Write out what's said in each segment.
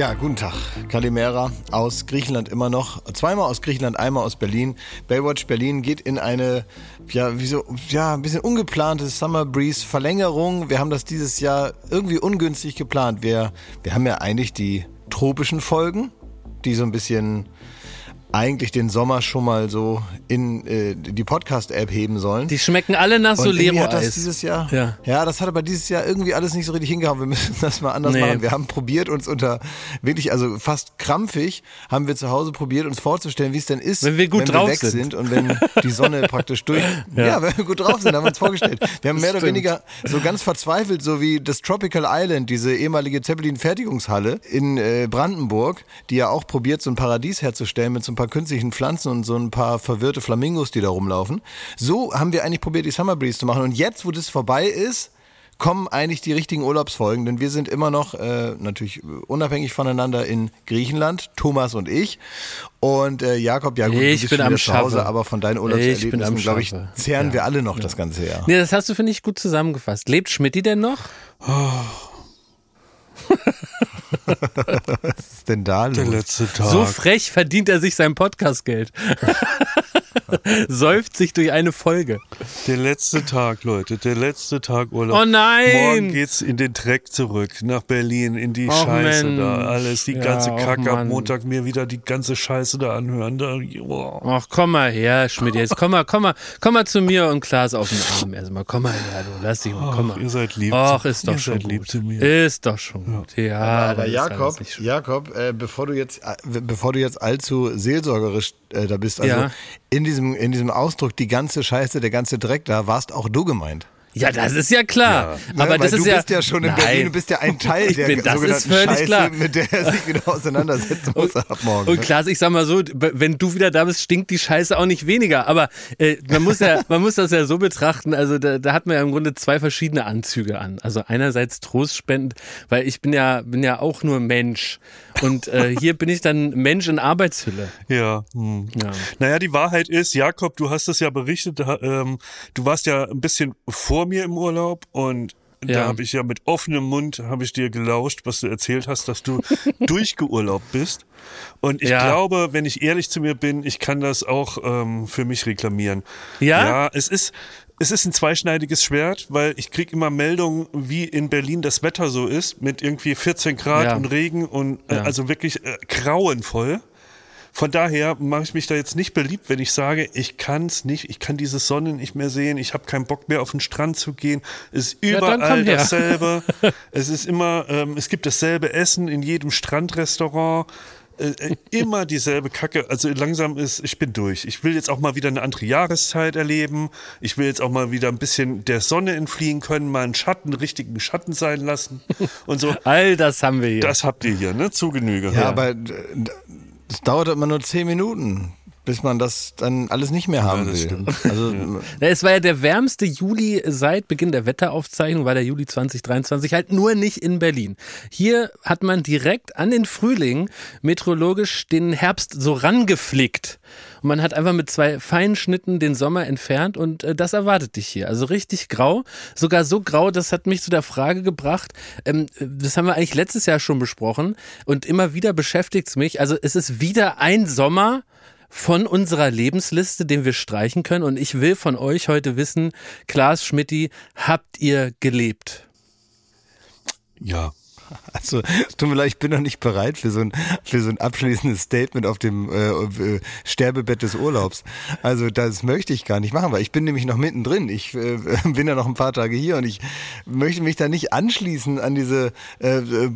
Ja, guten Tag. Kalimera aus Griechenland immer noch. Zweimal aus Griechenland, einmal aus Berlin. Baywatch Berlin geht in eine, ja, wie so, ja, ein bisschen ungeplante Summer Breeze Verlängerung. Wir haben das dieses Jahr irgendwie ungünstig geplant. Wir, wir haben ja eigentlich die tropischen Folgen, die so ein bisschen eigentlich den Sommer schon mal so in äh, die Podcast-App heben sollen. Die schmecken alle nach das dieses Jahr, Ja. ja. das hat aber dieses Jahr irgendwie alles nicht so richtig hingehauen. Wir müssen das mal anders Nee. machen. Wir haben probiert, uns unter wirklich, also fast krampfig, haben wir zu Hause probiert, uns vorzustellen, wie es denn ist, Wenn wir gut wenn drauf wir weg sind. sind. und wenn die Sonne praktisch durch. Ja. wenn wir gut drauf sind, haben wir uns vorgestellt. Wir haben mehr oder stimmt. weniger so ganz verzweifelt, so wie das Tropical Island, diese ehemalige Zeppelin-Fertigungshalle in äh, Brandenburg, die ja auch probiert, so ein Paradies herzustellen mit so ein paar künstlichen Pflanzen und so ein paar verwirrte Flamingos, die da rumlaufen. So haben wir eigentlich probiert, die Summer Breeze zu machen. Und jetzt, wo das vorbei ist, kommen eigentlich die richtigen Urlaubsfolgen, denn wir sind immer noch äh, natürlich unabhängig voneinander in Griechenland, Thomas und ich. Und äh, Jakob, ja gut, du Ich bist bin am zu Hause, aber von deinen Urlaubserlebnissen, glaube ich, zehren Ja. wir alle noch das ganze Jahr. Nee, das hast du, finde ich, gut zusammengefasst. Lebt Schmidti denn noch? Was ist denn da los? Der letzte Tag. So frech verdient er sich sein Podcastgeld. Säuft sich durch eine Folge. Der letzte Tag, Leute. Der letzte Tag Urlaub. Oh nein! Morgen geht's in den Dreck zurück, nach Berlin, in die Och, Scheiße Mensch. da. Alles, die Ja, ganze Kacke. Am. Montag mir wieder die ganze Scheiße da anhören. Da, oh. Ach, komm mal her, Schmidt. Jetzt komm mal, komm mal, komm mal zu mir und Klaas auf den Arm. Erstmal, komm mal her, du. Lass dich mal, komm Ach, mal. ihr seid lieb. Ach, ist doch ihr schon seid lieb gut. zu mir. Ist doch schon gut. Ja, Aber das ist alles Jakob. Jakob, äh, bevor du jetzt, äh, bevor du jetzt allzu seelsorgerisch äh, da bist, also Ja. in diesem in diesem Ausdruck die ganze Scheiße, der ganze Dreck da, warst auch du gemeint. Ja, das ist ja klar. Ne, Aber weil das du ist ja. bist ja schon in Nein. Berlin, du bist ja ein Teil Ich der bin- das ist völlig Scheiße, klar. mit der er sich wieder auseinandersetzen muss ab morgen. Und ne? Klaas, ich sag mal so, wenn du wieder da bist, stinkt die Scheiße auch nicht weniger. Aber äh, man muss ja, man muss das ja so betrachten. Also da, da hat man ja im Grunde zwei verschiedene Anzüge an. Also einerseits trostspendend, weil ich bin ja, bin ja auch nur Mensch. Und äh, hier bin ich dann Mensch in Arbeitshülle. Ja. Hm. Ja. Naja, die Wahrheit ist, Jakob, du hast es ja berichtet, ähm, du warst ja ein bisschen vor mir im Urlaub und Ja. da habe ich ja mit offenem Mund habe ich dir gelauscht, was du erzählt hast, dass du durchgeurlaubt bist. Und ich Ja. glaube, wenn ich ehrlich zu mir bin, ich kann das auch ähm, für mich reklamieren. Ja? Ja, es ist es ist ein zweischneidiges Schwert, weil ich krieg immer Meldungen, wie in Berlin das Wetter so ist, mit irgendwie 14 Grad Ja. und Regen und äh, also wirklich äh, grauenvoll. Von daher mache ich mich da jetzt nicht beliebt, wenn ich sage, ich kann es nicht, ich kann diese Sonne nicht mehr sehen, ich habe keinen Bock mehr auf den Strand zu gehen. Es ist Ja, überall her. dasselbe. es ist immer, ähm, es gibt dasselbe Essen in jedem Strandrestaurant. Äh, äh, immer dieselbe Kacke. Also langsam ist, ich bin durch. Ich will jetzt auch mal wieder eine andere Jahreszeit erleben. Ich will jetzt auch mal wieder ein bisschen der Sonne entfliehen können, mal einen Schatten, richtigen Schatten sein lassen und so. All das haben wir hier. Das habt ihr hier, ne? Zu Genüge. Ja, aber es dauert immer nur zehn Minuten, bis man das dann alles nicht mehr haben Ja, das will. stimmt. Also Ja, Es war ja der wärmste Juli seit Beginn der Wetteraufzeichnung, war der Juli 2023, halt nur nicht in Berlin. Hier hat man direkt an den Frühling meteorologisch den Herbst so rangeflickt. Und man hat einfach mit zwei feinen Schnitten den Sommer entfernt und äh, das erwartet dich hier. Also richtig grau, sogar so grau, das hat mich zu der Frage gebracht, ähm, das haben wir eigentlich letztes Jahr schon besprochen und immer wieder beschäftigt es mich. Also es ist wieder ein Sommer, von unserer Lebensliste, den wir streichen können. Und ich will von euch heute wissen, Klaas Schmidti, habt ihr gelebt? ja. Also, tut mir leid, ich bin noch nicht bereit für so ein, für so ein abschließendes Statement auf dem äh, äh, Sterbebett des Urlaubs. Also, das möchte ich gar nicht machen, weil ich bin nämlich noch mittendrin. Ich äh, bin ja noch ein paar Tage hier und ich möchte mich da nicht anschließen an diese äh, äh,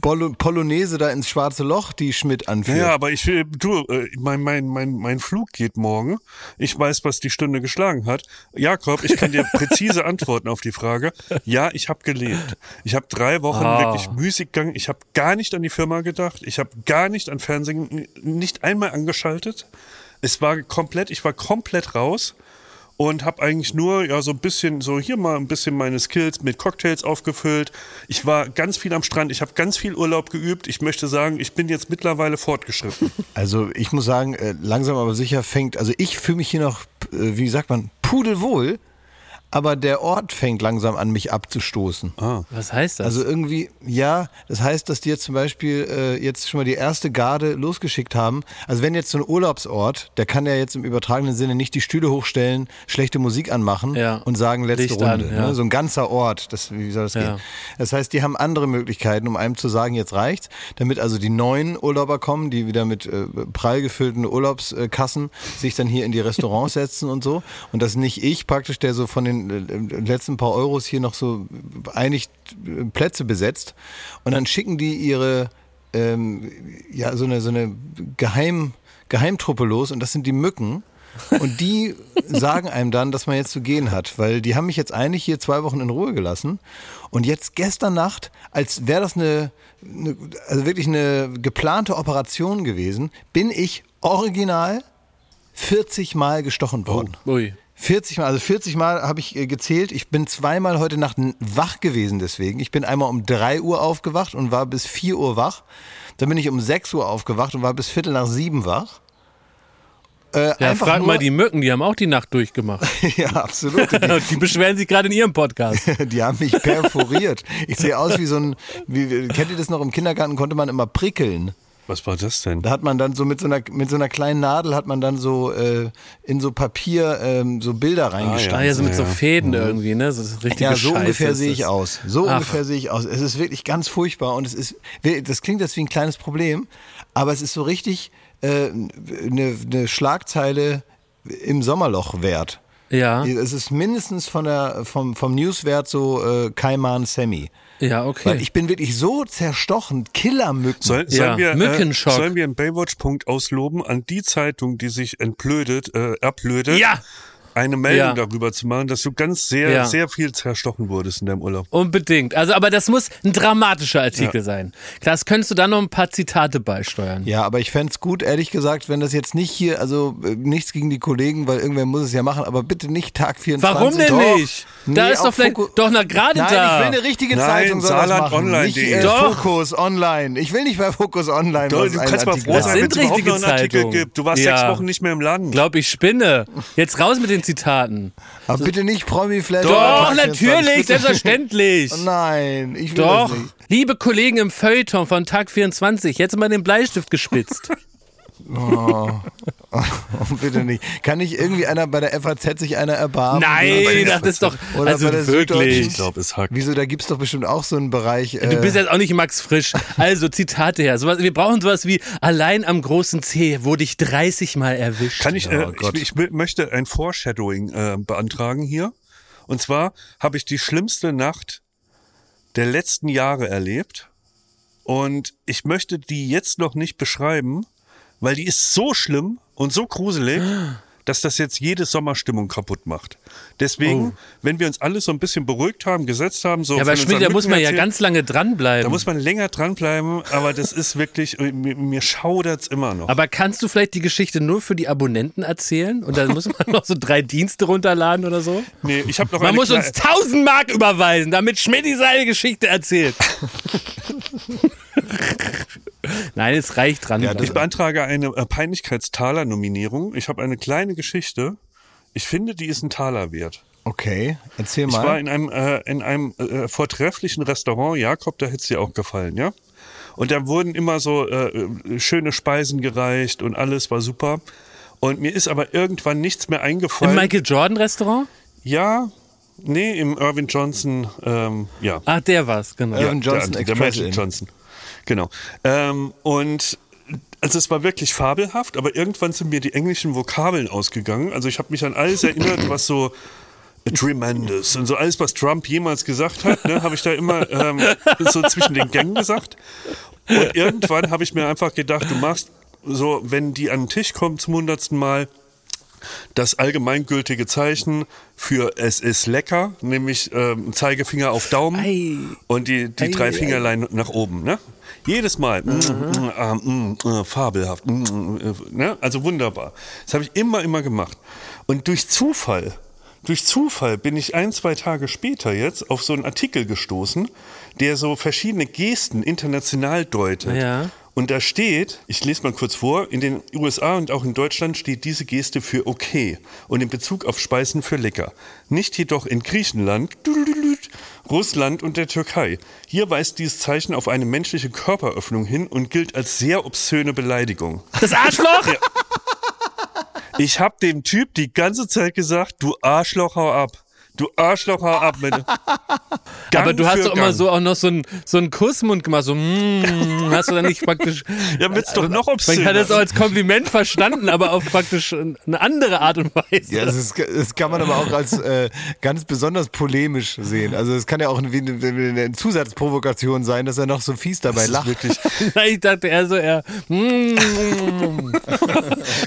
Polo- Polonaise da ins schwarze Loch, die Schmidt anführt. Ja, aber ich, äh, du, mein, mein, mein, mein Flug geht morgen. Ich weiß, was die Stunde geschlagen hat. Jakob, ich kann dir präzise antworten auf die Frage. Ja, ich habe gelebt. Ich habe drei Wochen Ah. wirklich müßig gegangen. Ich habe gar nicht an die Firma gedacht. Ich habe gar nicht an Fernsehen, nicht einmal angeschaltet. Es war komplett, ich war komplett raus und habe eigentlich nur ja so ein bisschen so hier mal ein bisschen meine Skills mit Cocktails aufgefüllt. Ich war ganz viel am Strand, ich habe ganz viel Urlaub geübt. Ich möchte sagen, ich bin jetzt mittlerweile fortgeschritten. Also ich muss sagen, äh, langsam aber sicher fängt, also ich fühle mich hier noch, äh, wie sagt man, pudelwohl. Aber der Ort fängt langsam an, mich abzustoßen. Was heißt das? Also irgendwie, ja, das heißt, dass die jetzt zum Beispiel äh, jetzt schon mal die erste Garde losgeschickt haben. Also wenn jetzt so ein Urlaubsort, der kann ja jetzt im übertragenen Sinne nicht die Stühle hochstellen, schlechte Musik anmachen Ja. und sagen letzte Licht an, Runde. ja. ne? So ein ganzer Ort, das, wie soll das Ja. gehen? Das heißt, die haben andere Möglichkeiten, um einem zu sagen, jetzt reicht's, damit also die neuen Urlauber kommen, die wieder mit äh, prall gefüllten Urlaubskassen sich dann hier in die Restaurants setzen und so. Und dass nicht ich praktisch, der so von den äh, letzten paar Euros hier noch so einig äh, Plätze besetzt. Und dann schicken die ihre, ähm, ja, so eine, so eine Geheim, Geheimtruppe los und das sind die Mücken. Und die sagen einem dann, dass man jetzt zu gehen hat, weil die haben mich jetzt eigentlich hier zwei Wochen in Ruhe gelassen. Und jetzt gestern Nacht, als wäre das eine, eine, also wirklich eine geplante Operation gewesen, bin ich original 40 Mal gestochen worden. Ui. 40 Mal, also 40 Mal habe ich äh, gezählt. Ich bin zweimal heute Nacht wach gewesen deswegen. Ich bin einmal um 3 Uhr aufgewacht und war bis 4 Uhr wach. Dann bin ich um 6 Uhr aufgewacht und war bis Viertel nach sieben wach. Äh, Ja, frag mal die Mücken, die haben auch die Nacht durchgemacht. ja, absolut. Die, die beschweren sich gerade in ihrem Podcast. die haben mich perforiert. Ich sehe aus wie so ein, wie, kennt ihr das noch im Kindergarten, konnte man immer prickeln. Was war das denn? Da hat man dann so mit so einer, mit so einer kleinen Nadel hat man dann so äh, in so Papier ähm, so Bilder Ah reingestanzt. ja, so mit so Ja. Fäden irgendwie, ne? So das richtige Ja, so Scheiße ungefähr sehe ich aus. So Ach. ungefähr sehe ich aus. Es ist wirklich ganz furchtbar und es ist, das klingt jetzt wie ein kleines Problem, aber es ist so richtig äh, eine, eine Schlagzeile im Sommerloch wert. Ja, Es ist mindestens von der, vom, vom Newswert so äh, Kaiman Semi. Ja, okay. Weil ich bin wirklich so zerstochen, Killermücken. Soll, Ja, sollen, wir, Mückenschock. äh, sollen wir einen Baywatch-Punkt ausloben an die Zeitung, die sich entblödet, äh, erblödet, Ja. Eine Meldung Ja. darüber zu machen, dass du ganz sehr, Ja. sehr viel zerstochen wurdest in deinem Urlaub. Unbedingt. Also, aber das muss ein dramatischer Artikel sein. Klaas, könntest du da noch ein paar Zitate beisteuern? Ja, aber ich fänd's gut, ehrlich gesagt, wenn das jetzt nicht hier, also äh, nichts gegen die Kollegen, weil irgendwer muss es ja machen, aber bitte nicht Tag 24. Warum denn Doch. nicht? Da Nee, ist doch vielleicht, Fokus- doch, na, gerade Nein, da. ich will eine richtige Nein, Zeitung soll das machen. Online.de. Nicht äh, Doch. Fokus Online. Ich will nicht bei Fokus Online Du, was du kannst mal Artikel froh Das sein, wenn es überhaupt noch einen Artikel gibt. Du warst Ja. sechs Wochen nicht mehr im Laden. Glaub ich spinne. Jetzt raus mit den Zitaten. Aber bitte nicht Promi-Flash. Doch, oder Tag 24. natürlich, selbstverständlich. Oh Nein, ich will Doch. das nicht. Liebe Kollegen im Feuilleton von Tag 24, jetzt mal den Bleistift gespitzt. Oh, bitte nicht. Kann nicht irgendwie einer bei der FAZ sich einer erbarmen? Nein, das ist doch, Oder also bei der wirklich. Ich glaube, es hackt. Wieso, da gibt's doch bestimmt auch so einen Bereich. Äh, Du bist jetzt auch nicht Max Frisch. Also Zitate her. Sowas, wir brauchen sowas wie allein am großen C wurde ich 30 Mal erwischt. Kann ich, äh, Oh ich, ich möchte ein Foreshadowing äh, beantragen hier. Und zwar habe ich die schlimmste Nacht der letzten Jahre erlebt. Und ich möchte die jetzt noch nicht beschreiben, weil die ist so schlimm und so gruselig, dass das jetzt jede Sommerstimmung kaputt macht. Deswegen, wenn wir uns alle so ein bisschen beruhigt haben, gesetzt haben, so Oh. ja, aber Schmidt, da muss man ja Mücken ganz lange dranbleiben. da muss man länger dranbleiben, aber das ist wirklich, äh, mir, mir schaudert's immer noch. aber kannst du vielleicht die Geschichte nur für die Abonnenten erzählen? Und dann muss man noch so drei Dienste runterladen oder so? nee, ich habe noch Man muss uns 1000 Mark überweisen, damit Schmidt seine Geschichte erzählt. Nein, es reicht dran. Ja, Ich beantrage eine äh, Peinlichkeitstaler-Nominierung. Ich habe eine kleine Geschichte. Ich finde, die ist ein Taler wert. Okay, erzähl Ich mal. war in einem, äh, in einem äh, vortrefflichen Restaurant, Jakob, da hätte es dir auch gefallen, ja? Und da wurden immer so äh, äh, schöne Speisen gereicht und alles war super. Und mir ist aber irgendwann nichts mehr Im eingefallen. Michael Jordan Restaurant? ja, nee, im Irvin Johnson, ähm, ja. Ach, der war's, genau. Irvin Johnson der, der Magic. Johnson. Genau. Ähm, und also es war wirklich fabelhaft, aber irgendwann sind mir die englischen Vokabeln ausgegangen. Also ich habe mich an alles erinnert, was so tremendous und so alles, was Trump jemals gesagt hat, ne, habe ich da immer ähm, so zwischen den Gängen gesagt. Und irgendwann habe ich mir einfach gedacht, du machst so, wenn die an den Tisch kommen zum hundertsten Mal, das allgemeingültige Zeichen für es ist lecker, nämlich ähm, Zeigefinger auf Daumen Ei. und die, die Ei, drei ei, Fingerlein nach oben. Ne? Jedes Mal. Mm, mm, ah, mm, äh, fabelhaft. Mm, äh, ne? Also wunderbar. Das habe ich immer, immer gemacht. Und durch Zufall, durch Zufall bin ich ein, zwei Tage später jetzt auf so einen Artikel gestoßen, der so verschiedene Gesten international deutet. Ja. Und da steht, ich lese mal kurz vor, in den USA und auch in Deutschland steht diese Geste für okay und in Bezug auf Speisen für lecker. Nicht jedoch in Griechenland, Russland und der Türkei. Hier weist dieses Zeichen auf eine menschliche Körperöffnung hin und gilt als sehr obszöne Beleidigung. Das Arschloch? Ja. Ich habe dem Typ die ganze Zeit gesagt, du Arschloch, hau ab. Du Arschloch, hau ab, bitte. Aber du hast doch immer so auch noch so einen so einen Kussmund gemacht, so mm, hast du dann nicht praktisch. Ja, wird's doch noch Man obszöner. kann das auch als Kompliment verstanden, aber auf praktisch eine andere Art und Weise. Ja, das, ist, das kann man aber auch als äh, ganz besonders polemisch sehen. Also es kann ja auch eine, eine Zusatzprovokation sein, dass er noch so fies dabei Das lacht. wirklich, ich dachte eher so eher. Mm,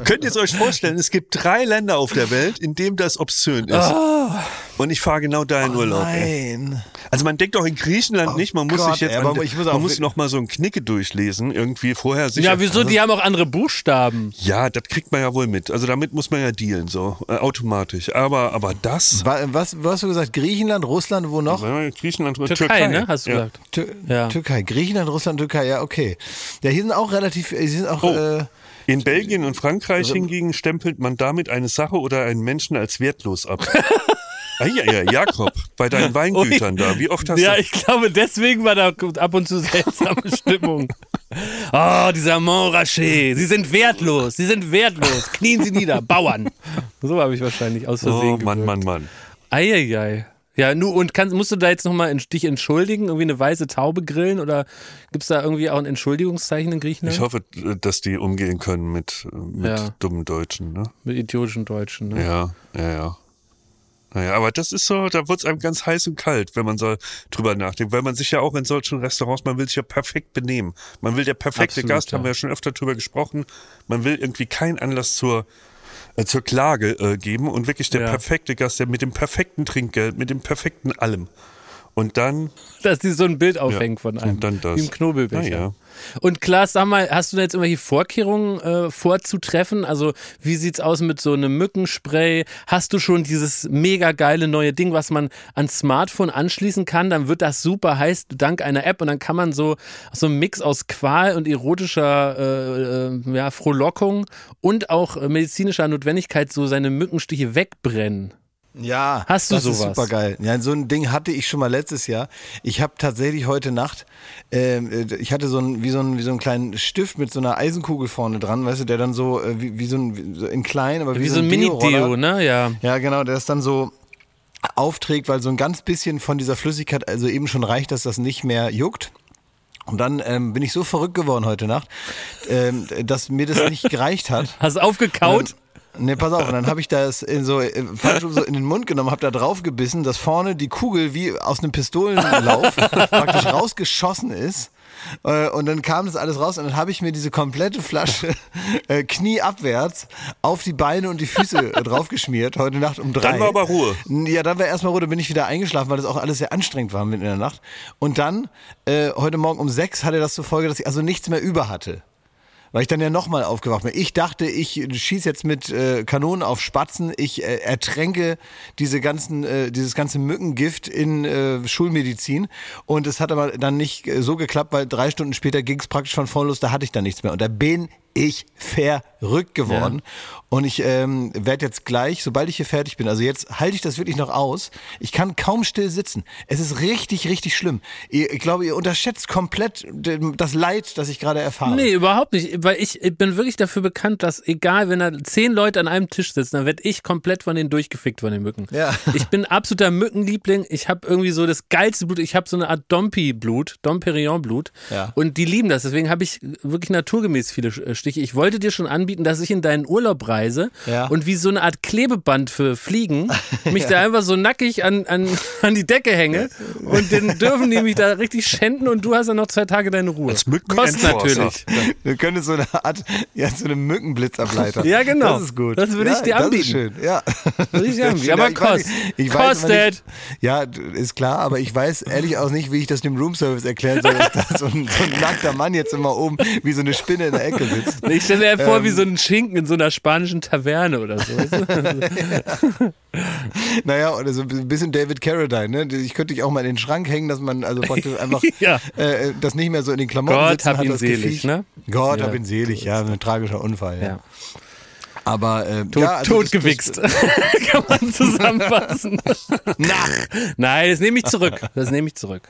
Könnt ihr es euch vorstellen, es gibt drei Länder auf der Welt, in dem das obszön ist. Ah. Und ich fahre genau da in Urlaub. ey. Nein. Also man denkt doch in Griechenland Oh nicht, man muss Gott, sich jetzt ey, aber an, ich muss man muss noch mal so ein Knicke durchlesen, irgendwie vorher sicher. ja, wieso? Die haben auch andere Buchstaben. Ja, das kriegt man ja wohl mit. Also damit muss man ja dealen, so äh, automatisch. Aber aber das Wa- Was, was hast du gesagt? Griechenland, Russland, wo noch? Griechenland, Türkei, Türkei, ne? Hast du ja. gesagt. Tür Ja. Türkei, Griechenland, Russland, Türkei, ja, okay. Ja, hier sind auch relativ, hier sind auch, Oh. äh, In Belgien und Frankreich Also- hingegen stempelt man damit eine Sache oder einen Menschen als wertlos ab. ah, ja, ja, Jakob, bei deinen Weingütern da, wie oft hast Ja, du... ich glaube, deswegen war da ab und zu seltsame Stimmung. Oh, dieser Montrachet. Sie sind wertlos. Sie sind wertlos. Knien Sie nieder. Bauern. So habe ich wahrscheinlich aus Versehen Oh, Mann, gewirkt. Mann, Mann. Eieiei. Ja, nu, und kannst, musst du da jetzt nochmal dich entschuldigen? Irgendwie eine weiße Taube grillen? Oder gibt's da irgendwie auch ein Entschuldigungszeichen in Griechenland? Ich hoffe, dass die umgehen können mit, mit Ja. dummen Deutschen, ne? Mit idiotischen Deutschen. Ne? Ja, ja, ja. Naja, aber das ist so, da wird's einem ganz heiß und kalt, wenn man so drüber nachdenkt, weil man sich ja auch in solchen Restaurants, man will sich ja perfekt benehmen. Man will der perfekte Absolut, Gast, ja. haben wir ja schon öfter drüber gesprochen. Man will irgendwie keinen Anlass zur äh, zur Klage äh, geben und wirklich der Ja. perfekte Gast, der mit dem perfekten Trinkgeld, mit dem perfekten allem. Und dann, Dass die so ein Bild aufhängen Ja, von einem. und dann das. Wie im Knobelbecher. Ja. Und Klaas, sag mal, hast du da jetzt irgendwelche Vorkehrungen äh, vorzutreffen? Also, wie sieht's aus mit so einem Mückenspray? Hast du schon dieses mega geile neue Ding, was man ans Smartphone anschließen kann? Dann wird das super heiß dank einer App und dann kann man so so einen Mix aus Qual und erotischer äh, äh, ja, Frohlockung und auch äh, medizinischer Notwendigkeit so seine Mückenstiche wegbrennen. Ja, Hast du das sowas? ist super geil. Ja, so ein Ding hatte ich schon mal letztes Jahr. Ich habe tatsächlich heute Nacht, ähm, äh, ich hatte so ein wie so ein wie so einen kleinen Stift mit so einer Eisenkugel vorne dran, weißt du, der dann so äh, wie, wie so ein wie, so in klein, aber wie, Wie so ein Deo-Roller. Mini-Deo, ne? Ja. Ja, genau, der ist dann so aufträgt, weil so ein ganz bisschen von dieser Flüssigkeit also eben schon reicht, dass das nicht mehr juckt. Und dann ähm, bin ich so verrückt geworden heute Nacht, ähm, dass mir das nicht gereicht hat. Hast aufgekaut? Ne, pass auf, und dann habe ich das in so äh, falsch so in den Mund genommen, habe da drauf gebissen, dass vorne die Kugel wie aus einem Pistolenlauf praktisch rausgeschossen ist. Äh, Und dann kam das alles raus und dann habe ich mir diese komplette Flasche äh, knieabwärts auf die Beine und die Füße draufgeschmiert, heute Nacht um drei. Dann war aber Ruhe. Ja, dann war erstmal Ruhe, dann bin ich wieder eingeschlafen, weil das auch alles sehr anstrengend war mitten in der Nacht. Und dann, äh, heute Morgen um sechs hatte das zur Folge, dass ich also nichts mehr über hatte. Weil ich dann ja nochmal aufgewacht bin. Ich dachte, ich schieße jetzt mit äh, Kanonen auf Spatzen, ich äh, ertränke diese ganzen, äh, dieses ganze Mückengift in äh, Schulmedizin. Und es hat aber dann nicht äh, so geklappt, weil drei Stunden später ging es praktisch von voll los, da hatte ich dann nichts mehr. Und da bin ich verrückt geworden. Und ich ähm, werde jetzt gleich, sobald ich hier fertig bin, also jetzt halte ich das wirklich noch aus. Ich kann kaum still sitzen. Es ist richtig, richtig schlimm. Ihr, ich glaube, ihr unterschätzt komplett das Leid, das ich gerade erfahre. Nee, überhaupt nicht. Weil ich, ich bin wirklich dafür bekannt, dass egal, wenn da zehn Leute an einem Tisch sitzen, dann werde ich komplett von denen durchgefickt von den Mücken. Ja. Ich bin absoluter Mückenliebling. Ich habe irgendwie so das geilste Blut. Ich habe so eine Art Dompi-Blut, Domperion-Blut. Ja. Und die lieben das. Deswegen habe ich wirklich naturgemäß viele äh, Stiche. Ich wollte dir schon anbieten, dass ich in deinen Urlaub reise Ja. und wie so eine Art Klebeband für Fliegen mich da einfach so nackig an, an, an die Decke hänge und dann dürfen die mich da richtig schänden und du hast dann noch zwei Tage deine Ruhe. Als Mücken- Kostet natürlich. Wir können so eine Art, ja, so eine Mückenblitzableiter. Ja, genau. Das ist gut. Das würde ich ja, dir Das anbieten. ist schön, ja. Würde ich dir Das anbieten. ist schön. Aber Ja, weiß kost- nicht- ich weiß aber kostet. Ja, ist klar, aber ich weiß ehrlich auch nicht, wie ich das dem Roomservice erklären soll, dass da so ein, so ein nackter Mann jetzt immer oben wie so eine Spinne in der Ecke sitzt. Ich stelle mir vor, wie so ein Schinken in so einer spanischen Taverne oder so. Naja, oder so ein bisschen David Carradine, ne? Ich könnte dich auch mal in den Schrank hängen, dass man also praktisch einfach Ja. äh, das nicht mehr so in den Klamotten Gott sitzen hab hat, ihn selig, Gefiech. ne? Gott Ja. hab ihn selig, ja, ein tragischer Unfall. Ja. Ja. Aber äh, Tot, ja, also totgewichst. Kann man zusammenfassen. Na, Nein, das nehme ich zurück. Das nehme ich zurück.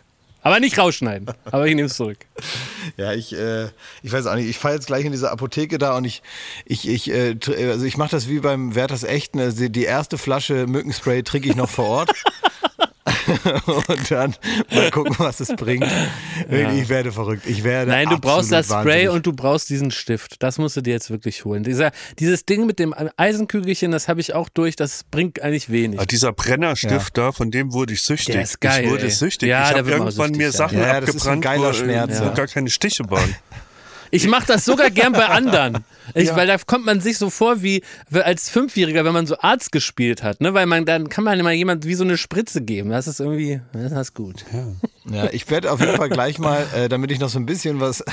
Aber nicht rausschneiden. Aber ich nehme es zurück. Ja, ich, äh, ich weiß auch nicht. Ich fahre jetzt gleich in diese Apotheke da und ich, ich, ich, äh, tr- also ich mache das wie beim Werthers Echten. Also die- die erste Flasche Mückenspray trinke ich noch vor Ort. und dann mal gucken, was es bringt. Ich werde verrückt. Ich werde Nein, du brauchst das Spray wahnsinnig. und du brauchst diesen Stift. Das musst du dir jetzt wirklich holen. Dieser, dieses Ding mit dem Eisenkügelchen, das habe ich auch durch. Das bringt eigentlich wenig. Ah, dieser Brennerstift da, von dem wurde ich süchtig. Der ist geil, ich wurde ey. süchtig. Ja, ich da habe wird man auch irgendwann mir süchtig, ja. Sachen Ja, das ist ein abgebrannt, geiler wo, Schmerz, wo ja. gar keine Stiche waren. Ich mache das sogar gern bei anderen. Ich, Weil da kommt man sich so vor wie wie als Fünfjähriger, wenn man so Arzt gespielt hat, ne? Weil man dann kann man immer jemand wie so eine Spritze geben. Das ist irgendwie, das ist gut. Ja, ich werde auf jeden Fall gleich mal, äh, damit ich noch so ein bisschen was,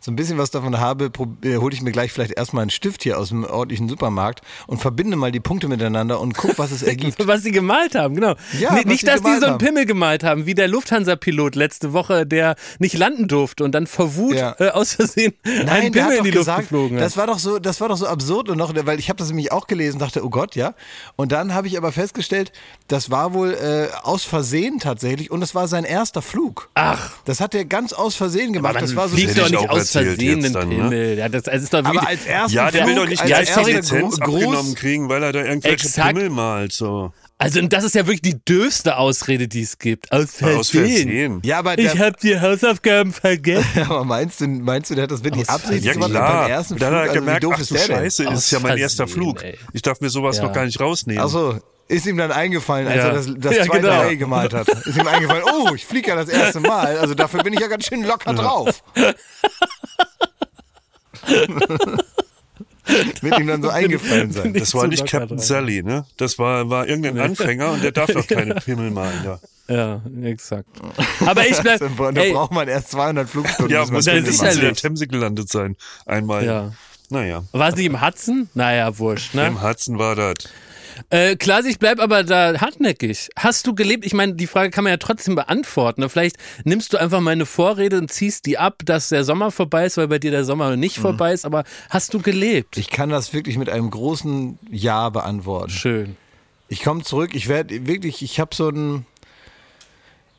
so ein bisschen was davon habe, äh, hole ich mir gleich vielleicht erstmal einen Stift hier aus dem ordentlichen Supermarkt und verbinde mal die Punkte miteinander und guck, was es ergibt. Was sie gemalt haben, genau. Ja, N- nicht, dass die so einen. Pimmel gemalt haben, wie der Lufthansa-Pilot letzte Woche, der nicht landen durfte und dann vor Wut Ja. äh, aus Versehen einen der Pimmel in die Luft gesagt, geflogen hat. Das war doch so, das war doch so absurd und noch, weil ich habe das nämlich auch gelesen, dachte, oh Gott, ja. Und dann habe ich aber festgestellt, das war wohl äh, aus Versehen tatsächlich und es war sein erster Flug. Ach. Das hat er ganz aus Versehen gemacht. Das war so fliegt doch ich nicht aus Versehen dann, ne? Pimmel. Ja, das, also ist doch wirklich, aber als ersten Ja, der Flug, will doch nicht die Lizenz gro- abgenommen kriegen, weil er da irgendwelche Exakt. Pimmel malt. So. also das ist ja wirklich die dürfste Ausrede, die es gibt. Aus Versehen. Aus Versehen. Ja, aber Ich der, habe die Hausaufgaben vergessen. aber meinst du, meinst du, der hat das wirklich absichtlich Ja gemacht klar, beim ersten dann Flug? hat er Also, wie gemerkt, doof ach ist der denn? Scheiße, Aus ist ja mein erster Flug. ey. Ich darf mir sowas Ja. noch gar nicht rausnehmen. Achso, ist ihm dann eingefallen, als Ja. er das, das Ja, zweite genau. Ei gemalt hat. Ist ihm eingefallen, oh, ich fliege ja das erste Mal, also dafür bin ich ja ganz schön locker drauf. Wird ihm dann so eingefallen sein. Das war nicht Captain. Sally, ne? Das war, war irgendein Anfänger und der darf doch keine Pimmel malen. Ja, Ja, exakt. Aber ich bleib, da ey, braucht man erst 200 Flugstunden. ja man muss ist mindestens in der sicherlich. Themse gelandet sein. Einmal. ja. Naja, War es nicht im Hudson? Naja, wurscht, ne? im Hudson war das. Äh, Klaas, ich bleib aber da hartnäckig. Hast du gelebt? Ich meine, die Frage kann man ja trotzdem beantworten. Vielleicht nimmst du einfach meine Vorrede und ziehst die ab, dass der Sommer vorbei ist, weil bei dir der Sommer nicht Mhm. vorbei ist. Aber hast du gelebt? Ich kann das wirklich mit einem großen Ja beantworten. Schön. Ich komme zurück, ich werde wirklich, ich habe so ein.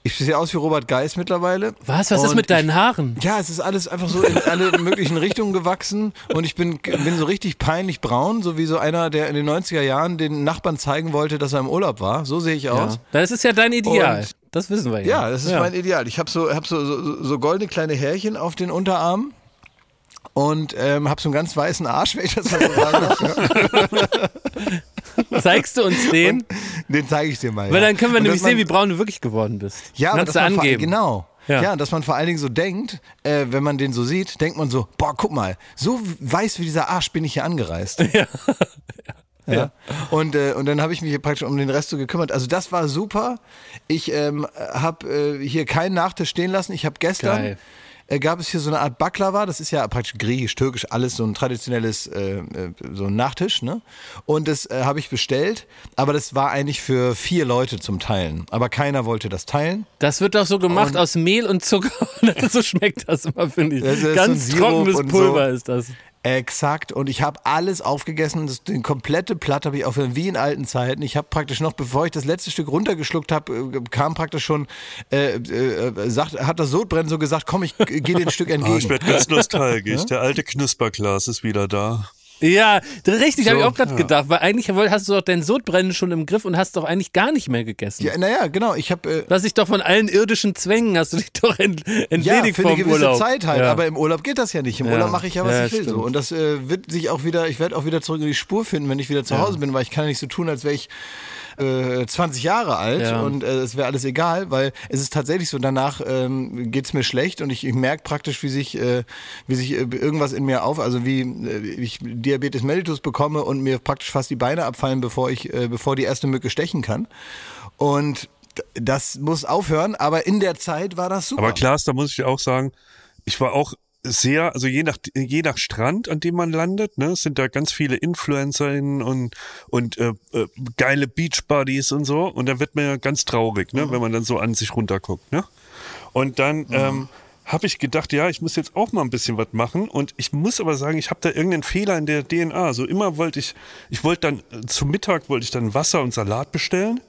Ich sehe aus wie Robert Geis mittlerweile. Was? Was ist Und mit deinen Haaren? Ja, es ist alles einfach so in alle möglichen Richtungen gewachsen und ich bin, bin so richtig peinlich braun, so wie so einer, der in den 90er Jahren den Nachbarn zeigen wollte, dass er im Urlaub war. So sehe ich aus. Das ist ja dein Ideal. Und- das wissen wir ja. Ja, das ist mein Ideal. Ich habe so, hab so, so, so goldene kleine Härchen auf den Unterarmen und ähm, habe so einen ganz weißen Arsch, wenn ich das mal so sagen darf. Ja. Zeigst du uns den? Den zeige ich dir mal. Weil ja. dann können wir Und nämlich sehen, wie braun du wirklich geworden bist. Ja, Kannst vor- angeben. Genau. Ja. Ja. und dass man vor allen Dingen so denkt, äh, wenn man den so sieht, denkt man so, boah, guck mal, so weiß wie dieser Arsch bin ich hier angereist. Ja. Ja. Und, äh, und dann habe ich mich hier praktisch um den Rest so gekümmert. Also das war super. Ich ähm, habe äh, hier keinen Nachtisch stehen lassen. Ich habe gestern Geil. Äh, gab es hier so eine Art Baklava. Das ist ja praktisch griechisch, türkisch, alles so ein traditionelles äh, äh, so ein Nachtisch. Ne? Und das äh, habe ich bestellt. Aber das war eigentlich für vier Leute zum Teilen. Aber keiner wollte das teilen. Das wird doch so gemacht Und- aus Mehl und Zucker. so schmeckt das immer, finde ich. Das so Ganz Sirup trockenes Pulver so. ist das. Exakt. Und ich habe alles aufgegessen. Das, den komplette Platt habe ich aufgehört, wie in alten Zeiten. Ich habe praktisch noch, bevor ich das letzte Stück runtergeschluckt habe, kam praktisch schon, äh, äh, sagt, hat das Sodbrennen so gesagt, komm, ich äh, gehe dir ein Stück Oh, entgegen. ich werde ganz nostalgisch. Der alte Knusperglas ist wieder da. Ja, richtig, habe ich So, auch gerade gedacht, weil eigentlich hast du doch dein Sodbrennen schon im Griff und hast doch eigentlich gar nicht mehr gegessen. ja, naja, genau. Ich habe äh, Du hast dich doch von allen irdischen Zwängen, hast du dich doch ent, ja, entledigt für eine vom gewisse Urlaub. Zeit halt. Ja. Aber im Urlaub geht das ja nicht. Im Ja. Urlaub mache ich ja, was Ja, ich will. So. Und das äh, wird sich auch wieder, ich werde auch wieder zurück in die Spur finden, wenn ich wieder zu Hause bin, weil ich kann ja nicht so tun, als wäre ich äh, 20 Jahre alt Ja. und äh, es wäre alles egal, weil es ist tatsächlich so, danach ähm, geht's mir schlecht und ich, ich merke praktisch, wie sich, äh, wie sich äh, irgendwas in mir auf, also wie äh, ich Diabetes mellitus bekomme und mir praktisch fast die Beine abfallen, bevor ich, äh, bevor die erste Mücke stechen kann. Und das muss aufhören, aber in der Zeit war das super. Aber Klaas, da muss ich auch sagen, ich war auch sehr, also je nach, je nach Strand, an dem man landet, ne, sind da ganz viele InfluencerInnen und, und äh, äh, geile Beachbuddies und so. Und da wird man ja ganz traurig, ne, wenn man dann so an sich runterguckt. Ne? Und dann ähm, habe ich gedacht, ja, ich muss jetzt auch mal ein bisschen was machen. Und ich muss aber sagen, ich habe da irgendeinen Fehler in der DNA. So immer wollte ich, ich wollte dann äh, zum Mittag wollte ich dann Wasser und Salat bestellen.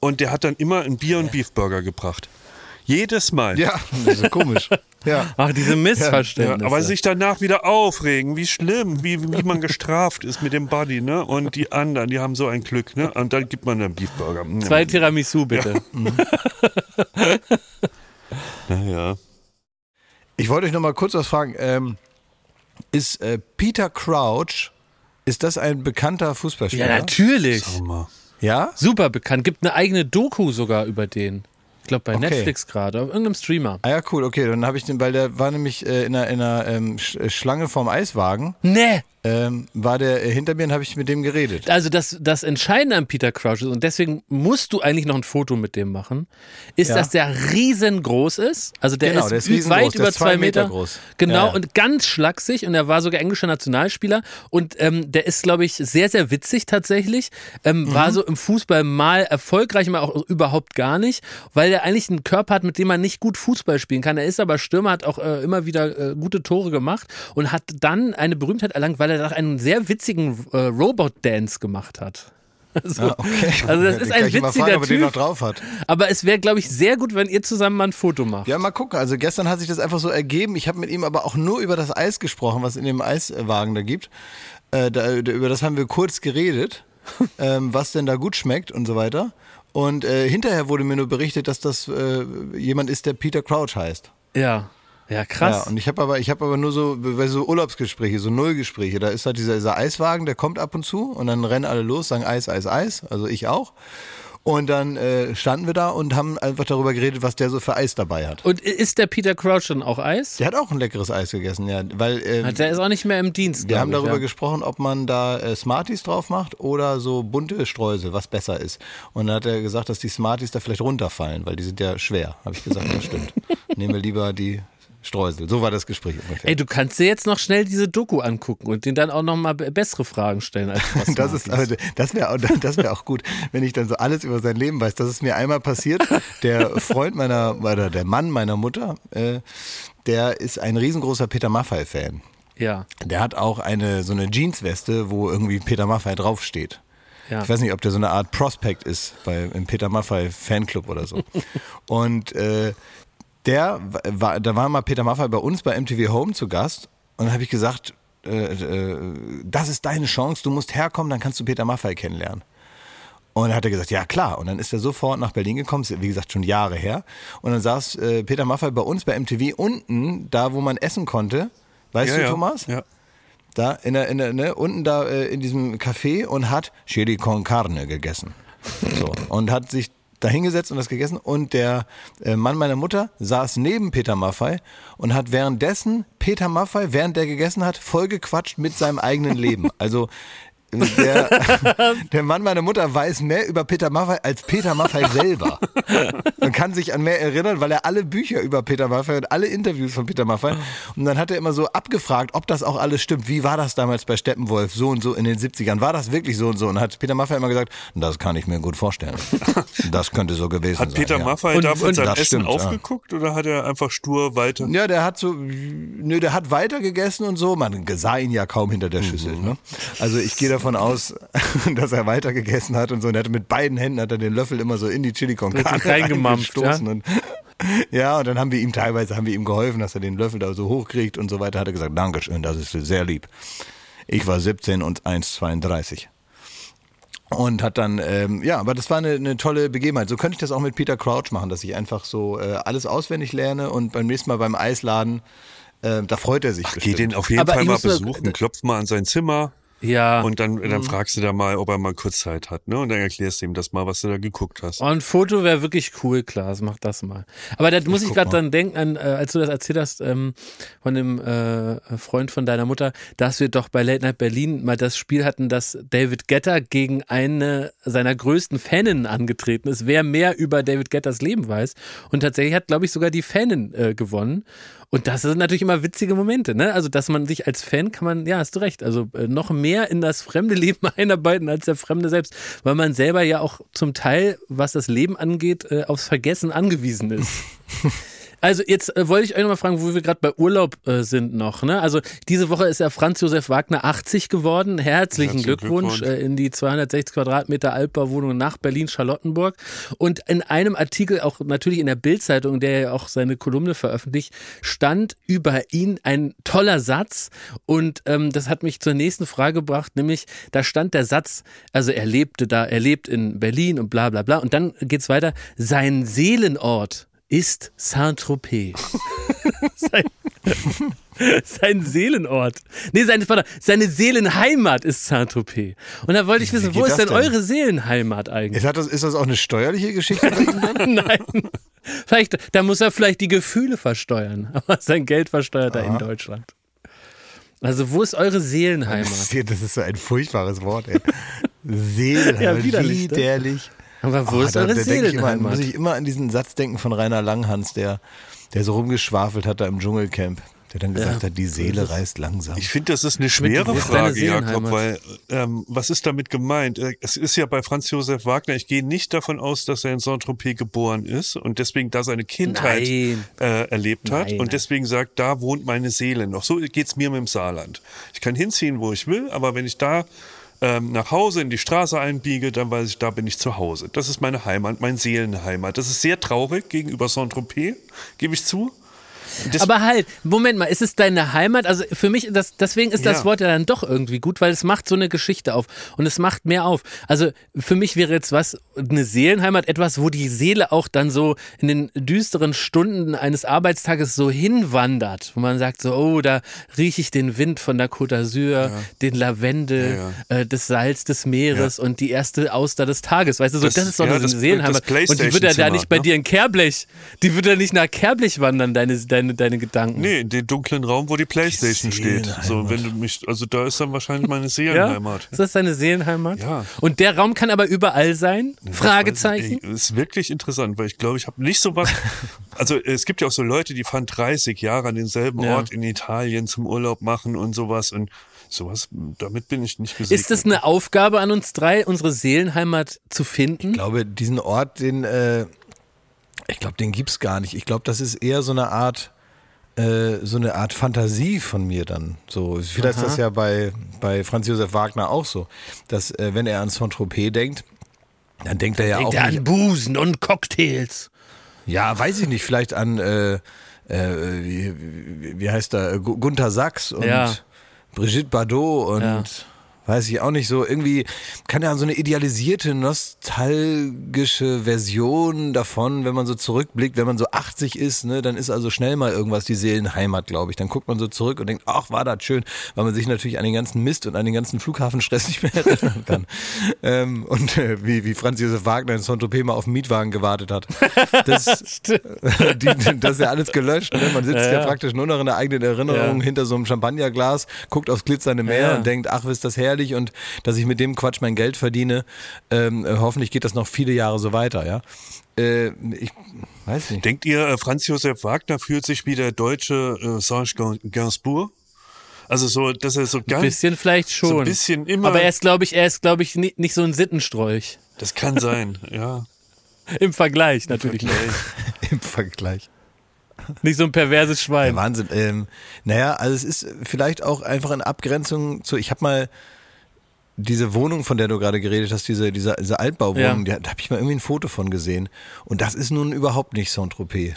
Und der hat dann immer ein Bier und Beefburger gebracht. Jedes Mal. Ja, das ist komisch. Ja. Ach, diese Ja, Missverständnisse. aber sich danach wieder aufregen, wie schlimm, wie, wie man gestraft ist mit dem Buddy, ne? Und die anderen, die haben so ein Glück, ne? Und dann gibt man einen Beefburger. Zwei Tiramisu, bitte. Naja. Ich wollte euch noch mal kurz was fragen. Ähm, ist äh, Peter Crouch, ist das ein bekannter Fußballspieler? Ja, natürlich. Ja? Super bekannt. Gibt eine eigene Doku sogar über den. Ich glaube bei Okay. Netflix gerade, auf irgendeinem Streamer. Ah ja, cool, okay. Dann habe ich den, weil der war nämlich äh, in einer, in einer ähm, Sch- äh, Schlange vorm Eiswagen, Nee. Ähm, war der äh, hinter mir und habe ich mit dem geredet. Also das, das Entscheidende an Peter Crouch ist, und deswegen musst du eigentlich noch ein Foto mit dem machen, ist, Ja. dass der riesengroß ist. Also der Genau, ist, der ist weit über zwei Meter. Meter groß. Genau, ja. und ganz schlaksig und er war sogar englischer Nationalspieler und ähm, der ist, glaube ich, sehr, sehr witzig tatsächlich. Ähm, Mhm. War so im Fußball mal erfolgreich, mal auch überhaupt gar nicht, weil er eigentlich einen Körper hat, mit dem man nicht gut Fußball spielen kann. Er ist aber Stürmer, hat auch äh, immer wieder äh, gute Tore gemacht und hat dann eine Berühmtheit erlangt, weil er da einen sehr witzigen äh, Robot-Dance gemacht hat. Also, Ah, okay. also das ist ein ich mal witziger fragen, ob er den noch Typ. drauf hat. Aber es wäre, glaube ich, sehr gut, wenn ihr zusammen mal ein Foto macht. Ja, mal gucken. Also gestern hat sich das einfach so ergeben. Ich habe mit ihm aber auch nur über das Eis gesprochen, was in dem Eiswagen da gibt. Äh, da, über das haben wir kurz geredet, ähm, was denn da gut schmeckt und so weiter. Und äh, hinterher wurde mir nur berichtet, dass das äh, jemand ist, der Peter Crouch heißt. Ja. Ja, krass. Ja, und ich habe aber, ich habe aber nur so, so Urlaubsgespräche, so Nullgespräche. Da ist halt dieser, dieser Eiswagen, der kommt ab und zu und dann rennen alle los, sagen Eis, Eis, Eis. Also ich auch. Und dann äh, standen wir da und haben einfach darüber geredet, was der so für Eis dabei hat. Und ist der Peter Crouch dann auch Eis? Der hat auch ein leckeres Eis gegessen, ja. Weil ähm, Der ist auch nicht mehr im Dienst. wir haben ich, darüber ja. gesprochen, ob man da äh, Smarties drauf macht oder so bunte Streusel, was besser ist. Und dann hat er gesagt, dass die Smarties da vielleicht runterfallen, weil die sind ja schwer. Habe ich gesagt, das stimmt. Nehmen wir lieber die Streusel. So war das Gespräch ungefähr. Ey, du kannst dir jetzt noch schnell diese Doku angucken und den dann auch noch mal be- bessere Fragen stellen als Das ist, also, das wäre auch, das wäre auch gut, wenn ich dann so alles über sein Leben weiß. Das ist mir einmal passiert. Der Freund meiner, oder der Mann meiner Mutter, äh, der ist ein riesengroßer Peter Maffay-Fan. Ja, Der hat auch eine, so eine Jeansweste, wo irgendwie Peter Maffay draufsteht. ja. Ich weiß nicht, ob der so eine Art Prospect ist bei, im Peter Maffay Fanclub oder so. Und äh, der war, da war mal Peter Maffay bei uns bei MTV Home zu Gast und dann habe ich gesagt, äh, äh, das ist deine Chance, du musst herkommen, dann kannst du Peter Maffay kennenlernen. Und dann hat er gesagt, ja klar. Und dann ist er sofort nach Berlin gekommen, wie gesagt schon Jahre her. Und dann saß äh, Peter Maffay bei uns bei MTV unten, da wo man essen konnte. Weißt Ja, du, ja. Thomas? Ja. Da in der, in der, ne, unten da äh, in diesem Café und hat Chili con Carne gegessen. So. Und hat sich da hingesetzt und das gegessen. Und der äh, Mann meiner Mutter saß neben Peter Maffay und hat währenddessen Peter Maffay, während der gegessen hat, vollgequatscht mit seinem eigenen Leben. Also der, der Mann meiner Mutter weiß mehr über Peter Maffay als Peter Maffay selber. Und kann sich an mehr erinnern, weil er alle Bücher über Peter Maffay und alle Interviews von Peter Maffay. Und dann hat er immer so abgefragt, ob das auch alles stimmt. Wie war das damals bei Steppenwolf, so und so in den 70ern? War das wirklich so und so? Und hat Peter Maffay immer gesagt, das kann ich mir gut vorstellen. Das könnte so gewesen Hat sein. Peter ja. Maffay Und- da von und das Essen stimmt, ja. aufgeguckt oder hat er einfach stur weiter? Ja, der hat so, nö, der hat weiter gegessen und so. Man sah ihn ja kaum hinter der Schüssel. Ne? Also ich gehe davon aus, dass er weiter gegessen hat und so. Und er hatte mit beiden Händen hat er den Löffel immer so in die Chili con Carne reingestoßen Und, ja, und dann haben wir ihm teilweise haben wir ihm geholfen, dass er den Löffel da so hochkriegt und so weiter. Hat er gesagt, Dankeschön, das ist sehr lieb. Ich war 17 und 1,32. Und hat dann, ähm, ja, aber das war eine, eine tolle Begebenheit. So könnte ich das auch mit Peter Crouch machen, dass ich einfach so äh, alles auswendig lerne und beim nächsten Mal beim Eisladen, äh, da freut er sich Geh bestimmt. den auf jeden Aber Fall mal besuchen, klopf mal an sein Zimmer Ja. und dann, Mhm. dann fragst du da mal, ob er mal kurz Zeit hat, ne? Und dann erklärst du ihm das mal, was du da geguckt hast. Oh, ein Foto wäre wirklich cool, Klaas, mach das mal. Aber da muss ich gerade dran denken, an, äh, als du das erzählt hast ähm, von dem äh, Freund von deiner Mutter, dass wir doch bei Late Night Berlin mal das Spiel hatten, dass David Getter gegen eine seiner größten Faninnen angetreten ist, wer mehr über David Getters Leben weiß. Und tatsächlich hat, glaube ich, sogar die Fanin äh, gewonnen. Und das sind natürlich immer witzige Momente, ne? Also, dass man sich als Fan kann man, ja, hast du recht, also äh, noch mehr in das fremde Leben einarbeiten als der Fremde selbst, weil man selber ja auch zum Teil, was das Leben angeht, äh, aufs Vergessen angewiesen ist. Also jetzt äh, wollte ich euch nochmal fragen, wo wir gerade bei Urlaub äh, sind noch. Ne? Also diese Woche ist ja Franz Josef Wagner 80 geworden. Herzlichen Herzlichen Glückwunsch, Glückwunsch. Äh, in die 260 Quadratmeter Altbauwohnung nach Berlin-Charlottenburg. Und in einem Artikel, auch natürlich in der Bildzeitung, der ja auch seine Kolumne veröffentlicht, stand über ihn ein toller Satz. Und ähm, das hat mich zur nächsten Frage gebracht, nämlich da stand der Satz, also er lebte da, er lebt in Berlin und bla bla bla. Und dann geht's weiter, sein Seelenort ist Saint-Tropez. sein, sein Seelenort. Nee, seine, seine Seelenheimat ist Saint-Tropez. Und da wollte ich wissen, wo ist denn, denn? eure Seelenheimat eigentlich? Ist, das, ist das auch eine steuerliche Geschichte? Nein. Vielleicht, da muss er vielleicht die Gefühle versteuern, aber sein Geld versteuert er in Deutschland. Also, wo ist eure Seelenheimat? Das ist, das ist so ein furchtbares Wort, ey. Seelenheimat, Ja, widerlich, ne? Aber wo Oh, ist da, eure da denk ich immer, muss ich immer an diesen Satz denken von Rainer Langhans, der, der so rumgeschwafelt hat da im Dschungelcamp. Der dann gesagt hat, die Seele reist langsam. Ich finde, das ist eine schwere ist Frage, Jakob, weil ähm, was ist damit gemeint? Äh, Es ist ja bei Franz Josef Wagner, ich gehe nicht davon aus, dass er in Saint-Tropez geboren ist und deswegen da seine Kindheit äh, erlebt hat Nein, und nein. deswegen sagt, da wohnt meine Seele noch. So geht's mir mit dem Saarland. Ich kann hinziehen, wo ich will, aber wenn ich da ähm, nach Hause in die Straße einbiege, dann weiß ich, da bin ich zu Hause. Das ist meine Heimat, meine Seelenheimat. Das ist sehr traurig gegenüber Saint-Tropez, gebe ich zu. Das- Aber halt, Moment mal, ist es deine Heimat? Also für mich, das, deswegen ist das Ja. Wort ja dann doch irgendwie gut, weil es macht so eine Geschichte auf und es macht mehr auf. Also für mich wäre jetzt was, eine Seelenheimat, etwas, wo die Seele auch dann so in den düsteren Stunden eines Arbeitstages so hinwandert, wo man sagt so, oh, da rieche ich den Wind von der Côte d'Azur, den Lavendel, Äh, das Salz des Meeres und die erste Auster des Tages. Weißt du, so, das, Das- ist doch ja, eine das- Seelenheimat. das Und die wird ja da nicht bei ne? dir in Kerblech, die wird ja nicht nach Kerblech wandern, deine, deine, deine Gedanken. Nee, in den dunklen Raum, wo die Playstation steht. Seelenheimat. So, wenn du mich, also da ist dann wahrscheinlich meine Ja? Seelenheimat. Ist das deine Seelenheimat? Ja. Und der Raum kann aber überall sein? Fragezeichen? Das ist wirklich interessant, weil ich glaube, ich habe nicht so was. Also es gibt ja auch so Leute, die fahren 30 Jahre an denselben Ja. Ort in Italien zum Urlaub machen und sowas und sowas, damit bin ich nicht gesegnet. Ist das eine Aufgabe an uns drei, unsere Seelenheimat zu finden? Ich glaube, diesen Ort, den, äh, ich glaube, den gibt's gar nicht. Ich glaube, das ist eher so eine Art, äh, so eine Art Fantasie von mir dann. So, vielleicht ist das ja bei, bei Franz Josef Wagner auch so, dass äh, wenn er an Saint-Tropez denkt, dann denkt er ja Denkt auch er an Busen und Cocktails. ja, weiß ich nicht, vielleicht an, äh, äh, wie, wie, heißt er, Gu- Gunther Sachs und Ja. Brigitte Bardot und Ja. Weiß ich auch nicht so, irgendwie kann an so eine idealisierte, nostalgische Version davon, wenn man so zurückblickt, wenn man so 80 ist, ne, dann ist also schnell mal irgendwas die Seelenheimat, glaube ich. Dann guckt man so zurück und denkt, ach, war das schön, weil man sich natürlich an den ganzen Mist und an den ganzen Flughafenstress nicht mehr erinnern kann. ähm, und äh, wie, wie Franz Josef Wagner in Saint-Tropez mal auf den Mietwagen gewartet hat. Das, die, das ist ja alles gelöscht. Ne? Man sitzt ja, Ja, ja. praktisch nur noch in der eigenen Erinnerung Ja. hinter so einem Champagnerglas, guckt aufs glitzernde Meer Ja. und denkt, ach, ist das herrlich und dass ich mit dem Quatsch mein Geld verdiene. Ähm, äh, hoffentlich geht das noch viele Jahre so weiter, ja. Äh, ich weiß nicht. Denkt ihr, äh, Franz Josef Wagner fühlt sich wie der deutsche äh, Serge Gainsbourg? Also so, dass er so Ein ganz, bisschen vielleicht schon. so ein bisschen immer. aber er ist, glaube ich, er ist, glaube ich, nicht, nicht so ein Sittenstrolch. das kann sein, ja. Im Vergleich natürlich. Im Vergleich. Nicht so ein perverses Ja, Schwein. Wahnsinn. Ähm, naja, also es ist vielleicht auch einfach in Abgrenzung zu, ich habe mal diese Wohnung, von der du gerade geredet hast, diese, diese, diese Altbauwohnung, Ja. die- da habe ich mal irgendwie ein Foto von gesehen. Und das ist nun überhaupt nicht Saint-Tropez.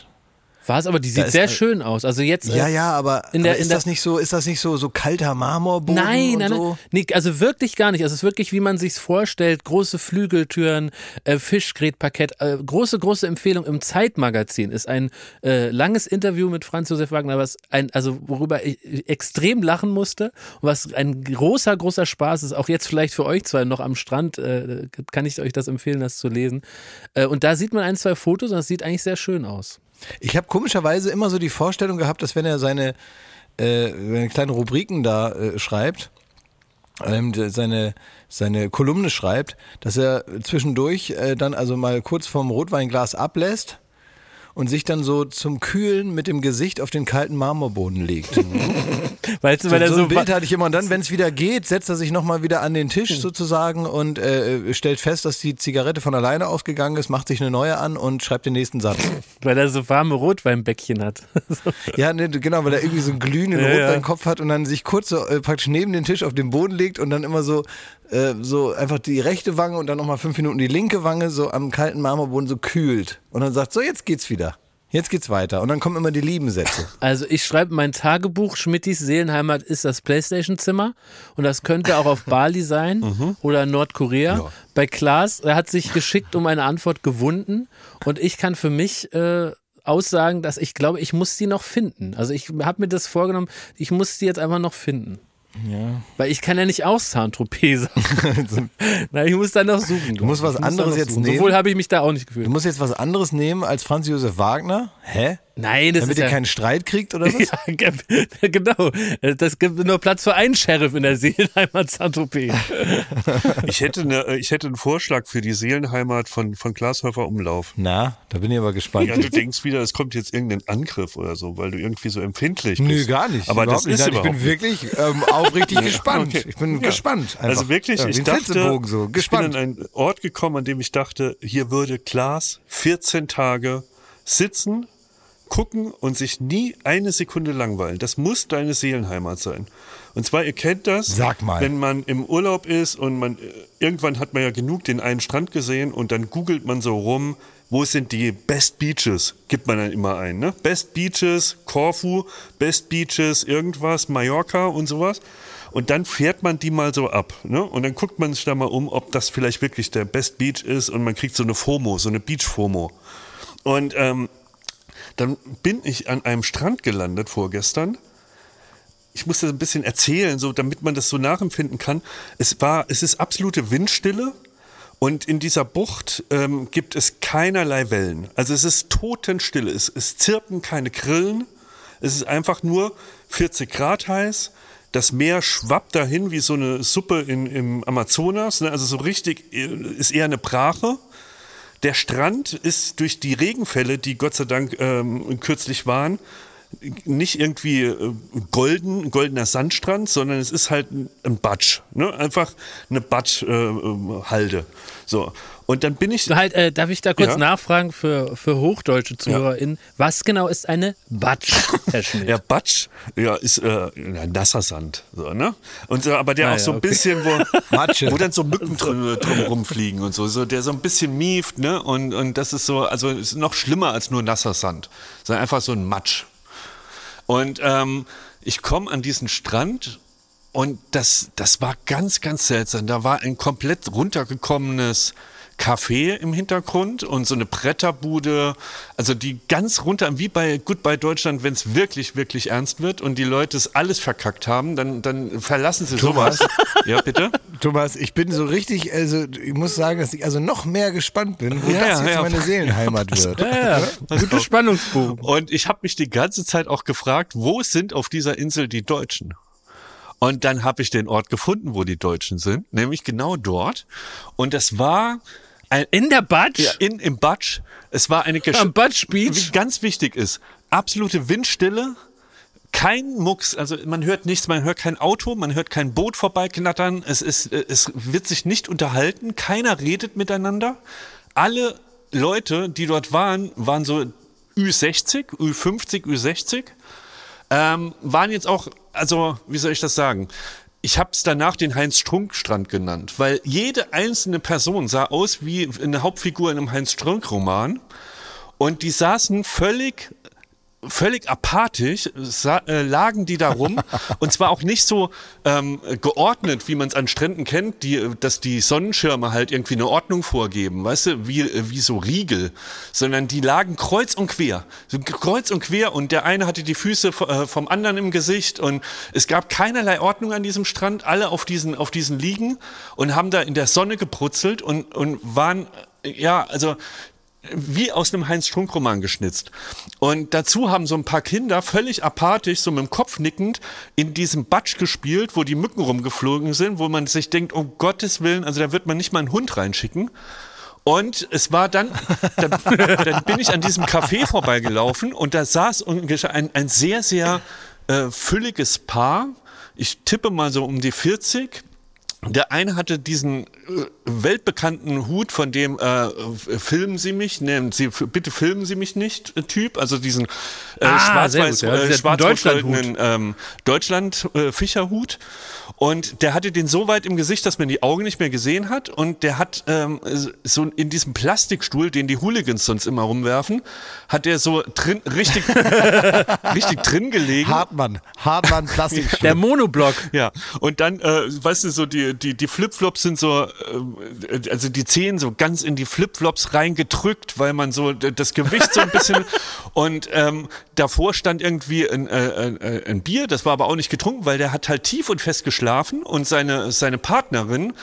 War es, aber die sieht sehr schön aus. Also jetzt. Ja, ja, aber, in der- aber in ist der- das nicht so, ist das nicht so, so kalter Marmorboden Nein, und nein, so? nein. Nee, also wirklich gar nicht. Also es ist wirklich, wie man sich's vorstellt. Große Flügeltüren, äh, Fischgrätparkett. Äh, große, große Empfehlung im Zeitmagazin ist ein äh, langes Interview mit Franz Josef Wagner, was ein, also worüber ich extrem lachen musste und was ein großer, großer Spaß ist. Auch jetzt vielleicht für euch zwei noch am Strand äh, kann ich euch das empfehlen, das zu lesen. Äh, und da sieht man ein, zwei Fotos und das sieht eigentlich sehr schön aus. Ich habe komischerweise immer so die Vorstellung gehabt, dass wenn er seine, äh, kleinen Rubriken da äh, schreibt, ähm, seine, seine Kolumne schreibt, dass er zwischendurch äh, dann also mal kurz vom Rotweinglas ablässt und sich dann so zum Kühlen mit dem Gesicht auf den kalten Marmorboden legt. Weißt du, So, weil er so so, ein Bild hatte ich immer. Und dann, wenn es wieder geht, setzt er sich nochmal wieder an den Hm. Tisch sozusagen und äh, stellt fest, dass die Zigarette von alleine ausgegangen ist, macht sich eine neue an und schreibt den nächsten Satz. weil er so warme Rotweinbäckchen hat. Ja, ne, genau, weil er irgendwie so einen glühenden ja. Rotweinkopf hat und dann sich kurz so äh, praktisch neben den Tisch auf den Boden legt und dann immer so, äh, so einfach die rechte Wange und dann nochmal fünf Minuten die linke Wange so am kalten Marmorboden so kühlt. Und dann sagt, so jetzt geht's wieder. Jetzt geht's weiter. Und dann kommen immer die lieben Sätze. Also ich schreibe mein Tagebuch, Schmittis Seelenheimat ist das Playstation-Zimmer und das könnte auch auf Bali sein Mhm. oder Nordkorea. Bei Klaas, er hat sich geschickt um eine Antwort gewunden und ich kann für mich äh, aussagen, dass ich glaube, ich muss die noch finden. Also ich habe mir das vorgenommen, ich muss die jetzt einfach noch finden. Ja. Weil ich kann ja nicht auch Saint-Tropez sagen. Na, ich muss da noch suchen. Du musst was anderes jetzt nehmen. Sowohl habe ich mich da auch nicht gefühlt. Du musst jetzt was anderes nehmen als Franz Josef Wagner. Hä? Nein, das Damit ist ihr ja... keinen Streit kriegt oder was? Ja, ge- genau. Das gibt nur Platz für einen Sheriff in der Seelenheimat Saint-Tropez. Ich hätte, eine, ich hätte einen Vorschlag für die Seelenheimat von, von Glashäufer Umlauf. Na, da bin ich aber gespannt. Ja, du denkst wieder, es kommt jetzt irgendein Angriff oder so, weil du irgendwie so empfindlich bist. Nö, gar nicht. Aber das ist nicht. überhaupt Ich bin wirklich ähm, aufrichtig gespannt. Okay. Ich bin Ja. gespannt. Einfach. Also wirklich, ja, ich dachte, so. ich bin Gespannt. an einen Ort gekommen, an dem ich dachte, hier würde Klaas 14 Tage sitzen, gucken und sich nie eine Sekunde langweilen. Das muss deine Seelenheimat sein. Und zwar, ihr kennt das, Sag mal. wenn man im Urlaub ist und man äh, irgendwann hat man ja genug den einen Strand gesehen und dann googelt man so rum, wo sind die Best Beaches? Gibt man dann immer ein, ne? Best Beaches, Korfu, Best Beaches, irgendwas, Mallorca und sowas. Und dann fährt man die mal so ab, ne? Und dann guckt man sich da mal um, ob das vielleicht wirklich der Best Beach ist und man kriegt so eine FOMO, so eine Beach-FOMO. Und ähm, dann bin ich an einem Strand gelandet vorgestern. Ich muss das ein bisschen erzählen, so damit man das so nachempfinden kann. Es war, es ist absolute Windstille und in dieser Bucht ähm, gibt es keinerlei Wellen. Also es ist totenstille. Es, es zirpen keine Grillen. Es ist einfach nur 40 Grad heiß. Das Meer schwappt dahin wie so eine Suppe in, im Amazonas. Ne? Also so richtig äh, ist eher eine Brache. Der Strand ist durch die Regenfälle, die Gott sei Dank ähm, kürzlich waren, nicht irgendwie äh, golden, goldener Sandstrand, sondern es ist halt ein, Batsch. Ne? Einfach eine Batsch-Halde. so. Und dann bin ich. Halt, äh, darf ich da kurz Ja. nachfragen für, für hochdeutsche ZuhörerInnen? Was genau ist eine Batsch, Herr Schmidt? Ja, Batsch, ja, ist äh, ja, nasser Sand. So, ne? Und, so, aber der Ah, auch so ja, ein okay. bisschen, wo, wo dann so Mücken drum, drum rumfliegen und so, so, der so ein bisschen mieft, ne? Und, und das ist so, also ist noch schlimmer als nur nasser Sand, sondern einfach so ein Matsch. Und ähm, ich komme an diesen Strand und das, das war ganz, ganz seltsam. Da war ein komplett runtergekommenes Café im Hintergrund und so eine Bretterbude, also die ganz runter, wie bei Goodbye Deutschland, wenn es wirklich, wirklich ernst wird und die Leute es alles verkackt haben, dann, dann verlassen sie Thomas? sowas. Ja, bitte? Thomas, ich bin so richtig, also ich muss sagen, dass ich also noch mehr gespannt bin, wo Ja, das ja, jetzt ja. meine Seelenheimat wird. Ja, ja. Guter Spannungsbogen. Und ich habe mich die ganze Zeit auch gefragt, wo sind auf dieser Insel die Deutschen? Und dann habe ich den Ort gefunden, wo die Deutschen sind, nämlich genau dort. Und das war ein, In der Batsch? ja, in, im Batsch. Es war eine Gesch Am Batsch Wie Beach? ganz wichtig ist, absolute Windstille, kein Mucks, also man hört nichts, man hört kein Auto, man hört kein Boot vorbeiknattern, es, ist, es wird sich nicht unterhalten, keiner redet miteinander. Alle Leute, die dort waren, waren so Ü60, Ü50, Ü60, ähm, waren jetzt auch, also wie soll ich das sagen? Ich habe es danach den Heinz-Strunk-Strand genannt, weil jede einzelne Person sah aus wie eine Hauptfigur in einem Heinz-Strunk-Roman. Und die saßen völlig völlig apathisch äh, lagen die da rum. Und zwar auch nicht so ähm, geordnet, wie man es an Stränden kennt, die, dass die Sonnenschirme halt irgendwie eine Ordnung vorgeben, weißt du, wie, äh, wie so Riegel, sondern die lagen kreuz und quer, so kreuz und quer und der eine hatte die Füße äh, vom anderen im Gesicht und es gab keinerlei Ordnung an diesem Strand, alle auf diesen, auf diesen Liegen und haben da in der Sonne gebrutzelt und, und waren, äh, ja, also wie aus einem Heinz-Strunk-Roman geschnitzt. Und dazu haben so ein paar Kinder völlig apathisch, so mit dem Kopf nickend, in diesem Batsch gespielt, wo die Mücken rumgeflogen sind, wo man sich denkt, um Gottes Willen, also da wird man nicht mal einen Hund reinschicken. Und es war dann, dann, dann bin ich an diesem Café vorbeigelaufen und da saß ein, ein sehr, sehr äh, fülliges Paar. Ich tippe mal so um die 40 der eine hatte diesen weltbekannten Hut von dem äh, filmen Sie mich, nehmen Sie bitte filmen Sie mich nicht äh, Typ, also diesen äh, ah, schwarz-weiß ja. äh, schwarz ähm, Deutschland äh, Fischerhut und der hatte den so weit im Gesicht, dass man die Augen nicht mehr gesehen hat und der hat ähm, so in diesem Plastikstuhl, den die Hooligans sonst immer rumwerfen, hat der so drin richtig richtig drin gelegen. Hartmann, Hartmann Plastikstuhl. Der Monoblock. Ja, und dann äh, weißt du so die die, die, Flipflops sind so, also die Zehen so ganz in die Flipflops reingedrückt, weil man so das Gewicht so ein bisschen und ähm, davor stand irgendwie ein, äh, äh, ein Bier, das war aber auch nicht getrunken, weil der hat halt tief und fest geschlafen und seine, seine Partnerin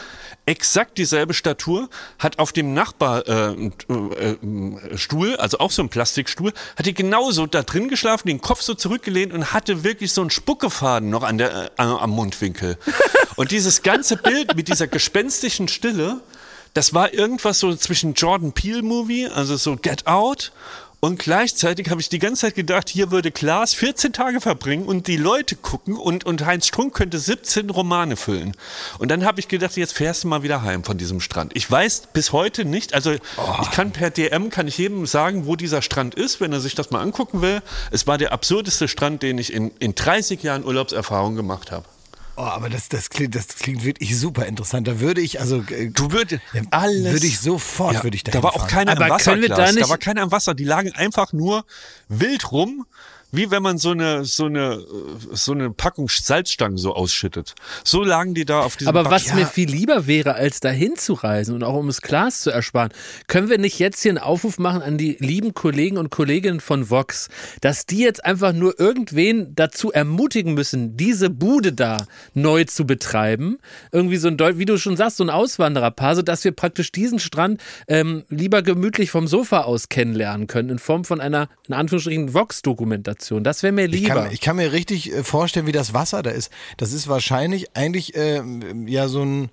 exakt dieselbe Statur, hat auf dem Nachbarstuhl, äh, äh, also auch so ein Plastikstuhl, hat die genauso da drin geschlafen, den Kopf so zurückgelehnt und hatte wirklich so einen Spuckefaden noch an der, äh, am Mundwinkel. Und dieses ganze Bild mit dieser gespenstischen Stille, das war irgendwas so zwischen Jordan Peele Movie, also so Get Out und gleichzeitig habe ich die ganze Zeit gedacht, hier würde Klaas 14 Tage verbringen und die Leute gucken und, und Heinz Strunk könnte 17 Romane füllen. Und dann habe ich gedacht, jetzt fährst du mal wieder heim von diesem Strand. Ich weiß bis heute nicht, also oh. ich kann per DM, kann ich jedem sagen, wo dieser Strand ist, wenn er sich das mal angucken will. Es war der absurdeste Strand, den ich in, in 30 Jahren Urlaubserfahrung gemacht habe. Oh, aber das, das, klingt, das klingt wirklich super interessant. Da würde ich, also. Äh, du würdest alles. Würde ich sofort, ja, würde ich da Da war auch keiner aber im Wasser. Da, da war keiner im Wasser. Die lagen einfach nur wild rum wie wenn man so eine so eine so eine Packung Salzstangen so ausschüttet. So lagen die da auf diesem Aber Back was ja. mir viel lieber wäre, als dahin zu reisen und auch um es Glas zu ersparen, können wir nicht jetzt hier einen Aufruf machen an die lieben Kollegen und Kolleginnen von Vox, dass die jetzt einfach nur irgendwen dazu ermutigen müssen, diese Bude da neu zu betreiben. Irgendwie so ein, wie du schon sagst, so ein Auswandererpaar, so dass wir praktisch diesen Strand ähm, lieber gemütlich vom Sofa aus kennenlernen können in Form von einer in Anführungsstrichen Vox-Dokumentation. Situation. Das wäre mir lieber. Ich kann, ich kann, mir richtig äh, vorstellen, wie das Wasser da ist. Das ist wahrscheinlich eigentlich äh, ja so ein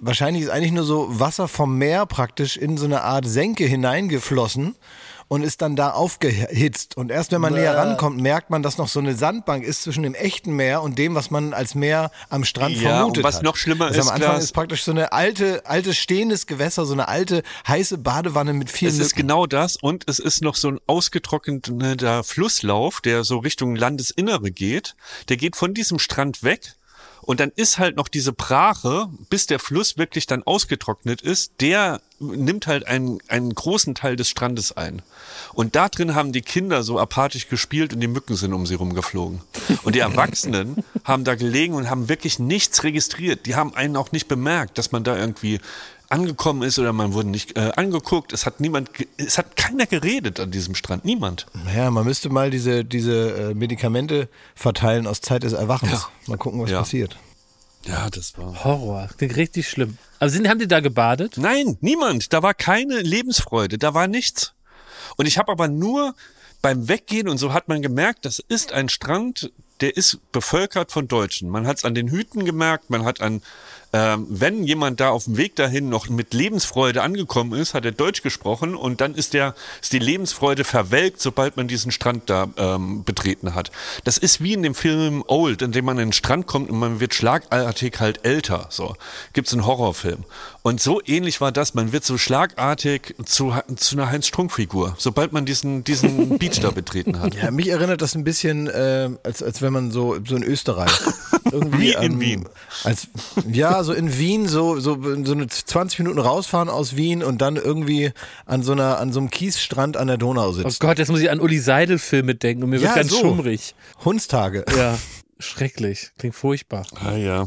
wahrscheinlich ist eigentlich nur so Wasser vom Meer praktisch in so eine Art Senke hineingeflossen und ist dann da aufgehitzt. Und erst wenn man Bäh. näher rankommt, merkt man, dass noch so eine Sandbank ist zwischen dem echten Meer und dem, was man als Meer am Strand ja, vermutet und was hat. noch schlimmer also ist, am Anfang ist praktisch so eine alte, alte stehendes Gewässer, so eine alte heiße Badewanne mit vielen. Es Lücken. ist genau das und es ist noch so ein ausgetrockneter Flusslauf, der so Richtung Landesinnere geht. Der geht von diesem Strand weg und dann ist halt noch diese Brache, bis der Fluss wirklich dann ausgetrocknet ist, der nimmt halt einen, einen großen Teil des Strandes ein. Und da drin haben die Kinder so apathisch gespielt und die Mücken sind um sie rumgeflogen. Und die Erwachsenen haben da gelegen und haben wirklich nichts registriert. Die haben einen auch nicht bemerkt, dass man da irgendwie angekommen ist oder man wurde nicht äh, angeguckt. Es hat niemand, es hat keiner geredet an diesem Strand. Niemand. Ja, man müsste mal diese, diese äh, Medikamente verteilen aus Zeit des Erwachens. Ja. Mal gucken, was ja. passiert. Ja, das war. Horror. Klingt richtig schlimm. Aber sind, haben die da gebadet? Nein, niemand. Da war keine Lebensfreude. Da war nichts. Und ich habe aber nur beim Weggehen und so hat man gemerkt, das ist ein Strand, der ist bevölkert von Deutschen. Man hat es an den Hüten gemerkt, man hat an ähm, wenn jemand da auf dem Weg dahin noch mit Lebensfreude angekommen ist, hat er Deutsch gesprochen und dann ist der ist die Lebensfreude verwelkt, sobald man diesen Strand da ähm, betreten hat. Das ist wie in dem Film Old, in dem man in den Strand kommt und man wird schlagartig halt älter. So gibt's einen Horrorfilm und so ähnlich war das. Man wird so schlagartig zu, zu einer Heinz-Strunk-Figur, sobald man diesen, diesen Beach da betreten hat. Ja, mich erinnert das ein bisschen, äh, als, als wenn man so, so in Österreich. Irgendwie, Wie in ähm, Wien. Als, ja, so in Wien, so, so, so eine 20 Minuten rausfahren aus Wien und dann irgendwie an so, einer, an so einem Kiesstrand an der Donau sitzen. Oh Gott, jetzt muss ich an Uli Seidel-Filme denken und mir ja, wird ganz so. schummrig. Hundstage. Ja, schrecklich. Klingt furchtbar. Ah ja.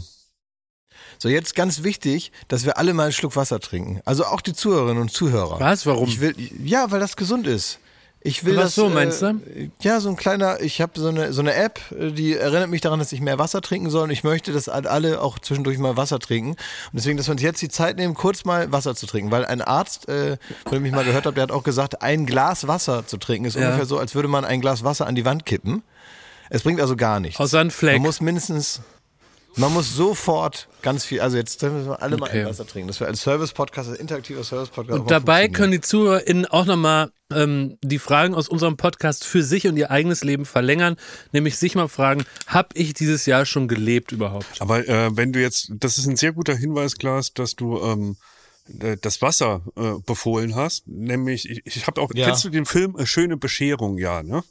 So, jetzt ganz wichtig, dass wir alle mal einen Schluck Wasser trinken. Also auch die Zuhörerinnen und Zuhörer. Was? Warum? Ich will, ja, weil das gesund ist. Ich will Was das, so, meinst äh, du? Ja, so ein kleiner, ich habe so eine, so eine App, äh, die erinnert mich daran, dass ich mehr Wasser trinken soll und ich möchte, dass alle auch zwischendurch mal Wasser trinken. Und deswegen, dass wir uns jetzt die Zeit nehmen, kurz mal Wasser zu trinken, weil ein Arzt, äh, von dem ich mal gehört habe, der hat auch gesagt, ein Glas Wasser zu trinken ist ja. ungefähr so, als würde man ein Glas Wasser an die Wand kippen. Es bringt also gar nichts. Außer ein Fleck. Man muss mindestens, Man muss sofort ganz viel, also jetzt müssen wir alle mal Okay. ein Wasser trinken. Das wäre als Service-Podcast, als interaktiver Service-Podcast. Und dabei können die ZuhörerInnen auch nochmal ähm, die Fragen aus unserem Podcast für sich und ihr eigenes Leben verlängern. Nämlich sich mal fragen, habe ich dieses Jahr schon gelebt überhaupt? Aber äh, wenn du jetzt, das ist ein sehr guter Hinweis, Klaas, dass du ähm, äh, das Wasser äh, befohlen hast. Nämlich, ich, ich habe auch, Ja. kennst du den Film Schöne Bescherung, ja, ne?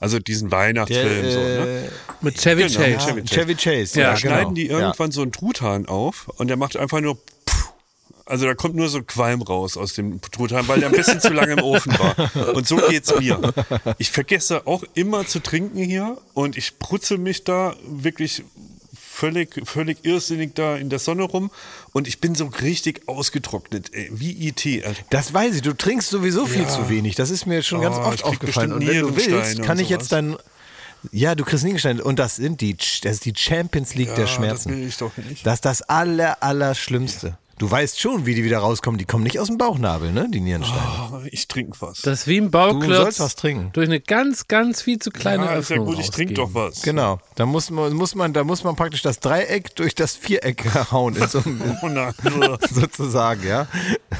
Also diesen Weihnachtsfilm, Der, so, ne? äh, Mit Chevy Genau, Chase. ja, Chevy Chevy, Chase. Chase. Ja, Da Ja, schneiden genau. die irgendwann so einen Truthahn auf und der macht einfach nur Pff. also da kommt nur so Qualm raus aus dem Truthahn, weil der ein bisschen zu lange im Ofen war. Und so geht's mir. Ich vergesse auch immer zu trinken hier und ich brutzel mich da wirklich völlig, völlig irrsinnig da in der Sonne rum und ich bin so richtig ausgetrocknet, ey, wie IT. Alter. Das weiß ich, du trinkst sowieso viel zu wenig. Das ist mir schon ganz Oh, oft ich krieg aufgefallen. Und wenn du willst, kann ich jetzt dann. Ja, du kriegst Nierensteine. Und das sind die, das ist die Champions League der das Schmerzen. will ich doch nicht. Das ist das aller, aller Schlimmste. Du weißt schon, wie die wieder rauskommen. Die kommen nicht aus dem Bauchnabel, ne? Die Nierensteine. Oh, ich trinke was. Das ist wie ein Du Bauklotz sollst was trinken. durch eine ganz, ganz viel zu kleine ja, ist ja Öffnung gut, ich trinke doch was. Genau. Da muss man, muss man, da muss man praktisch das Dreieck durch das Viereck hauen, in so einem, Oh nein. sozusagen, ja.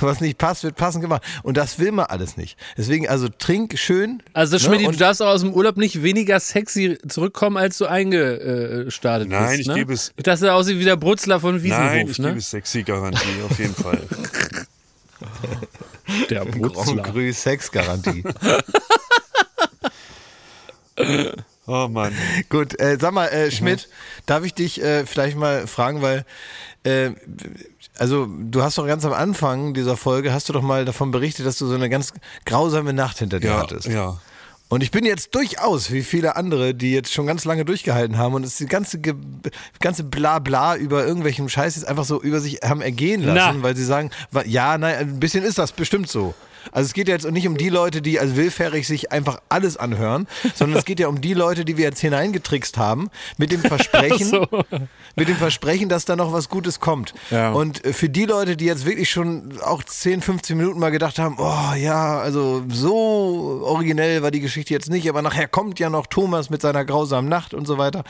Was nicht passt, wird passend gemacht. Und das will man alles nicht. Deswegen, also trink schön. Also ne? Schmidt, du Und- darfst auch aus dem Urlaub nicht weniger sexy zurückkommen, als du eingestartet bist. Nein, ich ne? gebe es- Ich dachte, aussieht wie der Brutzler von Wiesenhof, Nein, ich ne? gebe sexy Garantie, auf jeden Fall. Der Grand. Cru Sexgarantie. Oh Mann. Gut, äh, sag mal, äh, Schmidt, darf ich dich äh, vielleicht mal fragen, weil äh, also du hast doch ganz am Anfang dieser Folge hast du doch mal davon berichtet, dass du so eine ganz grausame Nacht hinter dir Ja, hattest. ja. Und ich bin jetzt durchaus, wie viele andere, die jetzt schon ganz lange durchgehalten haben und es die ganze, Ge ganze Blabla über irgendwelchen Scheiß jetzt einfach so über sich haben ergehen lassen, Na. weil sie sagen, ja, nein, ein bisschen ist das bestimmt so. Also es geht ja jetzt nicht um die Leute, die als willfährig sich einfach alles anhören, sondern es geht ja um die Leute, die wir jetzt hineingetrickst haben, mit dem Versprechen, So. mit dem Versprechen, dass da noch was Gutes kommt. Ja. Und äh, für die Leute, die jetzt wirklich schon auch 10, 15 Minuten mal gedacht haben, oh ja, also so originell war die Geschichte jetzt nicht, aber nachher kommt ja noch Thomas mit seiner grausamen Nacht und so weiter.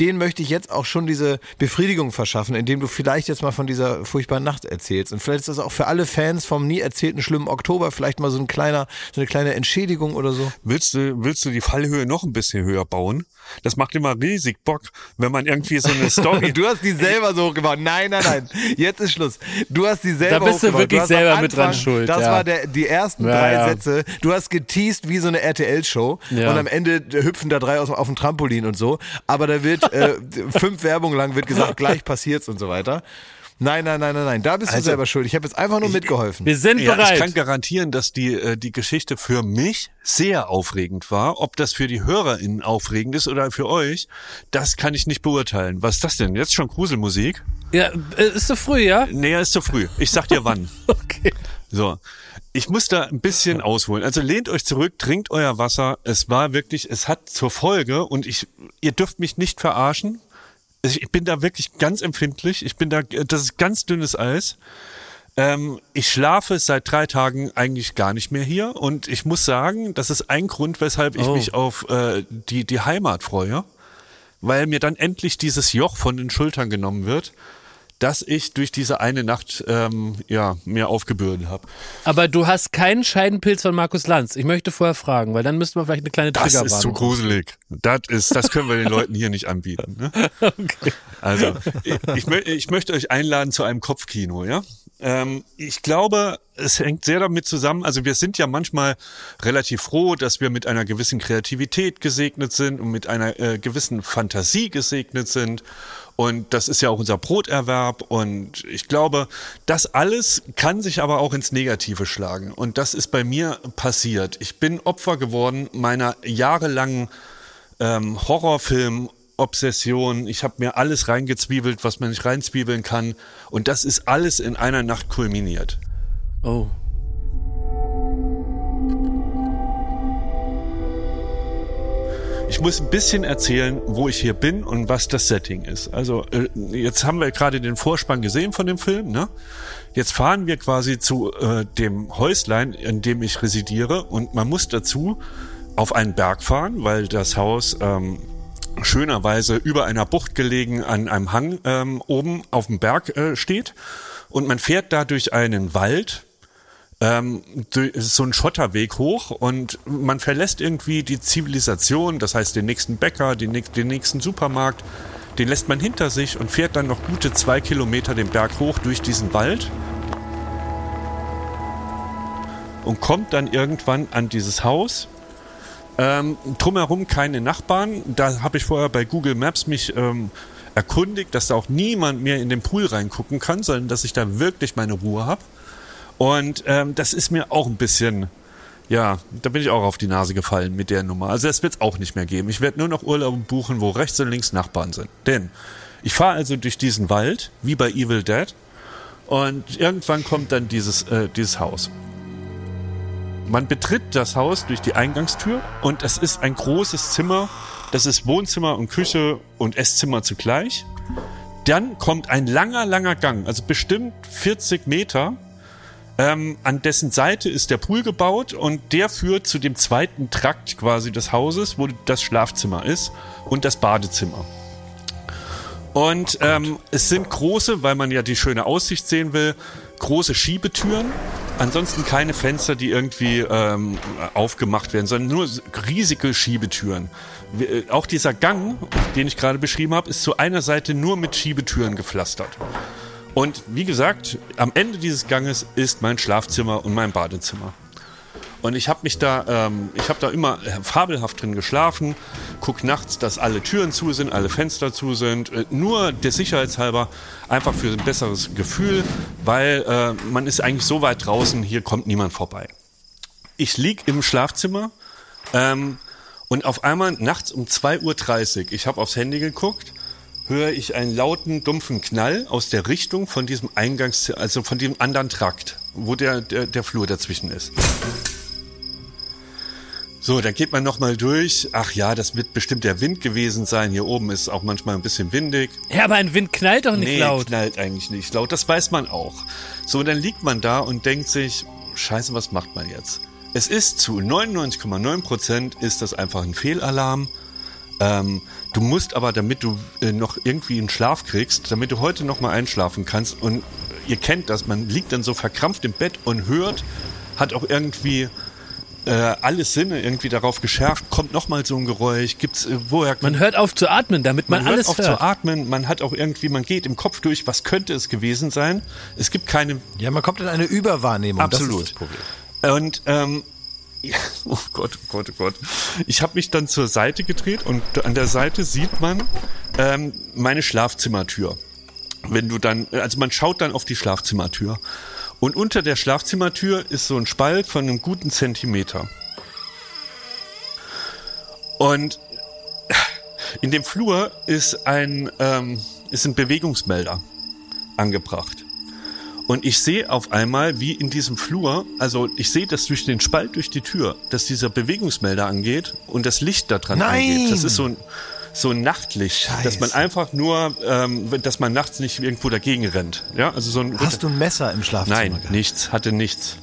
Den möchte ich jetzt auch schon diese Befriedigung verschaffen, indem du vielleicht jetzt mal von dieser furchtbaren Nacht erzählst. Und vielleicht ist das auch für alle Fans vom nie erzählten schlimmen Oktober vielleicht mal so ein kleiner, so eine kleine Entschädigung oder so. Willst du, willst du die Fallhöhe noch ein bisschen höher bauen? Das macht immer riesig Bock, wenn man irgendwie so eine Story. Du hast die selber so hochgebaut. Nein, nein, nein. Jetzt ist Schluss. Du hast die selber Da bist du hochgebaut. wirklich hast selber am mit dran Anfang- schuld, Das ja. war der, die ersten Ja, drei ja. Sätze. Du hast geteased wie so eine RTL-Show. Ja. Und am Ende hüpfen da drei aus, auf dem Trampolin und so. Aber da wird äh, fünf Werbungen lang wird gesagt, gleich passiert's und so weiter. Nein, nein, nein, nein, nein. Da bist du Also, selber schuld. Ich habe jetzt einfach nur mitgeholfen. Wir sind Ja, bereit. ich kann garantieren, dass die, äh, die Geschichte für mich sehr aufregend war. Ob das für die HörerInnen aufregend ist oder für euch, das kann ich nicht beurteilen. Was ist das denn? Jetzt schon Gruselmusik? ja, äh, ist so früh, ja? Nee, ist zu früh. Ich sag dir wann. Okay. So. Ich muss da ein bisschen ausholen. Also lehnt euch zurück, trinkt euer Wasser. Es war wirklich, es hat zur Folge und ich, ihr dürft mich nicht verarschen. Ich bin da wirklich ganz empfindlich. Ich bin da, das ist ganz dünnes Eis. Ähm, ich schlafe seit drei Tagen eigentlich gar nicht mehr hier und ich muss sagen, das ist ein Grund, weshalb ich Oh. mich auf äh, die, die Heimat freue, weil mir dann endlich dieses Joch von den Schultern genommen wird, dass ich durch diese eine Nacht ähm, ja, mir aufgebürdet habe. Aber du hast keinen Scheidenpilz von Markus Lanz. Ich möchte vorher fragen, weil dann müssten wir vielleicht eine kleine Das ist zu Triggerwarnung. gruselig. Das ist, das können wir den Leuten hier nicht anbieten. Ne? Also, ich, ich, ich möchte euch einladen zu einem Kopfkino, ja? Ähm, ich glaube, es hängt sehr damit zusammen. Also, wir sind ja manchmal relativ froh, dass wir mit einer gewissen Kreativität gesegnet sind und mit einer äh, gewissen Fantasie gesegnet sind. Und das ist ja auch unser Broterwerb. Und ich glaube, das alles kann sich aber auch ins Negative schlagen. Und das ist bei mir passiert. Ich bin Opfer geworden meiner jahrelangen ähm, Horrorfilm-Obsession. Ich habe mir alles reingezwiebelt, was man nicht reinzwiebeln kann. Und das ist alles in einer Nacht kulminiert. Oh. Ich muss ein bisschen erzählen, wo ich hier bin und was das Setting ist. Also äh, jetzt haben wir gerade den Vorspann gesehen von dem Film. Ne? Jetzt fahren wir quasi zu äh, dem Häuslein, in dem ich residiere. Und man muss dazu auf einen Berg fahren, weil das Haus ähm, schönerweise über einer Bucht gelegen an einem Hang ähm, oben auf dem Berg äh, steht. Und man fährt da durch einen Wald, ähm, so ein Schotterweg hoch und man verlässt irgendwie die Zivilisation, das heißt den nächsten Bäcker, den, den nächsten Supermarkt, den lässt man hinter sich und fährt dann noch gute zwei Kilometer den Berg hoch durch diesen Wald und kommt dann irgendwann an dieses Haus. Ähm, drumherum keine Nachbarn. Da habe ich vorher bei Google Maps mich ähm, erkundigt, dass da auch niemand mehr in den Pool reingucken kann, sondern dass ich da wirklich meine Ruhe habe. Und ähm, das ist mir auch ein bisschen, ja, da bin ich auch auf die Nase gefallen mit der Nummer. Also das wird es auch nicht mehr geben. Ich werde nur noch Urlaub buchen, wo rechts und links Nachbarn sind. Denn ich fahre also durch diesen Wald, wie bei Evil Dead, und irgendwann kommt dann dieses, äh, dieses Haus. Man betritt das Haus durch die Eingangstür und es ist ein großes Zimmer. Das ist Wohnzimmer und Küche und Esszimmer zugleich. Dann kommt ein langer, langer Gang, also bestimmt 40 Meter, ähm, an dessen Seite ist der Pool gebaut und der führt zu dem zweiten Trakt quasi des Hauses, wo das Schlafzimmer ist und das Badezimmer. Und ähm, es sind große, weil man ja die schöne Aussicht sehen will, große Schiebetüren. Ansonsten keine Fenster, die irgendwie ähm, aufgemacht werden, sondern nur riesige Schiebetüren. Äh, auch dieser Gang, den ich gerade beschrieben habe, ist zu einer Seite nur mit Schiebetüren gepflastert. Und wie gesagt, am Ende dieses Ganges ist mein Schlafzimmer und mein Badezimmer. Und ich habe mich da, ähm, ich habe da immer fabelhaft drin geschlafen, guck nachts, dass alle Türen zu sind, alle Fenster zu sind, äh, nur der Sicherheitshalber, einfach für ein besseres Gefühl, weil äh, man ist eigentlich so weit draußen, hier kommt niemand vorbei. Ich lieg im Schlafzimmer ähm, und auf einmal nachts um 2.30 Uhr, ich habe aufs Handy geguckt, höre ich einen lauten, dumpfen Knall aus der Richtung von diesem Eingangs, also von dem anderen Trakt, wo der, der, der Flur dazwischen ist. So, dann geht man nochmal durch. Ach ja, das wird bestimmt der Wind gewesen sein. Hier oben ist auch manchmal ein bisschen windig. Ja, aber ein Wind knallt doch nicht nee, laut. knallt eigentlich nicht laut. Das weiß man auch. So, dann liegt man da und denkt sich, scheiße, was macht man jetzt? Es ist zu 99,9 Prozent ist das einfach ein Fehlalarm. Ähm, du musst aber, damit du äh, noch irgendwie einen Schlaf kriegst, damit du heute noch mal einschlafen kannst und ihr kennt das, man liegt dann so verkrampft im Bett und hört, hat auch irgendwie äh, alle Sinne irgendwie darauf geschärft, kommt noch mal so ein Geräusch, gibt's äh, woher Man hört auf zu atmen, damit man, man alles hört. auf zu atmen, man hat auch irgendwie, man geht im Kopf durch, was könnte es gewesen sein? Es gibt keine Ja, man kommt in eine Überwahrnehmung, Absolut. das ist das Problem. Und ähm, oh Gott, oh Gott, oh Gott. Ich habe mich dann zur Seite gedreht und an der Seite sieht man ähm, meine Schlafzimmertür. Wenn du dann, also man schaut dann auf die Schlafzimmertür. Und unter der Schlafzimmertür ist so ein Spalt von einem guten Zentimeter. Und in dem Flur ist ein, ähm, ist ein Bewegungsmelder angebracht. Und ich sehe auf einmal, wie in diesem Flur, also ich sehe das durch den Spalt durch die Tür, dass dieser Bewegungsmelder angeht und das Licht da dran Nein. angeht. Das ist so ein, so ein Nachtlicht, Scheiße. dass man einfach nur, ähm, dass man nachts nicht irgendwo dagegen rennt. Ja, also so ein. Hast du ein Messer im Schlafzimmer? Nein, gehabt? nichts, hatte nichts.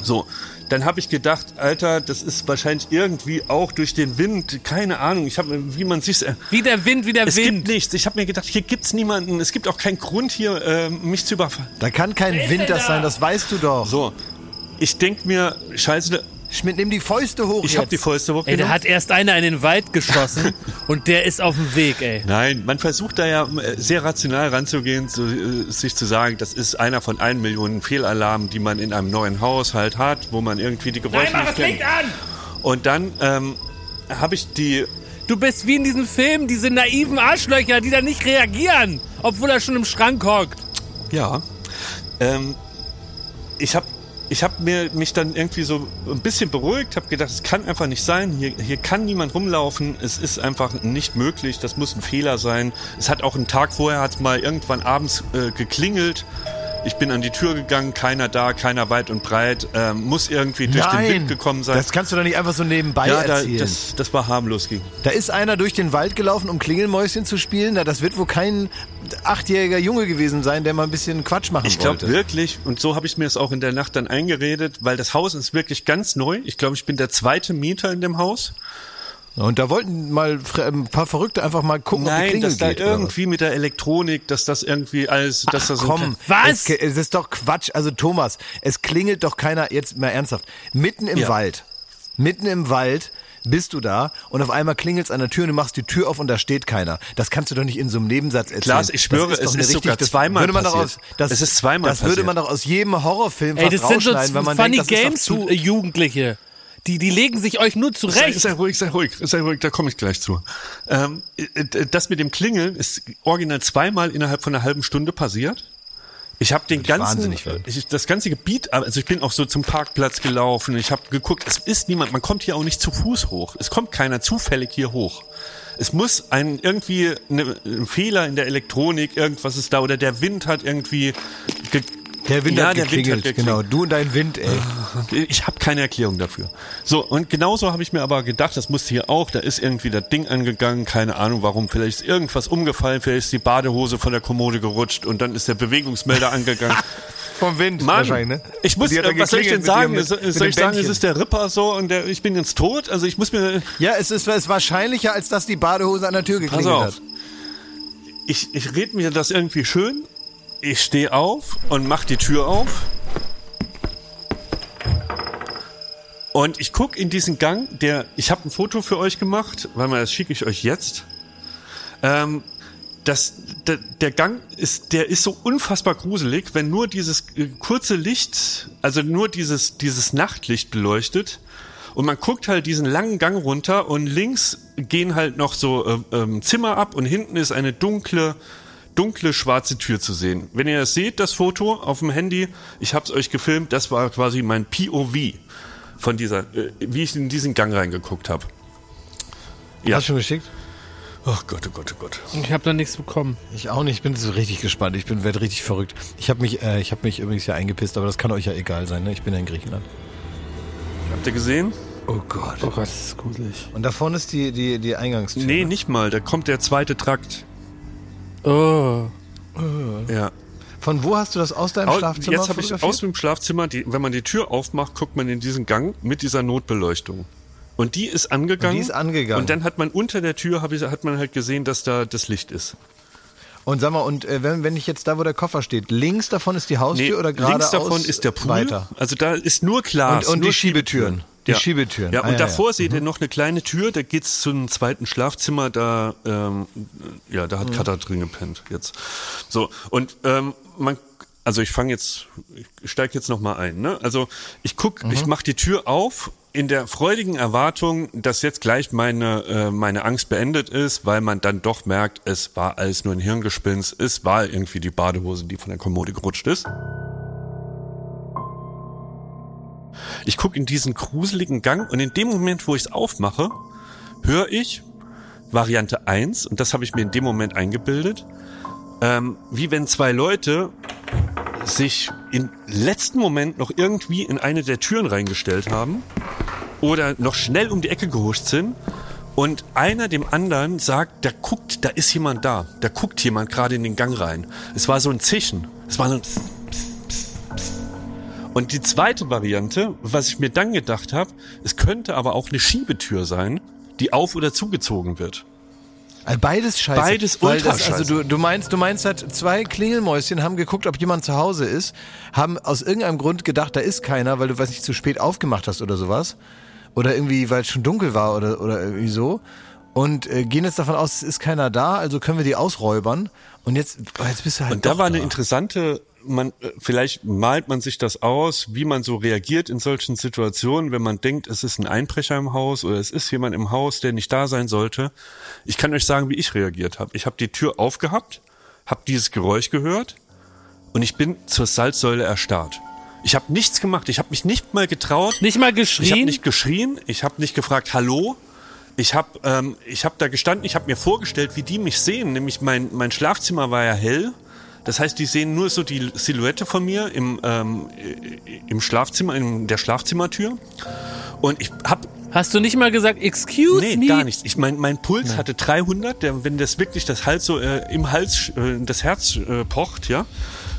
So, dann habe ich gedacht, Alter, das ist wahrscheinlich irgendwie auch durch den Wind, keine Ahnung. Ich habe, wie man sich äh, wie der Wind, wie der es Wind. Es gibt nichts. Ich habe mir gedacht, hier gibt's niemanden. Es gibt auch keinen Grund hier, äh, mich zu überfallen. Da kann kein Wind das da? sein. Das weißt du doch. So, ich denk mir, Scheiße, Schmidt, nimm die Fäuste hoch. Ich hab die Fäuste hoch. Ey, der hat erst einer in den Wald geschossen und der ist auf dem Weg, ey. Nein, man versucht da ja äh, sehr rational ranzugehen, zu, äh, sich zu sagen, das ist einer von ein Millionen Fehlalarmen, die man in einem neuen Haushalt hat, wo man irgendwie die Geräusche Nein, mach das Licht an! Und dann ähm, habe ich die Du bist wie in diesem Film, diese naiven Arschlöcher, die da nicht reagieren, obwohl er schon im Schrank hockt. Ja. Ähm, ich habe ich habe mir mich dann irgendwie so ein bisschen beruhigt, habe gedacht, es kann einfach nicht sein. Hier, hier kann niemand rumlaufen. Es ist einfach nicht möglich. Das muss ein Fehler sein. Es hat auch einen Tag vorher hat mal irgendwann abends äh, geklingelt. Ich bin an die Tür gegangen, keiner da, keiner weit und breit. Ähm, muss irgendwie durch Nein, den Wind gekommen sein. Das kannst du doch nicht einfach so nebenbei ja, erzählen. Da, das, das war harmlos. Ging. Da ist einer durch den Wald gelaufen, um Klingelmäuschen zu spielen. das wird wohl kein achtjähriger Junge gewesen sein, der mal ein bisschen Quatsch machen ich wollte. Ich glaube wirklich, und so habe ich mir es auch in der Nacht dann eingeredet, weil das Haus ist wirklich ganz neu. Ich glaube, ich bin der zweite Mieter in dem Haus. Und da wollten mal ein paar Verrückte einfach mal gucken, ob die Nein, Klingel dass da geht. irgendwie mit der Elektronik, dass das irgendwie alles, dass das so Komm, Was? Es, es ist doch Quatsch. Also Thomas, es klingelt doch keiner, jetzt mal ernsthaft, mitten im Ja. Wald, mitten im Wald bist du da und auf einmal klingelt's an der Tür und du machst die Tür auf und da steht keiner. Das kannst du doch nicht in so einem Nebensatz erzählen. Klaas, ich schwöre, Das es ist sogar das zweimal würde man doch passiert. aus, das, Es ist zweimal Das würde passiert. man doch aus jedem Horrorfilm Ey, das sind so weil man funny denkt, das Games, ist doch zu... Jugendliche. Die, die legen sich euch nur Sei, zurecht. sei ruhig, sei ruhig, sei ruhig, da komme ich gleich zu. Ähm, äh, das mit dem Klingeln ist original zweimal innerhalb von einer halben Stunde passiert. Ich habe den ganzen, werden. ich, das ganze Gebiet, also ich bin auch so zum Parkplatz gelaufen. Ich habe geguckt, es ist niemand, man kommt hier auch nicht zu Fuß hoch. Es kommt keiner zufällig hier hoch. Es muss ein irgendwie eine, ein Fehler in der Elektronik, irgendwas ist da oder der Wind hat irgendwie ge Der Wind ja, hat der Wind geklingelt, hat geklingelt. genau. Du und dein Wind, ey. Ich habe keine Erklärung dafür. So, und genauso habe ich mir aber gedacht, das musste hier auch, da ist irgendwie das Ding angegangen, keine Ahnung warum, vielleicht ist irgendwas umgefallen, vielleicht ist die Badehose von der Kommode gerutscht und dann ist der Bewegungsmelder angegangen. Vom Wind Mann, wahrscheinlich, ne? ich muss, hat äh, was soll ich denn sagen? ihrem- soll ich sagen, es ist der Ripper so und der, ich bin jetzt tot? Also ich muss mir, Ja, es ist, es ist wahrscheinlicher, als dass die Badehose an der Tür pass geklingelt auf, hat. ich, ich red mir das irgendwie schön, ich stehe auf und mach die Tür auf Und ich guck in diesen Gang, der, ich habe ein Foto für euch gemacht, weil mal das schicke ich euch jetzt. Ähm, das, der, der Gang ist, der ist so unfassbar gruselig, wenn nur dieses äh, kurze Licht, also nur dieses, dieses Nachtlicht beleuchtet. Und man guckt halt diesen langen Gang runter und links gehen halt noch so äh, ähm, Zimmer ab und hinten ist eine dunkle, dunkle schwarze Tür zu sehen. Wenn ihr das seht, das Foto auf dem Handy, ich habe es euch gefilmt, das war quasi mein POV von dieser, äh, wie ich in diesen Gang reingeguckt habe. Ja. Hast du schon geschickt? Oh Gott, oh Gott, oh Gott. Ich habe da nichts bekommen. Ich auch nicht. Ich bin so richtig gespannt. Ich bin werde richtig verrückt. Ich habe mich, äh, ich habe mich übrigens ja eingepisst, aber das kann euch ja egal sein. Ne? Ich bin ja in Griechenland. Habt ihr gesehen? Oh Gott. Oh Gott, das ist gruselig. Und da vorne ist die die die Eingangstür. Nee, nicht mal. Da kommt der zweite Trakt. Oh. Ja. Von wo hast du das aus deinem Schlafzimmer Jetzt habe ich aus dem Schlafzimmer, die, wenn man die Tür aufmacht, guckt man in diesen Gang mit dieser Notbeleuchtung. Und die ist angegangen. Und die ist angegangen. Und dann hat man unter der Tür, ich, hat man halt gesehen, dass da das Licht ist. Und sag mal, und äh, wenn, wenn ich jetzt da, wo der Koffer steht, links davon ist die Haustür oder gerade links davon ist der Pool. weiter? Also da ist nur Glas. Und- und nur die Schiebetüren. Die ja. Schiebetüren. Ja, Ah, und ja, davor ja. seht ihr noch eine kleine Tür, da geht's zum zweiten Schlafzimmer, da, ähm, ja, da hat Mhm. Katha drin gepennt jetzt. So, und ähm, man, also ich fange jetzt, ich steige jetzt noch mal ein. Ne? Also ich guck, Mhm. ich mache die Tür auf in der freudigen Erwartung, dass jetzt gleich meine äh, meine Angst beendet ist, weil man dann doch merkt, es war alles nur ein Hirngespinst, es war irgendwie die Badehose, die von der Kommode gerutscht ist. Ich guck in diesen gruseligen Gang und in dem Moment, wo ich es aufmache, höre ich Variante 1, und das habe ich mir in dem Moment eingebildet, ähm, wie wenn zwei Leute sich im letzten Moment noch irgendwie in eine der Türen reingestellt haben oder noch schnell um die Ecke gehuscht sind und einer dem anderen sagt, da guckt, da ist jemand da, da guckt jemand gerade in den Gang rein. Es war so ein Zischen, es war so ein Psst, Psst, Psst, Psst. Und die zweite Variante, was ich mir dann gedacht habe, es könnte aber auch eine Schiebetür sein, die auf oder zugezogen wird. Äh, Beides scheiße. Beides ultra das, Also du, du meinst, du meinst halt, zwei Klingelmäuschen haben geguckt, ob jemand zu Hause ist, haben aus irgendeinem Grund gedacht, da ist keiner, weil du, weiß nicht, zu spät aufgemacht hast oder sowas. Oder irgendwie, weil es schon dunkel war oder, oder irgendwie so. Und äh, gehen jetzt davon aus, es ist keiner da, also können wir die ausräubern. Und jetzt, jetzt bist du halt Und da war eine da. interessante, man, äh, vielleicht malt man sich das aus, wie man so reagiert in solchen Situationen, wenn man denkt, es ist ein Einbrecher im Haus oder es ist jemand im Haus, der nicht da sein sollte. Ich kann euch sagen, wie ich reagiert habe. Ich habe die Tür aufgehabt, habe dieses Geräusch gehört und ich bin zur Salzsäule erstarrt. Ich habe nichts gemacht, ich habe mich nicht mal getraut, Nicht mal ich habe geschrien? nicht geschrien, ich habe nicht gefragt, hallo. Ich habe ähm, ich hab da gestanden, ich habe mir vorgestellt, wie die mich sehen. Nämlich mein, mein Schlafzimmer war ja hell. Das heißt, die sehen nur so die Silhouette von mir im, ähm, äh, im Schlafzimmer, in der Schlafzimmertür. Und ich habe Hast du nicht mal gesagt, excuse Nee, me? gar nichts. Ich mein, mein Puls hatte 300, der, wenn das wirklich das Hals so äh, im Hals, äh, das Herz äh, pocht, ja.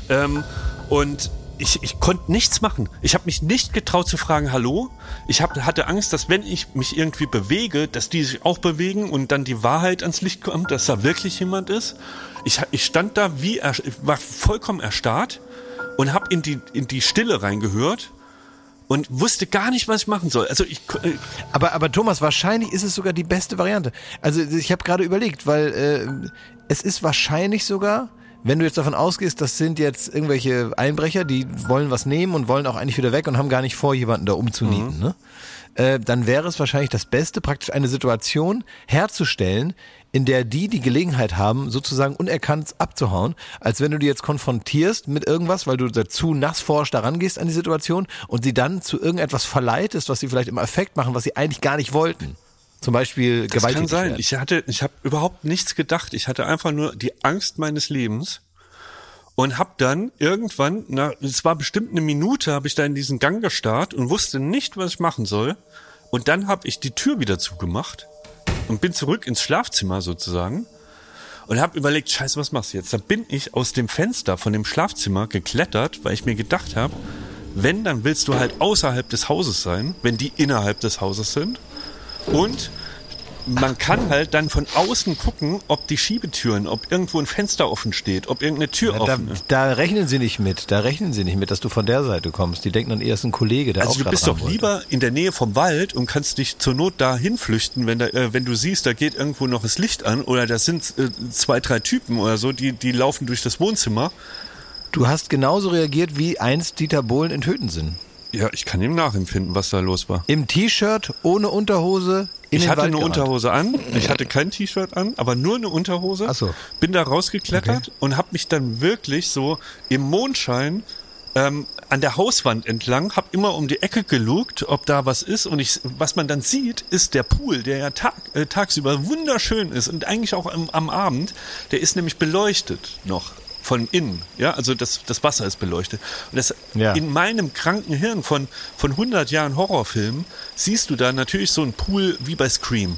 Ähm, und ich, ich konnte nichts machen. Ich habe mich nicht getraut zu fragen, hallo. Ich hab, hatte Angst, dass wenn ich mich irgendwie bewege, dass die sich auch bewegen und dann die Wahrheit ans Licht kommt, dass da wirklich jemand ist. Ich, ich stand da wie, er, war vollkommen erstarrt und habe in die, in die Stille reingehört und wusste gar nicht, was ich machen soll. Also ich äh, aber aber Thomas, wahrscheinlich ist es sogar die beste Variante. Also ich habe gerade überlegt, weil äh, es ist wahrscheinlich sogar, wenn du jetzt davon ausgehst, das sind jetzt irgendwelche Einbrecher, die wollen was nehmen und wollen auch eigentlich wieder weg und haben gar nicht vor, jemanden da umzunieten, mhm. ne? Äh, dann wäre es wahrscheinlich das Beste, praktisch eine Situation herzustellen, in der die die Gelegenheit haben, sozusagen unerkannt abzuhauen, als wenn du die jetzt konfrontierst mit irgendwas, weil du dazu nassforsch daran gehst an die Situation und sie dann zu irgendetwas verleitest, was sie vielleicht im Effekt machen, was sie eigentlich gar nicht wollten. Zum Beispiel das kann sein. Ich hatte, ich habe überhaupt nichts gedacht. Ich hatte einfach nur die Angst meines Lebens und hab dann irgendwann, na, es war bestimmt eine Minute, habe ich da in diesen Gang gestarrt und wusste nicht, was ich machen soll. Und dann habe ich die Tür wieder zugemacht und bin zurück ins Schlafzimmer sozusagen und habe überlegt, scheiße, was machst du jetzt? Da bin ich aus dem Fenster von dem Schlafzimmer geklettert, weil ich mir gedacht habe, wenn, dann willst du halt außerhalb des Hauses sein, wenn die innerhalb des Hauses sind. Und man kann halt dann von außen gucken, ob die Schiebetüren, ob irgendwo ein Fenster offen steht, ob irgendeine Tür ja, offen da, ist. Da rechnen sie nicht mit. Da rechnen sie nicht mit, dass du von der Seite kommst. Die denken dann eher, es ist ein Kollege, der also auch du bist doch lieber in der Nähe vom Wald und kannst dich zur Not da hinflüchten, wenn da, äh, wenn du siehst, da geht irgendwo noch das Licht an oder das sind äh, zwei, drei Typen oder so, die, die laufen durch das Wohnzimmer. Du hast genauso reagiert, wie einst Dieter Bohlen in Töten Ja, ich kann ihm nachempfinden, was da los war. Im T-Shirt, ohne Unterhose, in ich hatte Wald eine gerannt. Unterhose an, ich hatte kein T-Shirt an, aber nur eine Unterhose. Ach so. Bin da rausgeklettert okay. und habe mich dann wirklich so im Mondschein ähm, an der Hauswand entlang, habe immer um die Ecke gelugt, ob da was ist. Und ich, was man dann sieht, ist der Pool, der ja tag, äh, tagsüber wunderschön ist und eigentlich auch am, am Abend, der ist nämlich beleuchtet noch von innen. Ja, also das, das Wasser ist beleuchtet. Und das ja. in meinem kranken Hirn von, von 100 Jahren Horrorfilmen siehst du da natürlich so einen Pool wie bei Scream.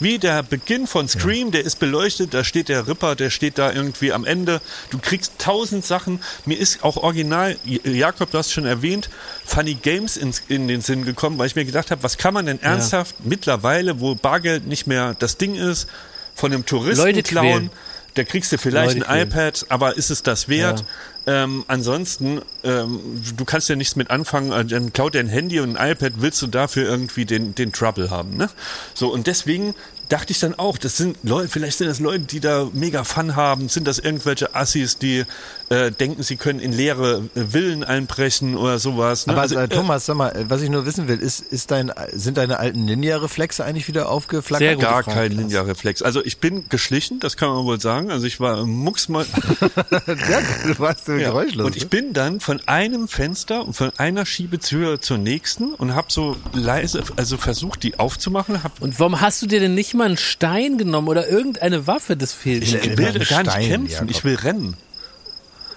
Wie der Beginn von Scream, ja. der ist beleuchtet, da steht der Ripper, der steht da irgendwie am Ende. Du kriegst tausend Sachen. Mir ist auch original, Jakob, du hast schon erwähnt, Funny Games in, in den Sinn gekommen, weil ich mir gedacht habe, was kann man denn ernsthaft ja. mittlerweile, wo Bargeld nicht mehr das Ding ist, von einem Touristen Leute klauen? Quälen da kriegst du vielleicht Leute ein iPad, aber ist es das wert? Ja. Ähm, ansonsten, ähm, du kannst ja nichts mit anfangen, äh, dann klaut dir ein Handy und ein iPad, willst du dafür irgendwie den, den Trouble haben, ne? So, und deswegen dachte ich dann auch, das sind Leute, vielleicht sind das Leute, die da mega Fun haben, sind das irgendwelche Assis, die äh, denken, sie können in leere äh, Villen einbrechen oder sowas. Ne? Aber also, äh, Thomas, sag mal, was ich nur wissen will, ist, ist dein, sind deine alten Ninja-Reflexe eigentlich wieder aufgeflackert? Sehr Gar kein Ninja-Reflex. Also ich bin geschlichen, das kann man wohl sagen. Also ich war mucksmal. ja, du warst so ja. geräuschlos. Und ich ne? bin dann von einem Fenster und von einer Schiebetür zur nächsten und habe so leise, also versucht, die aufzumachen. Hab und warum hast du dir denn nicht mal einen Stein genommen oder irgendeine Waffe? Das fehlt Ich will gar nicht Stein, kämpfen, Jakob. ich will rennen.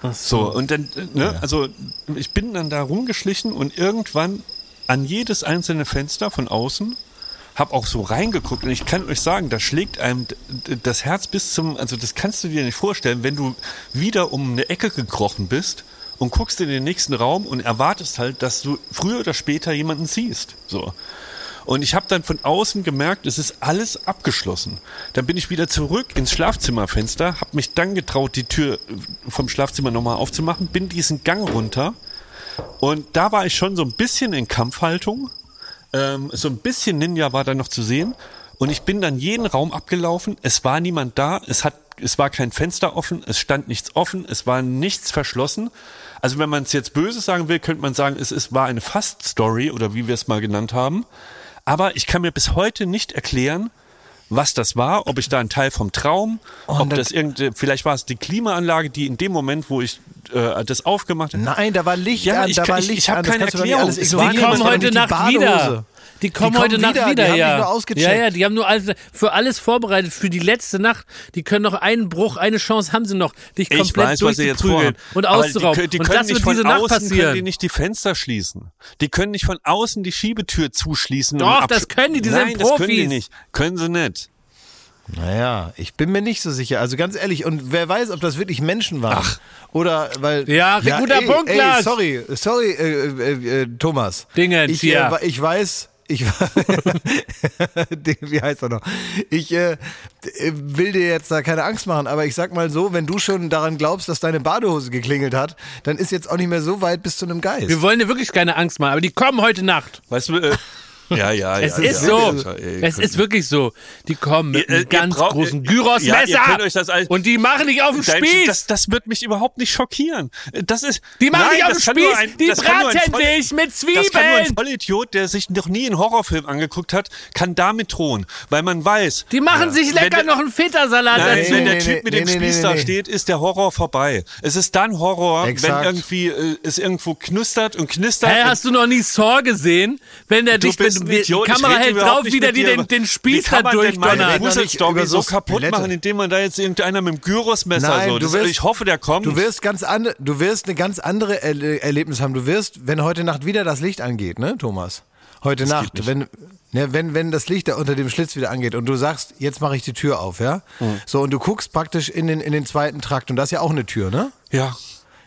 So. so, und dann, ne, ja. also ich bin dann da rumgeschlichen und irgendwann an jedes einzelne Fenster von außen hab auch so reingeguckt und ich kann euch sagen, da schlägt einem das Herz bis zum, also das kannst du dir nicht vorstellen, wenn du wieder um eine Ecke gekrochen bist und guckst in den nächsten Raum und erwartest halt, dass du früher oder später jemanden siehst. So. Und ich habe dann von außen gemerkt, es ist alles abgeschlossen. Dann bin ich wieder zurück ins Schlafzimmerfenster, habe mich dann getraut, die Tür vom Schlafzimmer nochmal aufzumachen, bin diesen Gang runter und da war ich schon so ein bisschen in Kampfhaltung. Ähm, so ein bisschen Ninja war da noch zu sehen. Und ich bin dann jeden Raum abgelaufen. Es war niemand da. Es hat, es war kein Fenster offen. Es stand nichts offen. Es war nichts verschlossen. Also wenn man es jetzt böse sagen will, könnte man sagen, es, es war eine Fast-Story oder wie wir es mal genannt haben. Aber ich kann mir bis heute nicht erklären, was das war, ob ich da ein Teil vom Traum, oh, ob das irgendwie, vielleicht war es die Klimaanlage, die in dem Moment, wo ich äh, das aufgemacht habe. Nein, da war Licht ja, an, ich, da war ich, Licht ich habe keine Erklärung. War die kommen heute Nacht wieder. Die kommen, die kommen heute Nacht wieder, die ja. ja, ja, die haben nur alles, für alles vorbereitet, für die letzte Nacht. Die können noch einen Bruch, eine Chance haben sie noch, dich komplett durchzuprügeln und auszurauben. Die, die und das wird diese Nacht passieren. können die nicht die Fenster schließen. Die können nicht von außen die Schiebetür zuschließen. Doch, das können die, die Nein, sind Profis. das können die nicht. Können sie nicht. Naja, ich bin mir nicht so sicher. Also ganz ehrlich, und wer weiß, ob das wirklich Menschen waren. Ach. Oder weil. Ja, guter ey, Punkt, ey, Lars. Sorry, sorry, äh, äh, äh, Thomas. Dingens, ich, ja. Äh, ich weiß. Ich, wie heißt er noch? Ich äh, will dir jetzt da keine Angst machen, aber ich sag mal so, wenn du schon daran glaubst, dass deine Badehose geklingelt hat, dann ist jetzt auch nicht mehr so weit bis zu einem Geist. Wir wollen dir wirklich keine Angst machen, aber die kommen heute Nacht. Weißt du, äh, ja, ja, Es ja. ist ja, so. ja, ey, Es ist wirklich so. Die kommen mit Ihr- einem ihr ganz braucht- großen ihr- ja, ihr Gyrosmesser alles- und die machen dich auf den Dein- Spieß. Das, das wird mich überhaupt nicht schockieren. Das ist. die machen Nein, dich auf den nur Spieß. ein- die braten dich mit Das kann nur ein Zwiebeln. Vollidiot, der sich noch nie einen Horrorfilm angeguckt hat, kann damit drohen. Weil man weiß. Die machen sich Wenn lecker der- noch einen Feta-Salat Nein, dazu. wenn der nee, Typ nee, mit dem nee, nee, Spieß nee, da nee. steht, ist der Horror vorbei. Es ist dann Horror, Exakt. wenn irgendwie äh, es irgendwo knustert und knistert. Hä, und hast du noch nie Saw gesehen? Wenn der dich, wenn du, ein die. Ich Kamera hält drauf, wieder mit die den, den Wie Spieß da durchdonnert. Grusel- Gruselstory über so so kaputt Skelette. machen, indem man da jetzt irgendeiner mit dem Gyrosmesser Nein, so. du Das, wirst- ich hoffe, der kommt. Du wirst ganz andere, du wirst eine ganz andere Erle Erlebnis haben. Du wirst, wenn heute Nacht wieder das Licht angeht, ne, Thomas? Heute Nacht, nicht. wenn, ne, wenn, wenn das Licht da unter dem Schlitz wieder angeht und du sagst, jetzt mache ich die Tür auf, ja? Mhm. So, und du guckst praktisch in den, in den zweiten Trakt und das ist ja auch eine Tür, ne? ja.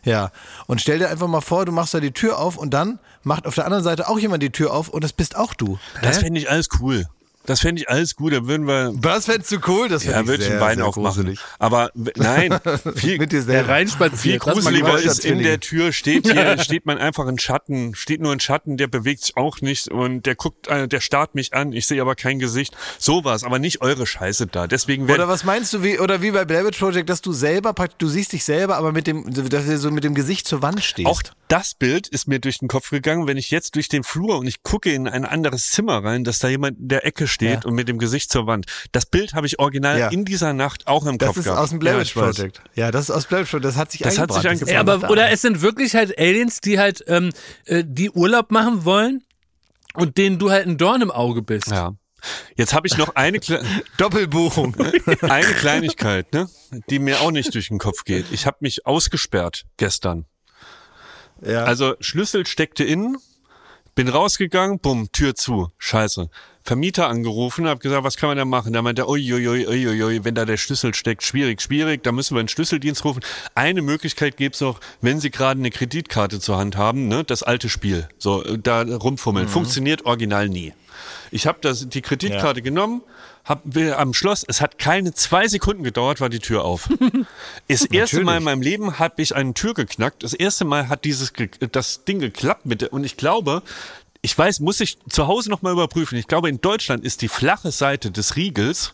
Ja. Und stell dir einfach mal vor, du machst da die Tür auf und dann macht auf der anderen Seite auch jemand die Tür auf und das bist auch du. Das fände ich alles cool. Das fände ich alles gut. Da würden wir. Was fändest du cool? Das Ja, ich würde ich einen sehr, Wein sehr aufmachen. gruselig. Aber nein, viel, Mit dir Der selber. viel. Das gruseliger ist, in der Tür steht hier, steht man einfach in Schatten, steht nur in Schatten, der bewegt sich auch nicht und der guckt, äh, der starrt mich an, ich sehe aber kein Gesicht. Sowas, aber nicht eure Scheiße da. Deswegen Oder wär, was meinst du, wie, oder wie bei Blair Witch Project, dass du selber, du siehst dich selber, aber mit dem, dass du so mit dem Gesicht zur Wand stehst? auch das Bild ist mir durch den Kopf gegangen, wenn ich jetzt durch den Flur und ich gucke in ein anderes Zimmer rein, dass da jemand in der Ecke steht Ja. und mit dem Gesicht zur Wand. Das Bild habe ich original Ja. in dieser Nacht auch im das Kopf ist gehabt. aus dem Blair Ja, Witch. Project. Ja, das ist aus Blair Witch Project. Das hat sich Das hat sich eingebrannt. Ja, ist aber, oder es sind wirklich halt Aliens, die halt, ähm, äh, die Urlaub machen wollen und denen du halt ein Dorn im Auge bist. Ja. Jetzt habe ich noch eine, Kle Doppelbuchung. eine Kleinigkeit, ne, die mir auch nicht durch den Kopf geht. Ich habe mich ausgesperrt gestern. ja. Also Schlüssel steckte innen, bin rausgegangen, bumm, Tür zu. Scheiße. Vermieter angerufen, hab gesagt, was kann man da machen? Da meinte er, uiuiui, uiuiui, wenn da der Schlüssel steckt, schwierig, schwierig, da müssen wir einen Schlüsseldienst rufen. Eine Möglichkeit gibt's noch, wenn Sie gerade eine Kreditkarte zur Hand haben, ne, das alte Spiel, so äh, da rumfummeln. Funktioniert original nie. Ich habe das die Kreditkarte genommen, hab wir am Schloss, es hat keine zwei Sekunden gedauert, war die Tür auf. Das erste Mal in meinem Leben habe ich eine Tür geknackt. Das erste Mal hat dieses das Ding geklappt mit der, und ich glaube, ich weiß, muss ich zu Hause noch mal überprüfen. Ich glaube, in Deutschland ist die flache Seite des Riegels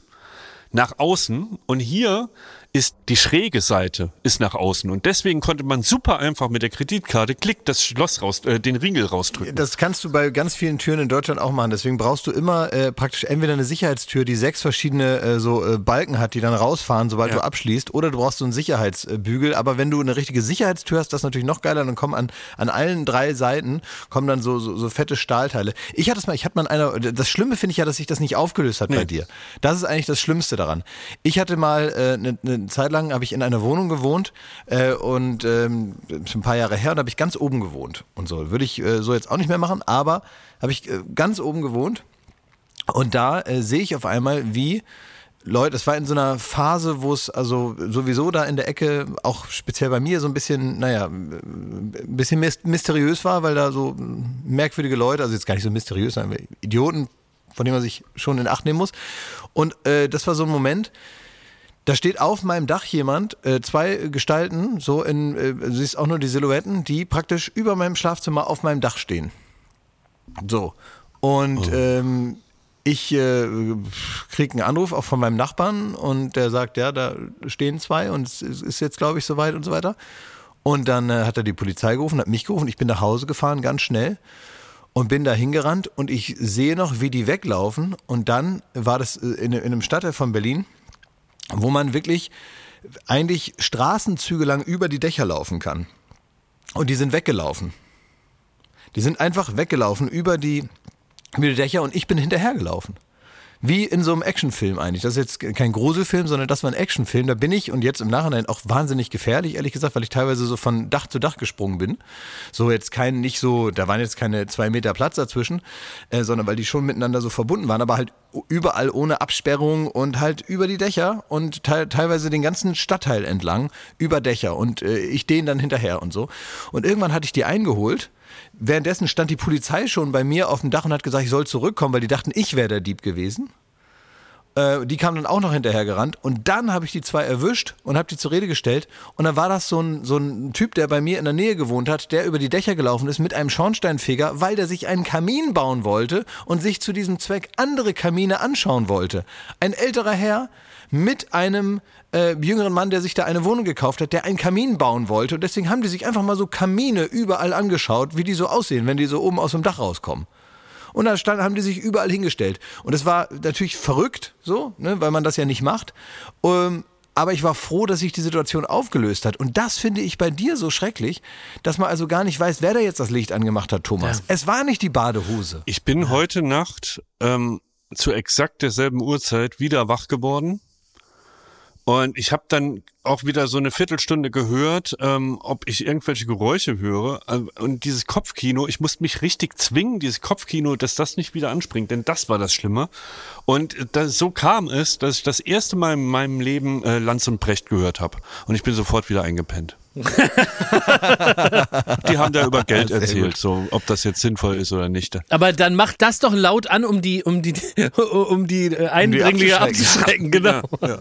nach außen und hier ist die schräge Seite ist nach außen und deswegen konnte man super einfach mit der Kreditkarte klick das Schloss raus, äh, den Riegel rausdrücken. Das kannst du bei ganz vielen Türen in Deutschland auch machen. Deswegen brauchst du immer äh, praktisch entweder eine Sicherheitstür, die sechs verschiedene äh, so äh, Balken hat, die dann rausfahren, sobald Ja. du abschließt, oder du brauchst so einen Sicherheitsbügel. Aber wenn du eine richtige Sicherheitstür hast, das ist natürlich noch geiler. Dann kommen an, an allen drei Seiten kommen dann so, so, so fette Stahlteile. Ich hatte es mal, ich hatte mal in einer. Das Schlimme finde ich ja, dass sich das nicht aufgelöst hat bei dir. Das ist eigentlich das Schlimmste daran. Ich hatte mal äh, eine, eine Zeit lang habe ich in einer Wohnung gewohnt äh, und ähm, ein paar Jahre her und habe ich ganz oben gewohnt und so würde ich äh, so jetzt auch nicht mehr machen, aber habe ich äh, ganz oben gewohnt und da äh, sehe ich auf einmal, wie Leute, es war in so einer Phase, wo es also sowieso da in der Ecke, auch speziell bei mir, so ein bisschen, naja, ein bisschen mys- mysteriös war, weil da so merkwürdige Leute, also jetzt gar nicht so mysteriös, sondern Idioten, von denen man sich schon in Acht nehmen muss. Und äh, das war so ein Moment, da steht auf meinem Dach jemand, äh, zwei Gestalten, so in, äh, du siehst auch nur die Silhouetten, die praktisch über meinem Schlafzimmer auf meinem Dach stehen. So. Und ähm, ich äh, kriege einen Anruf auch von meinem Nachbarn und der sagt, ja, da stehen zwei und es ist ist jetzt, glaube ich, soweit und so weiter. Und dann äh, hat er die Polizei gerufen, hat mich gerufen, ich bin nach Hause gefahren, ganz schnell und bin da hingerannt und ich sehe noch, wie die weglaufen und dann war das äh, in, in einem Stadtteil von Berlin, wo man wirklich eigentlich Straßenzüge lang über die Dächer laufen kann. Und die sind weggelaufen. Die sind einfach weggelaufen über die, über die Dächer und ich bin hinterhergelaufen. Wie in so einem Actionfilm eigentlich. Das ist jetzt kein Gruselfilm, sondern das war ein Actionfilm. Da bin ich und jetzt im Nachhinein auch wahnsinnig gefährlich, ehrlich gesagt, weil ich teilweise so von Dach zu Dach gesprungen bin. So jetzt kein, nicht so, da waren jetzt keine zwei Meter Platz dazwischen, äh, sondern weil die schon miteinander so verbunden waren, aber halt überall ohne Absperrung und halt über die Dächer und te teilweise den ganzen Stadtteil entlang über Dächer und äh, ich denen dann hinterher und so. Und irgendwann hatte ich die eingeholt. Währenddessen stand die Polizei schon bei mir auf dem Dach und hat gesagt, ich soll zurückkommen, weil die dachten, ich wäre der Dieb gewesen. Äh, die kamen dann auch noch hinterher gerannt und dann habe ich die zwei erwischt und habe die zur Rede gestellt und dann war das so ein, so ein Typ, der bei mir in der Nähe gewohnt hat, der über die Dächer gelaufen ist mit einem Schornsteinfeger, weil der sich einen Kamin bauen wollte und sich zu diesem Zweck andere Kamine anschauen wollte. Ein älterer Herr mit einem äh, jüngeren Mann, der sich da eine Wohnung gekauft hat, der einen Kamin bauen wollte und deswegen haben die sich einfach mal so Kamine überall angeschaut, wie die so aussehen, wenn die so oben aus dem Dach rauskommen. Und da stand, haben die sich überall hingestellt. Und es war natürlich verrückt, so, ne, weil man das ja nicht macht. Ähm, aber ich war froh, dass sich die Situation aufgelöst hat. Und das finde ich bei dir so schrecklich, dass man also gar nicht weiß, wer da jetzt das Licht angemacht hat, Thomas. Ja. Es war nicht die Badehose. Ich bin heute Nacht ähm, zu exakt derselben Uhrzeit wieder wach geworden. Und ich habe dann auch wieder so eine Viertelstunde gehört, ähm, ob ich irgendwelche Geräusche höre. Äh, Und dieses Kopfkino, ich musste mich richtig zwingen, dieses Kopfkino, dass das nicht wieder anspringt, denn das war das Schlimme. Und das, so kam es, dass ich das erste Mal in meinem Leben äh, Lanz und Brecht gehört habe. Und ich bin sofort wieder eingepennt. Die haben da über Geld Sehr erzählt, gut. so ob das jetzt sinnvoll ist oder nicht. Aber dann macht das doch laut an, um die, um die, um die äh, Eindringlinge abzuschrecken. abzuschrecken. Genau. Ja.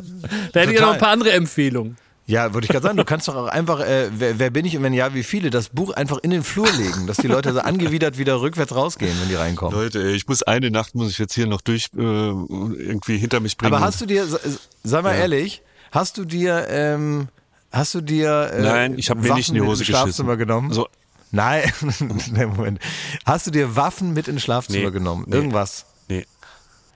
Da hätte ich ja noch ein paar andere Empfehlungen. Ja, würde ich gerade sagen, du kannst doch auch einfach, äh, wer, wer bin ich und wenn ja, wie viele, das Buch einfach in den Flur legen, dass die Leute so angewidert wieder rückwärts rausgehen, wenn die reinkommen. Leute, ich muss eine Nacht muss ich jetzt hier noch durch äh, irgendwie hinter mich bringen. Aber hast du dir, sei mal Ja. ehrlich, hast du dir, ähm, hast du dir äh, Nein, ich habe mir nicht in die Waffen Hose mit ins Schlafzimmer geschissen. genommen? Also, Nein, nee, Moment. Hast du dir Waffen mit ins Schlafzimmer Nee, genommen? Irgendwas? nee.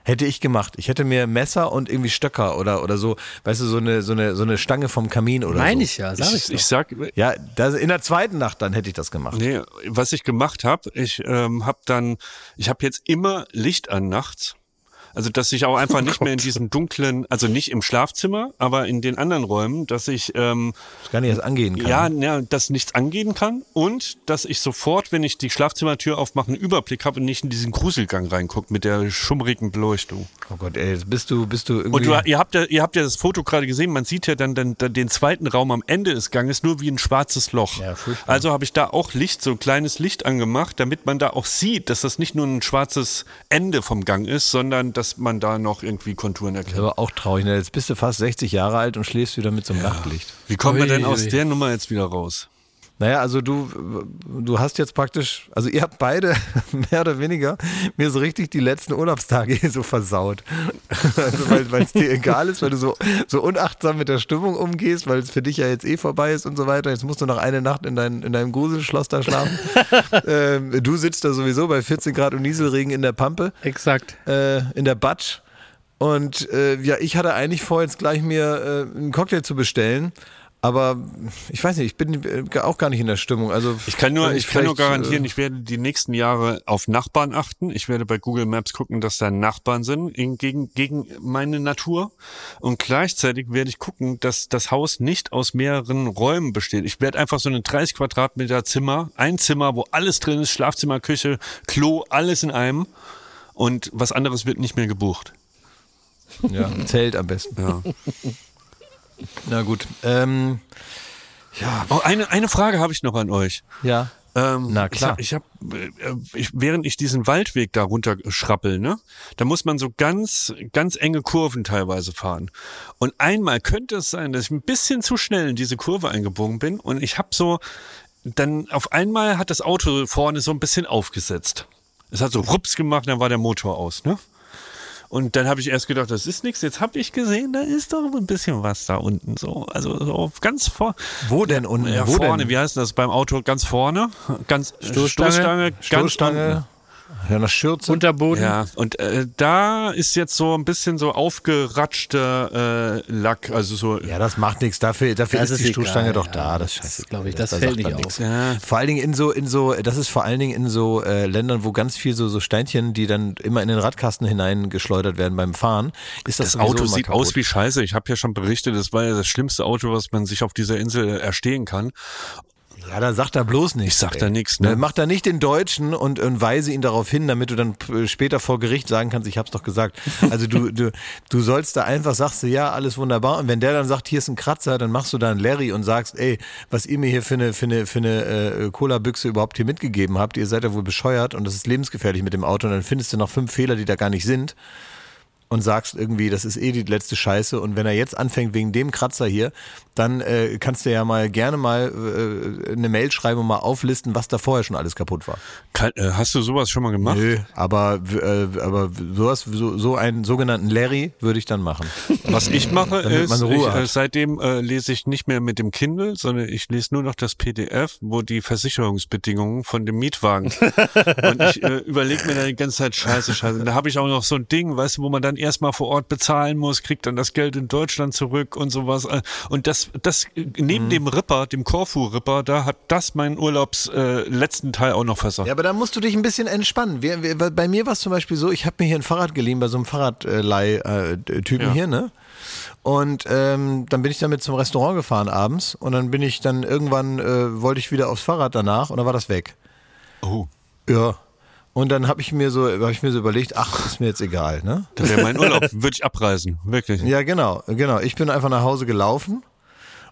Hätte ich gemacht. Ich hätte mir Messer und irgendwie Stöcker oder, oder so, weißt du, so eine, so eine, so eine Stange vom Kamin oder Meine so. ich ja, sag ich, Ich, ich sag, Ja, das, in der zweiten Nacht dann hätte ich das gemacht. nee, was ich gemacht habe, ich ähm, habe dann, ich habe jetzt immer Licht an nachts. Also dass ich auch einfach nicht mehr in diesem dunklen, also nicht im Schlafzimmer, aber in den anderen Räumen, dass ich ähm, Das gar nicht erst angehen kann. ja, ja, dass nichts angehen kann und dass ich sofort, wenn ich die Schlafzimmertür aufmache, einen Überblick habe und nicht in diesen Gruselgang reingucke mit der schummrigen Beleuchtung. Oh Gott, ey, jetzt bist du, bist du irgendwie. Und du, ihr, habt ja, ihr habt ja das Foto gerade gesehen, man sieht ja dann, dann, dann den zweiten Raum am Ende des Ganges nur wie ein schwarzes Loch. Ja, furchtbar. also habe ich da auch Licht, so ein kleines Licht angemacht, damit man da auch sieht, dass das nicht nur ein schwarzes Ende vom Gang ist, sondern dass man da noch irgendwie Konturen Das ist erkennt. aber auch traurig. Ne? Jetzt bist du fast 60 Jahre alt und schläfst wieder mit so einem Nachtlicht. Wie kommt man denn aus der Nummer jetzt wieder raus? Naja, also du, du hast jetzt praktisch, also ihr habt beide mehr oder weniger mir so richtig die letzten Urlaubstage hier so versaut. Also weil es dir egal ist, weil du so, so unachtsam mit der Stimmung umgehst, weil es für dich ja jetzt eh vorbei ist und so weiter. Jetzt musst du noch eine Nacht in, dein, in deinem Gruselschloss da schlafen. ähm, du sitzt da sowieso bei 14 Grad und Nieselregen in der Pampe. Exakt. äh, in der Batsch. Und äh, ja, ich hatte eigentlich vor, jetzt gleich mir äh, einen Cocktail zu bestellen. Aber ich weiß nicht, ich bin äh, auch gar nicht in der Stimmung. Also Ich kann nur, ich kann nur vielleicht, garantieren, äh, ich werde die nächsten Jahre auf Nachbarn achten. Ich werde bei Google Maps gucken, dass da Nachbarn sind in, gegen, gegen meine Natur. Und gleichzeitig werde ich gucken, dass das Haus nicht aus mehreren Räumen besteht. Ich werde einfach so eine 30 Quadratmeter Zimmer, ein Zimmer, wo alles drin ist, Schlafzimmer, Küche, Klo, alles in einem. Und was anderes wird nicht mehr gebucht. Ja, ein Zelt am besten. Ja. Na gut. Ähm, ja, Oh, eine, eine Frage habe ich noch an euch. ja. Ähm, Na klar. Ich hab, äh, ich, während ich diesen Waldweg da runter schrappel, ne, da muss man so ganz, ganz enge Kurven teilweise fahren. Und einmal könnte es sein, dass ich ein bisschen zu schnell in diese Kurve eingebogen bin und ich habe so, dann auf einmal hat das Auto vorne so ein bisschen aufgesetzt. Es hat so rups gemacht, dann war der Motor aus, ne? Und dann habe ich erst gedacht, das ist nichts. Jetzt habe ich gesehen, da ist doch ein bisschen was da unten so. Also so ganz vor. Wo denn unten? Ja, Wo vorne, denn? wie heißt das beim Auto? Ganz vorne? Ganz Stoßstange? Stoßstange, ganz Stoßstange, ja, eine Schürze. Unterboden. Ja, und äh, da ist jetzt so ein bisschen so aufgeratschter äh, Lack, also so. Ja, das macht nichts. Dafür, dafür Das ist, ist die egal, Stoßstange doch ja. da. Das, Das scheiße. glaub ich, das da fällt nicht auf. Ja. Vor allen Dingen in so, in so, das ist vor allen Dingen in so äh, Ländern, wo ganz viel so, so Steinchen, die dann immer in den Radkasten hineingeschleudert werden beim Fahren, ist das, Das Auto sieht kaputt. aus wie Scheiße. Ich habe ja schon berichtet, das war ja das schlimmste Auto, was man sich auf dieser Insel erstehen kann. Ja, da sagt er bloß nichts. Ich sag ey. da nichts, ne? Mach da nicht den Deutschen und, und weise ihn darauf hin, damit du dann äh, später vor Gericht sagen kannst, ich hab's doch gesagt. Also du, du, du sollst da einfach, sagst du, ja, alles wunderbar. Und wenn der dann sagt, hier ist ein Kratzer, dann machst du da einen Larry und sagst, ey, was ihr mir hier für eine, für eine, für eine äh, Cola-Büchse überhaupt hier mitgegeben habt, ihr seid ja wohl bescheuert und das ist lebensgefährlich mit dem Auto. Und dann findest du noch fünf Fehler, die da gar nicht sind und sagst irgendwie, das ist eh die letzte Scheiße und wenn er jetzt anfängt wegen dem Kratzer hier, dann äh, kannst du ja mal gerne mal äh, eine Mail schreiben und mal auflisten, was da vorher schon alles kaputt war. Kann, äh, hast du sowas schon mal gemacht? Nö, aber äh, aber sowas so, so einen sogenannten Larry würde ich dann machen. Was ich mache ist, ich, äh, seitdem äh, lese ich nicht mehr mit dem Kindle, sondern ich lese nur noch das PDF, wo die Versicherungsbedingungen von dem Mietwagen. und ich äh, überlege mir dann die ganze Zeit, scheiße, scheiße. Und da habe ich auch noch so ein Ding, weißt du, wo man dann erstmal vor Ort bezahlen muss, kriegt dann das Geld in Deutschland zurück und sowas. Äh, Und das, das neben Mhm. dem Ripper, dem Korfu-Ripper, da hat das meinen Urlaubs äh, letzten Teil auch noch versagt. Ja, aber da musst du dich ein bisschen entspannen. Wir, wir, bei mir war es zum Beispiel so, ich habe mir hier ein Fahrrad geliehen bei so einem Fahrradleih-Typen Ja. hier, ne? Und ähm, dann bin ich damit zum Restaurant gefahren abends und dann bin ich dann irgendwann, äh, wollte ich wieder aufs Fahrrad danach und dann war das weg. Oh, Ja. Und dann habe ich mir so, habe ich mir so überlegt, ach, ist mir jetzt egal, ne? das wäre mein Urlaub, würde ich abreisen, wirklich. Ja, genau, genau. Ich bin einfach nach Hause gelaufen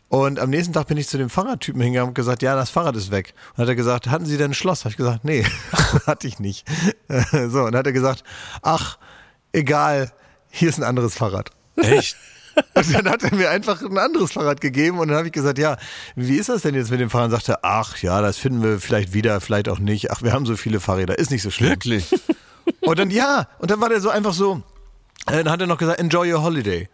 und am nächsten Tag bin ich zu dem Fahrradtypen hingegangen und gesagt, ja, das Fahrrad ist weg. Und hat er gesagt, hatten Sie denn ein Schloss? Habe ich gesagt, nee, hatte ich nicht. So, und hat er gesagt, ach, egal, hier ist ein anderes Fahrrad. Echt? Und dann hat er mir einfach ein anderes Fahrrad gegeben und dann habe ich gesagt, ja, wie ist das denn jetzt mit dem Fahrrad? Und sagte, ach ja, das finden wir vielleicht wieder, vielleicht auch nicht. Ach, wir haben so viele Fahrräder, ist nicht so schlimm. Wirklich? Und dann ja, und dann war der so einfach so, äh, dann hat er noch gesagt, enjoy your holiday.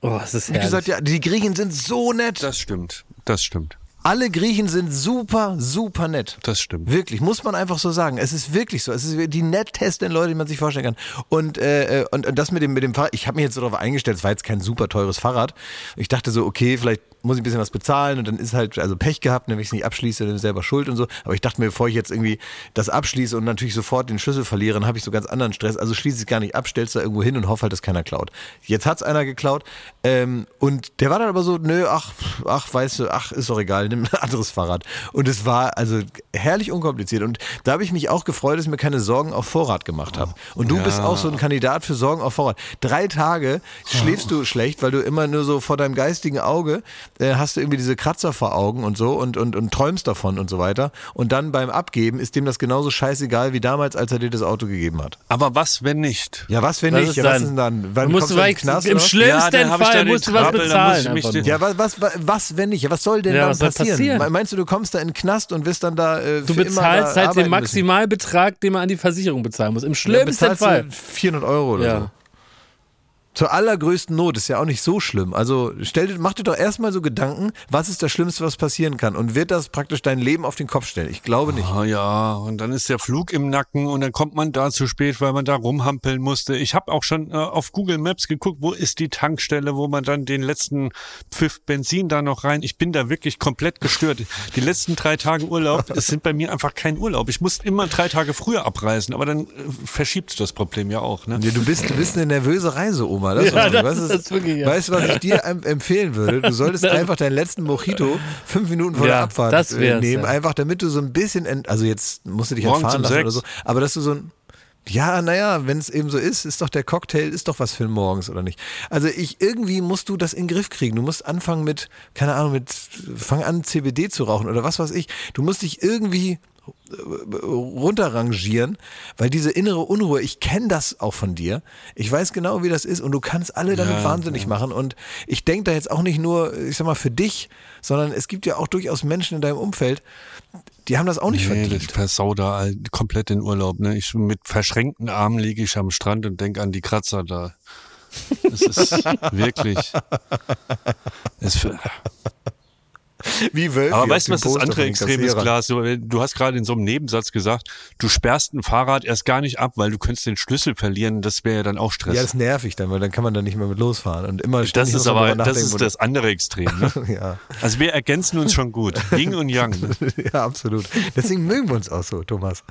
Oh, das ist Ich herrlich. gesagt, ja, die Griechen sind so nett. Das stimmt, das stimmt, Alle Griechen sind super, super nett. das stimmt. Wirklich, muss man einfach so sagen. Es ist wirklich so. Es ist die nettesten Leute, die man sich vorstellen kann. Und, äh, und, und das mit dem, mit dem Fahrrad, ich habe mich jetzt so darauf eingestellt, es war jetzt kein super teures Fahrrad. Ich dachte so, okay, vielleicht muss ich ein bisschen was bezahlen und dann ist halt, also Pech gehabt, wenn ich es nicht abschließe, dann ist selber schuld und so. Aber ich dachte mir, bevor ich jetzt irgendwie das abschließe und natürlich sofort den Schlüssel verliere, dann habe ich so ganz anderen Stress. Also schließe ich es gar nicht ab, stellst da irgendwo hin und hoffe halt, dass keiner klaut. Jetzt hat's einer geklaut ähm, und der war dann aber so, nö, ach, ach, weißt du, ach, ist doch egal, nimm ein anderes Fahrrad. Und es war also herrlich unkompliziert und da habe ich mich auch gefreut, dass ich mir keine Sorgen auf Vorrat gemacht habe. Und du bist auch so ein Kandidat für Sorgen auf Vorrat. Drei Tage schläfst du schlecht, weil du immer nur so vor deinem geistigen Auge äh, hast du irgendwie diese Kratzer vor Augen und so und, und, und träumst davon und so weiter. Und dann beim Abgeben ist dem das genauso scheißegal wie damals, als er dir das Auto gegeben hat. Aber was, wenn nicht? Ja, was, wenn Was nicht? ist Ja, was dann? ist denn dann? Wann Du musst du in Knast? Im schlimmsten da Fall musst du was bezahlen. Ja, was, was, was, wenn nicht? Ja, Was soll denn Ja, dann soll passieren? passieren? Me- Meinst du, du kommst da in den Knast und wirst dann da äh, Du für immer bezahlst da halt den? Maximalbetrag, den man an die Versicherung bezahlen muss. Im Ja, schlimmsten bezahlst Fall. du 400 Euro oder Ja. so. Zur allergrößten Not ist ja auch nicht so schlimm. Also stell dir, mach dir doch erstmal so Gedanken, was ist das Schlimmste, was passieren kann? Und wird das praktisch dein Leben auf den Kopf stellen? Ich glaube nicht. Ah ja, und dann ist der Flug im Nacken und dann kommt man da zu spät, weil man da rumhampeln musste. Ich habe auch schon äh, auf Google Maps geguckt, wo ist die Tankstelle, wo man dann den letzten Pfiff Benzin da noch rein. Ich bin da wirklich komplett gestört. Die letzten drei Tage Urlaub, es sind bei mir einfach kein Urlaub. Ich muss immer drei Tage früher abreisen, aber dann äh, verschiebt das Problem ja auch. Ne? Nee, du bist, du bist eine nervöse Reise, Oma. Das Ja, das weißt, ist du, das wirklich, ja. weißt du, was ich dir em- empfehlen würde? Du solltest einfach deinen letzten Mojito fünf Minuten vor der Ja, Abfahrt das äh, nehmen, ja. einfach damit du so ein bisschen, also jetzt musst du dich Morgens entfahren lassen oder sechs. so, aber dass du so ein ja, naja, wenn es eben so ist, ist doch der Cocktail, ist doch was für morgens, oder nicht? Also ich, irgendwie musst du das in den Griff kriegen. Du musst anfangen mit, keine Ahnung, mit, fang an CBD zu rauchen oder was weiß ich. Du musst dich irgendwie runterrangieren, weil diese innere Unruhe, ich kenne das auch von dir. Ich weiß genau, wie das ist und du kannst alle damit Ja, wahnsinnig machen. Und ich denke da jetzt auch nicht nur, ich sag mal, für dich, sondern es gibt ja auch durchaus Menschen in deinem Umfeld, die haben das auch nicht Nee, verdient. ich versau da komplett den Urlaub. Ne? Ich, mit verschränkten Armen liege ich am Strand und denke an die Kratzer da. Es ist wirklich. Es, Wie Wölfe aber weißt du, was das andere Extrem ist. Klaas? Du, hast gerade in so einem Nebensatz gesagt, du sperrst ein Fahrrad erst gar nicht ab, weil du könntest den Schlüssel verlieren. Das wäre ja dann auch Stress. Ja, das nervig dann, weil dann kann man da nicht mehr mit losfahren. Und immer das ist aber das, ist das andere Extrem. Ne? Ja. Also wir ergänzen uns schon gut. Yin und Yang. Ne? ja, absolut. Deswegen mögen wir uns auch so, Thomas.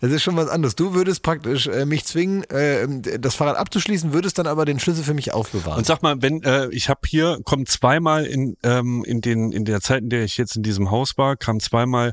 Es ist schon was anderes. Du würdest praktisch äh, mich zwingen, äh, das Fahrrad abzuschließen, würdest dann aber den Schlüssel für mich aufbewahren. Und sag mal, wenn äh, ich habe hier kommt zweimal in ähm, in den in der Zeit, in der ich jetzt in diesem Haus war, kam zweimal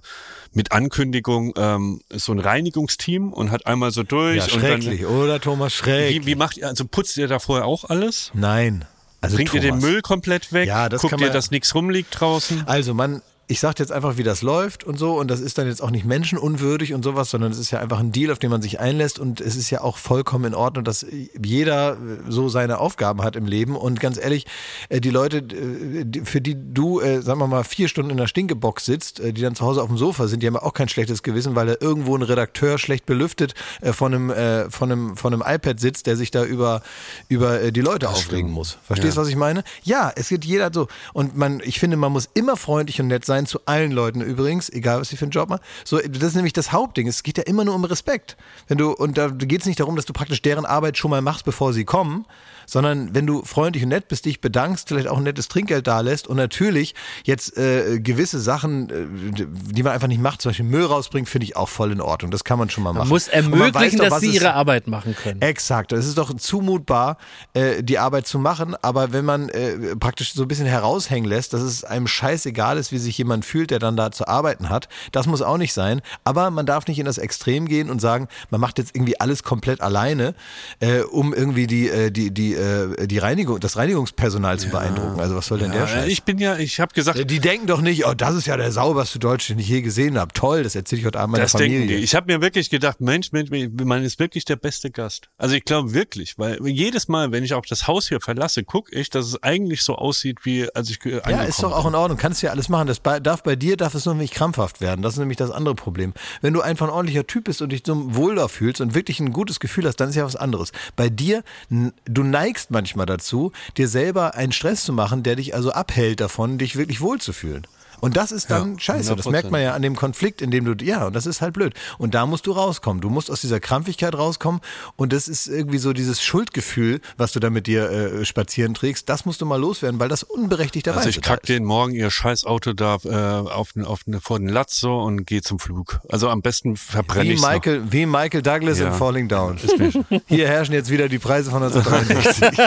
mit Ankündigung ähm, so ein Reinigungsteam und hat einmal so durch. Ja, schrecklich, dann, oder Thomas? Schreck. Wie, wie macht ihr, also putzt ihr da vorher auch alles? Nein. Also Bringt ihr den Thomas. Müll komplett weg? Ja, das Guckt kann ihr, man- dass nichts rumliegt draußen? Also man, ich sag jetzt einfach, wie das läuft und so und das ist dann jetzt auch nicht menschenunwürdig und sowas, sondern es ist ja einfach ein Deal, auf den man sich einlässt und es ist ja auch vollkommen in Ordnung, dass jeder so seine Aufgaben hat im Leben und ganz ehrlich, äh, die Leute, äh, für die du, äh, sagen wir mal, vier Stunden in der Stinkebox sitzt, äh, die dann zu Hause auf dem Sofa sind, die haben auch kein schlechtes Gewissen, weil da irgendwo ein Redakteur schlecht belüftet äh, von einem, äh, von einem, von einem iPad sitzt, der sich da über, über äh, die Leute aufregen muss. Verstehst du, was ich meine? Ja, es geht jeder so. Und man, ich finde, man muss immer freundlich und nett sein zu allen Leuten übrigens, egal was sie für einen Job machen. So, das ist nämlich das Hauptding. Es geht ja immer nur um Respekt. Wenn du, und da geht es nicht darum, dass du praktisch deren Arbeit schon mal machst, bevor sie kommen, sondern wenn du freundlich und nett bist, dich bedankst, vielleicht auch ein nettes Trinkgeld da lässt und natürlich jetzt äh, gewisse Sachen, äh, die man einfach nicht macht, zum Beispiel Müll rausbringt, finde ich auch voll in Ordnung. Das kann man schon mal machen. Man muss Und man ermöglichen, doch, dass sie ihre Arbeit machen können. Exakt. Es ist doch zumutbar, äh, die Arbeit zu machen, aber wenn man äh, praktisch so ein bisschen heraushängen lässt, dass es einem scheißegal ist, wie sich jemand fühlt, der dann da zu arbeiten hat, das muss auch nicht sein. Aber man darf nicht in das Extrem gehen und sagen, man macht jetzt irgendwie alles komplett alleine, äh, um irgendwie die, äh, die, die, äh, die Reinigung, das Reinigungspersonal zu beeindrucken. Also was soll denn der Ja, Scheiß? ich bin ja, ich habe gesagt, die denken doch nicht, oh, das ist ja der sauberste Deutsche, den ich je gesehen habe. Toll, das erzähle ich heute Abend meiner das Familie. denken die. Ich habe mir wirklich gedacht, Mensch, Mensch, man ist wirklich der beste Gast. Also ich glaube wirklich, weil jedes Mal, wenn ich auch das Haus hier verlasse, gucke ich, dass es eigentlich so aussieht, wie als ich äh, Ja, ist doch auch in Ordnung. Kannst ja alles machen. Das bei, darf bei dir darf es nur nicht krampfhaft werden. Das ist nämlich das andere Problem. Wenn du einfach ein ordentlicher Typ bist und dich so wohl da fühlst und wirklich ein gutes Gefühl hast, dann ist ja was anderes. Bei dir, du neigst manchmal dazu, dir selber einen Stress zu machen, der dich also abhält davon, dich wirklich wohlzufühlen. Und das ist dann Ja, scheiße. Das 100%. merkt man ja an dem Konflikt, in dem du, ja, und das ist halt blöd. Und da musst du rauskommen. Du musst aus dieser Krampfigkeit rauskommen. Und das ist irgendwie so dieses Schuldgefühl, was du da mit dir äh, spazieren trägst. Das musst du mal loswerden, weil das unberechtigterweise Also ich kack ist. den morgen ihr scheiß Auto da äh, auf, auf vor den Latz so und gehe zum Flug. Also am besten verbrenne ich Michael, wie Michael Douglas Ja. in Falling Down. Hier herrschen jetzt wieder die Preise von 1963.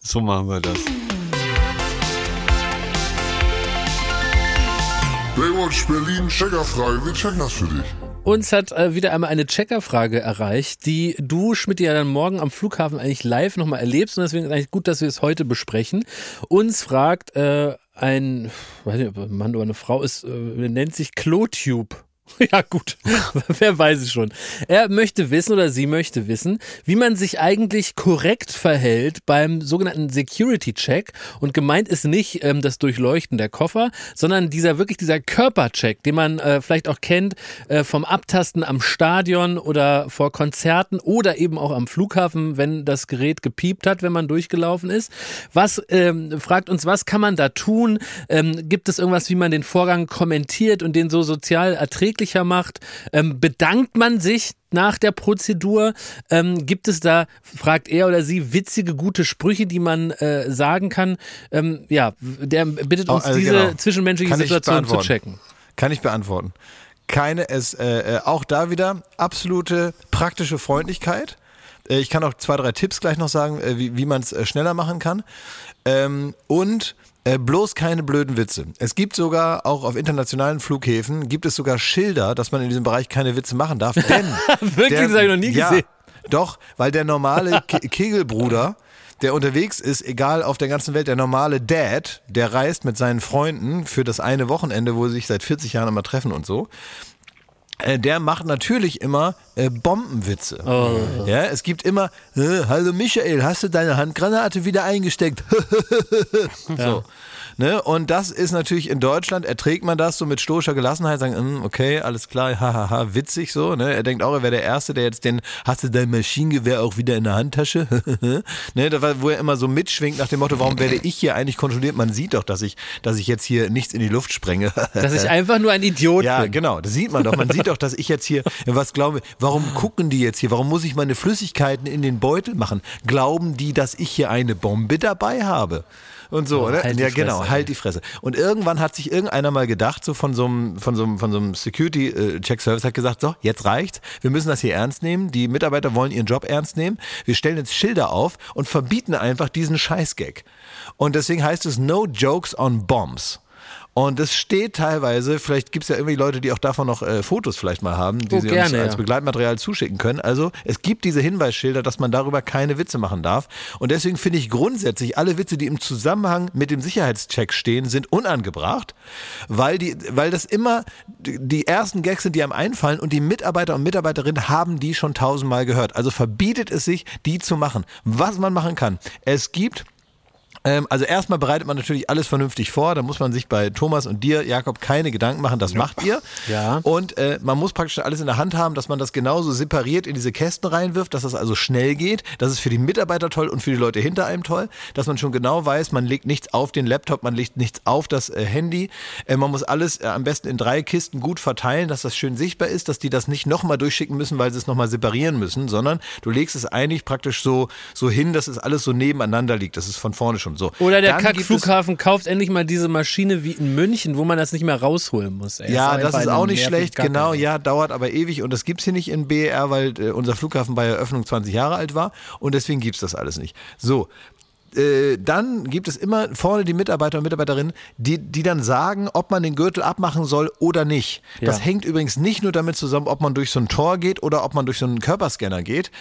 So machen wir das. Baywatch Berlin, Checkerfrage, wir checken das für dich. Uns hat äh, wieder einmal eine Checkerfrage erreicht, die du, Schmidt, ja dann morgen am Flughafen eigentlich live nochmal erlebst. Und deswegen ist eigentlich gut, dass wir es heute besprechen. Uns fragt äh, ein, weiß nicht, ob ein Mann oder eine Frau ist, äh, nennt sich Klotube. Ja gut, wer weiß es schon. Er möchte wissen oder sie möchte wissen, wie man sich eigentlich korrekt verhält beim sogenannten Security-Check. Und gemeint ist nicht ähm, das Durchleuchten der Koffer, sondern dieser wirklich dieser Körpercheck, den man äh, vielleicht auch kennt äh, vom Abtasten am Stadion oder vor Konzerten oder eben auch am Flughafen, wenn das Gerät gepiept hat, wenn man durchgelaufen ist. Was ähm, fragt uns, was kann man da tun? Ähm, gibt es irgendwas, wie man den Vorgang kommentiert und den so sozial erträglicher macht? Ähm, bedankt man sich nach der Prozedur? Ähm, gibt es da, fragt er oder sie, witzige, gute Sprüche, die man äh, sagen kann? Ähm, ja, der bittet uns, Oh, also diese genau. zwischenmenschliche Kann Situation zu checken. Kann ich beantworten. Keine, es, äh, äh, auch da wieder absolute praktische Freundlichkeit. Äh, ich kann auch zwei, drei Tipps gleich noch sagen, äh, wie, wie man es schneller machen kann. Ähm, und äh, bloß keine blöden Witze. Es gibt sogar, auch auf internationalen Flughäfen, gibt es sogar Schilder, dass man in diesem Bereich keine Witze machen darf. Denn Wirklich? Das hab ich noch nie ja, gesehen. Doch, weil der normale Ke Kegelbruder, der unterwegs ist, egal auf der ganzen Welt, der normale Dad, der reist mit seinen Freunden für das eine Wochenende, wo sie sich seit 40 Jahren immer treffen und so. Äh, Der macht natürlich immer äh, Bombenwitze. Ja, es gibt immer, äh, hallo Michael, hast du deine Handgranate wieder eingesteckt? so. Ne? Und das ist natürlich in Deutschland, erträgt man das so mit stoischer Gelassenheit, sagen, "Mm, okay, alles klar, hahaha, witzig so. Ne? Er denkt auch, er wäre der Erste, der jetzt den, hast du dein Maschinengewehr auch wieder in der Handtasche? ne? da war, wo er immer so mitschwingt nach dem Motto, warum werde ich hier eigentlich kontrolliert? Man sieht doch, dass ich, dass ich jetzt hier nichts in die Luft sprenge. Dass ich einfach nur ein Idiot Ja, bin. genau, das sieht man doch. Man sieht doch, dass ich jetzt hier, was glaube, warum gucken die jetzt hier? Warum muss ich meine Flüssigkeiten in den Beutel machen? Glauben die, dass ich hier eine Bombe dabei habe? Und so, Oh, oder? halt ja, Fresse, genau, halt die Fresse. Und irgendwann hat sich irgendeiner mal gedacht, so von so einem, von so einem, von so einem Security-Check-Service, hat gesagt, so, jetzt reicht's. Wir müssen das hier ernst nehmen. Die Mitarbeiter wollen ihren Job ernst nehmen. Wir stellen jetzt Schilder auf und verbieten einfach diesen Scheißgag. Und deswegen heißt es No Jokes on Bombs. Und das steht teilweise, vielleicht gibt es ja irgendwie Leute, die auch davon noch äh, Fotos vielleicht mal haben, die Oh, sie gerne, uns als ja. Begleitmaterial zuschicken können. Also es gibt diese Hinweisschilder, dass man darüber keine Witze machen darf. Und deswegen finde ich grundsätzlich alle Witze, die im Zusammenhang mit dem Sicherheitscheck stehen, sind unangebracht, weil, die, weil das immer die ersten Gags sind, die einem einfallen und die Mitarbeiter und Mitarbeiterinnen haben die schon tausendmal gehört. Also verbietet es sich, die zu machen. Was man machen kann. Es gibt also erstmal bereitet man natürlich alles vernünftig vor. Da muss man sich bei Thomas und dir, Jakob, keine Gedanken machen. Das macht ihr. Ja. Und äh, man muss praktisch alles in der Hand haben, dass man das genauso separiert in diese Kästen reinwirft, dass das also schnell geht. Das ist für die Mitarbeiter toll und für die Leute hinter einem toll, dass man schon genau weiß, man legt nichts auf den Laptop, man legt nichts auf das äh, Handy. Äh, man muss alles äh, am besten in drei Kisten gut verteilen, dass das schön sichtbar ist, dass die das nicht nochmal durchschicken müssen, weil sie es nochmal separieren müssen, sondern du legst es eigentlich praktisch so, so hin, dass es alles so nebeneinander liegt. Das ist von vorne schon so. Oder der gibt es- Kackflughafen kauft endlich mal diese Maschine wie in München, wo man das nicht mehr rausholen muss. Ey. Ja, das ist eine auch nicht schlecht, Kacke, genau, ja, dauert aber ewig und das gibt's hier nicht in BER, weil äh, unser Flughafen bei Eröffnung 20 Jahre alt war und deswegen gibt's das alles nicht. So. äh, Dann gibt es immer vorne die Mitarbeiter und Mitarbeiterinnen, die, die dann sagen, ob man den Gürtel abmachen soll oder nicht. Das Ja. hängt übrigens nicht nur damit zusammen, ob man durch so ein Tor geht oder ob man durch so einen Körperscanner geht.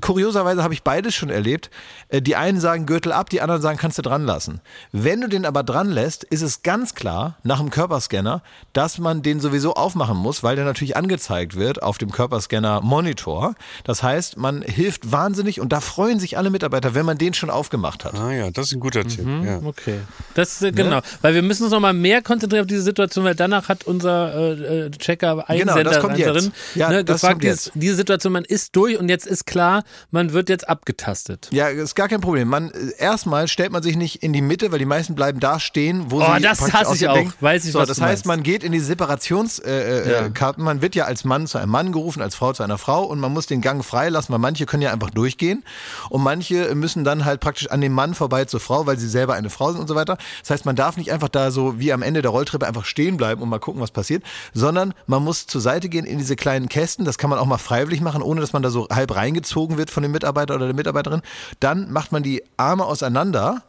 Kurioserweise habe ich beides schon erlebt. Äh, Die einen sagen Gürtel ab, die anderen sagen, kannst du dran lassen. Wenn du den aber dran lässt, ist es ganz klar nach dem Körperscanner, dass man den sowieso aufmachen muss, weil der natürlich angezeigt wird auf dem Körperscanner Monitor. Das heißt, man hilft wahnsinnig und da freuen sich alle Mitarbeiter, wenn man den schon aufgemacht hat. Ah ja, das ist ein guter Tipp. Mhm. Ja. Okay. Das äh, genau, weil wir müssen uns noch mal mehr konzentrieren auf diese Situation, weil danach hat unser äh, äh, Checker Genau, das Einsender kommt jetzt. Ja, ne, das gefragt, kommt dieses, jetzt. diese Situation, man ist durch und jetzt ist klar, man wird jetzt abgetastet. Ja, ist gar kein Problem. Man äh, erstmal stellt man sich nicht in die Mitte, weil die meisten bleiben da stehen, wo Oh, sie das hasse ich auch. Weiß ich, so, was das heißt, meinst. man geht in die Separationskarten. Äh, Ja. äh, Karten. man wird ja als Mann zu einem Mann gerufen, als Frau zu einer Frau und man muss den Gang freilassen, weil manche können ja einfach durchgehen und manche müssen dann halt praktisch an dem Mann vorbei zur Frau, weil sie selber eine Frau sind und so weiter. Das heißt, man darf nicht einfach da so wie am Ende der Rolltreppe einfach stehen bleiben und mal gucken, was passiert, sondern man muss zur Seite gehen in diese kleinen Kästen. Das kann man auch mal freiwillig machen, ohne dass man da so halb reingezogen wird von dem Mitarbeiter oder der Mitarbeiterin. Dann macht man die Arme auseinander,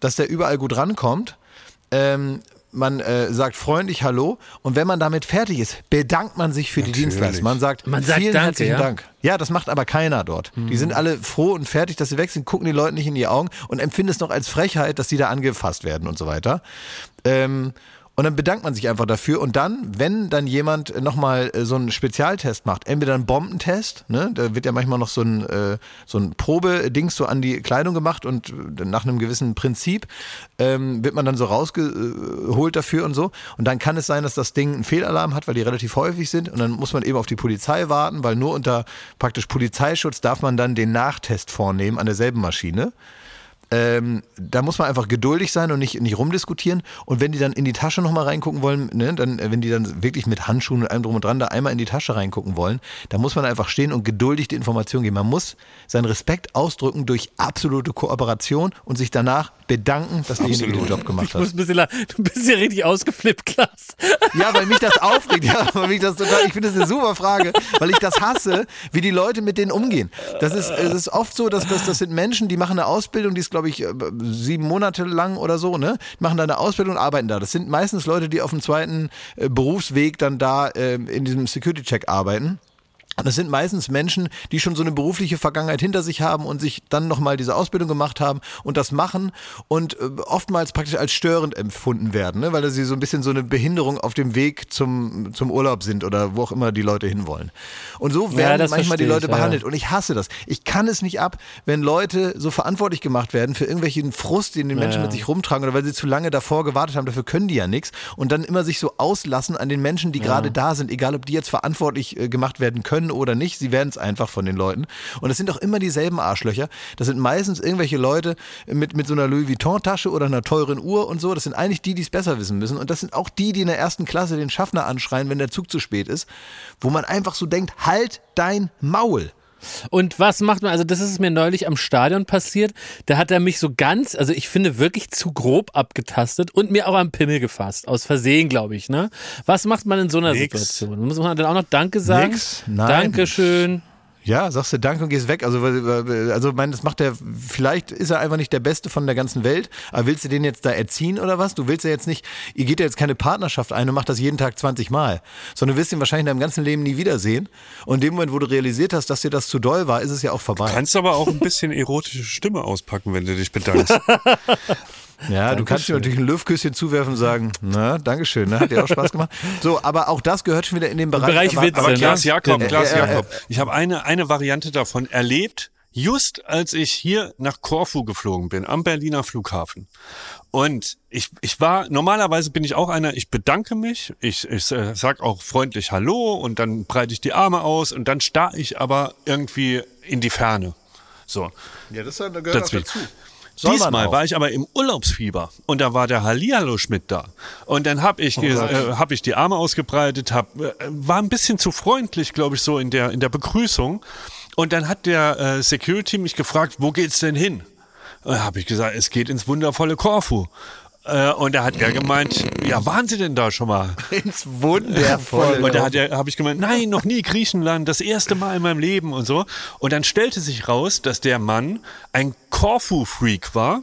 dass der überall gut rankommt. Ähm, man äh, sagt freundlich Hallo und wenn man damit fertig ist, bedankt man sich für die Natürlich. Dienstleistung. Man sagt, Man sagt vielen Danke, herzlichen ja? Dank. Ja, das macht aber keiner dort. Die sind alle froh und fertig, dass sie weg sind, gucken die Leute nicht in die Augen und empfinden es noch als Frechheit, dass sie da angefasst werden und so weiter. Ähm, und dann bedankt man sich einfach dafür. Und dann, wenn dann jemand nochmal äh, so einen Spezialtest macht, entweder einen Bombentest, ne, da wird ja manchmal noch so ein, äh, so ein Probedings so an die Kleidung gemacht und äh, nach einem gewissen Prinzip ähm, wird man dann so rausgeholt dafür und so. Und dann kann es sein, dass das Ding einen Fehlalarm hat, weil die relativ häufig sind. Und dann muss man eben auf die Polizei warten, weil nur unter praktisch Polizeischutz darf man dann den Nachtest vornehmen an derselben Maschine. Ähm, da muss man einfach geduldig sein und nicht, nicht rumdiskutieren. Und wenn die dann in die Tasche nochmal reingucken wollen, ne, dann, äh, wenn die dann wirklich mit Handschuhen und allem drum und dran da einmal in die Tasche reingucken wollen, da muss man einfach stehen und geduldig die Information geben. Man muss seinen Respekt ausdrücken durch absolute Kooperation und sich danach bedanken, dass derjenige den Job gemacht Ich muss hat. ein bisschen, du bist ja richtig ausgeflippt, Klaas. Ja, weil mich das aufregt. Ja, weil mich das total, ich finde das eine super Frage, weil ich das hasse, wie die Leute mit denen umgehen. Das ist, es ist oft so, dass das, das sind Menschen, die machen eine Ausbildung, die ist, glaube ich, äh, sieben Monate lang oder so, ne? Machen da eine Ausbildung und arbeiten da. Das sind meistens Leute, die auf dem zweiten äh, Berufsweg dann da äh, in diesem Security-Check arbeiten. Und das sind meistens Menschen, die schon so eine berufliche Vergangenheit hinter sich haben und sich dann nochmal diese Ausbildung gemacht haben und das machen und äh, oftmals praktisch als störend empfunden werden, ne? weil sie so ein bisschen so eine Behinderung auf dem Weg zum, zum Urlaub sind oder wo auch immer die Leute hinwollen. Und so werden das manchmal die verstehe ich, Leute ja, behandelt und ich hasse das. Ich kann es nicht ab, wenn Leute so verantwortlich gemacht werden für irgendwelchen Frust, den die Menschen Ja. mit sich rumtragen oder weil sie zu lange davor gewartet haben, dafür können die ja nichts und dann immer sich so auslassen an den Menschen, die gerade da sind, egal ob die jetzt verantwortlich äh, gemacht werden können oder nicht, sie werden es einfach von den Leuten. Und es sind auch immer dieselben Arschlöcher. Das sind meistens irgendwelche Leute mit, mit so einer Louis Vuitton-Tasche oder einer teuren Uhr und so. Das sind eigentlich die, die es besser wissen müssen. Und das sind auch die, die in der ersten Klasse den Schaffner anschreien, wenn der Zug zu spät ist, wo man einfach so denkt, halt dein Maul. Und was macht man? Also, das ist mir neulich am Stadion passiert. Da hat er mich so ganz, also ich finde wirklich zu grob abgetastet und mir auch am Pimmel gefasst. Aus Versehen, glaube ich, ne? Was macht man in so einer Nix. Situation? Muss man dann auch noch Danke sagen? Nix, nein. Dankeschön. Ja, sagst du Danke und gehst weg. Also, also mein, das macht er, vielleicht ist er einfach nicht der Beste von der ganzen Welt, aber willst du den jetzt da erziehen oder was? Du willst ja jetzt nicht, ihr geht ja jetzt keine Partnerschaft ein und macht das jeden Tag 20 Mal, sondern du wirst ihn wahrscheinlich in deinem ganzen Leben nie wiedersehen. Und in dem Moment, wo du realisiert hast, dass dir das zu doll war, ist es ja auch vorbei. Kannst aber auch ein bisschen erotische Stimme auspacken, wenn du dich bedankst. Ja, du kannst dir natürlich ein Löwküsschen zuwerfen und sagen, na, Dankeschön, ne? hat dir auch Spaß gemacht. So, aber auch das gehört schon wieder in den Bereich. Bereich Witze, Aber ne? Klaas Jakob, Klaas äh, äh, Jakob. Ich habe eine, eine Variante davon erlebt, just als ich hier nach Korfu geflogen bin, am Berliner Flughafen. Und ich, ich war, normalerweise bin ich auch einer, ich bedanke mich, ich, ich äh, sag auch freundlich Hallo und dann breite ich die Arme aus und dann starre ich aber irgendwie in die Ferne. So. Ja, das gehört Dazwischen. Diesmal war ich aber im Urlaubsfieber und da war der Hallihallo Schmidt da. Und dann habe ich, ge- äh, hab ich die Arme ausgebreitet, hab, äh, war ein bisschen zu freundlich, glaube ich, so in der, in der Begrüßung. Und dann hat der äh, Security mich gefragt, wo geht's denn hin? Da habe ich gesagt, es geht ins wundervolle Korfu. Äh, und da hat er gemeint, ja, waren Sie denn da schon mal? ins Wundervolle. Und da hat er, habe ich gemeint, nein, noch nie Griechenland, das erste Mal in meinem Leben und so. Und dann stellte sich raus, dass der Mann ein Korfu-Freak war,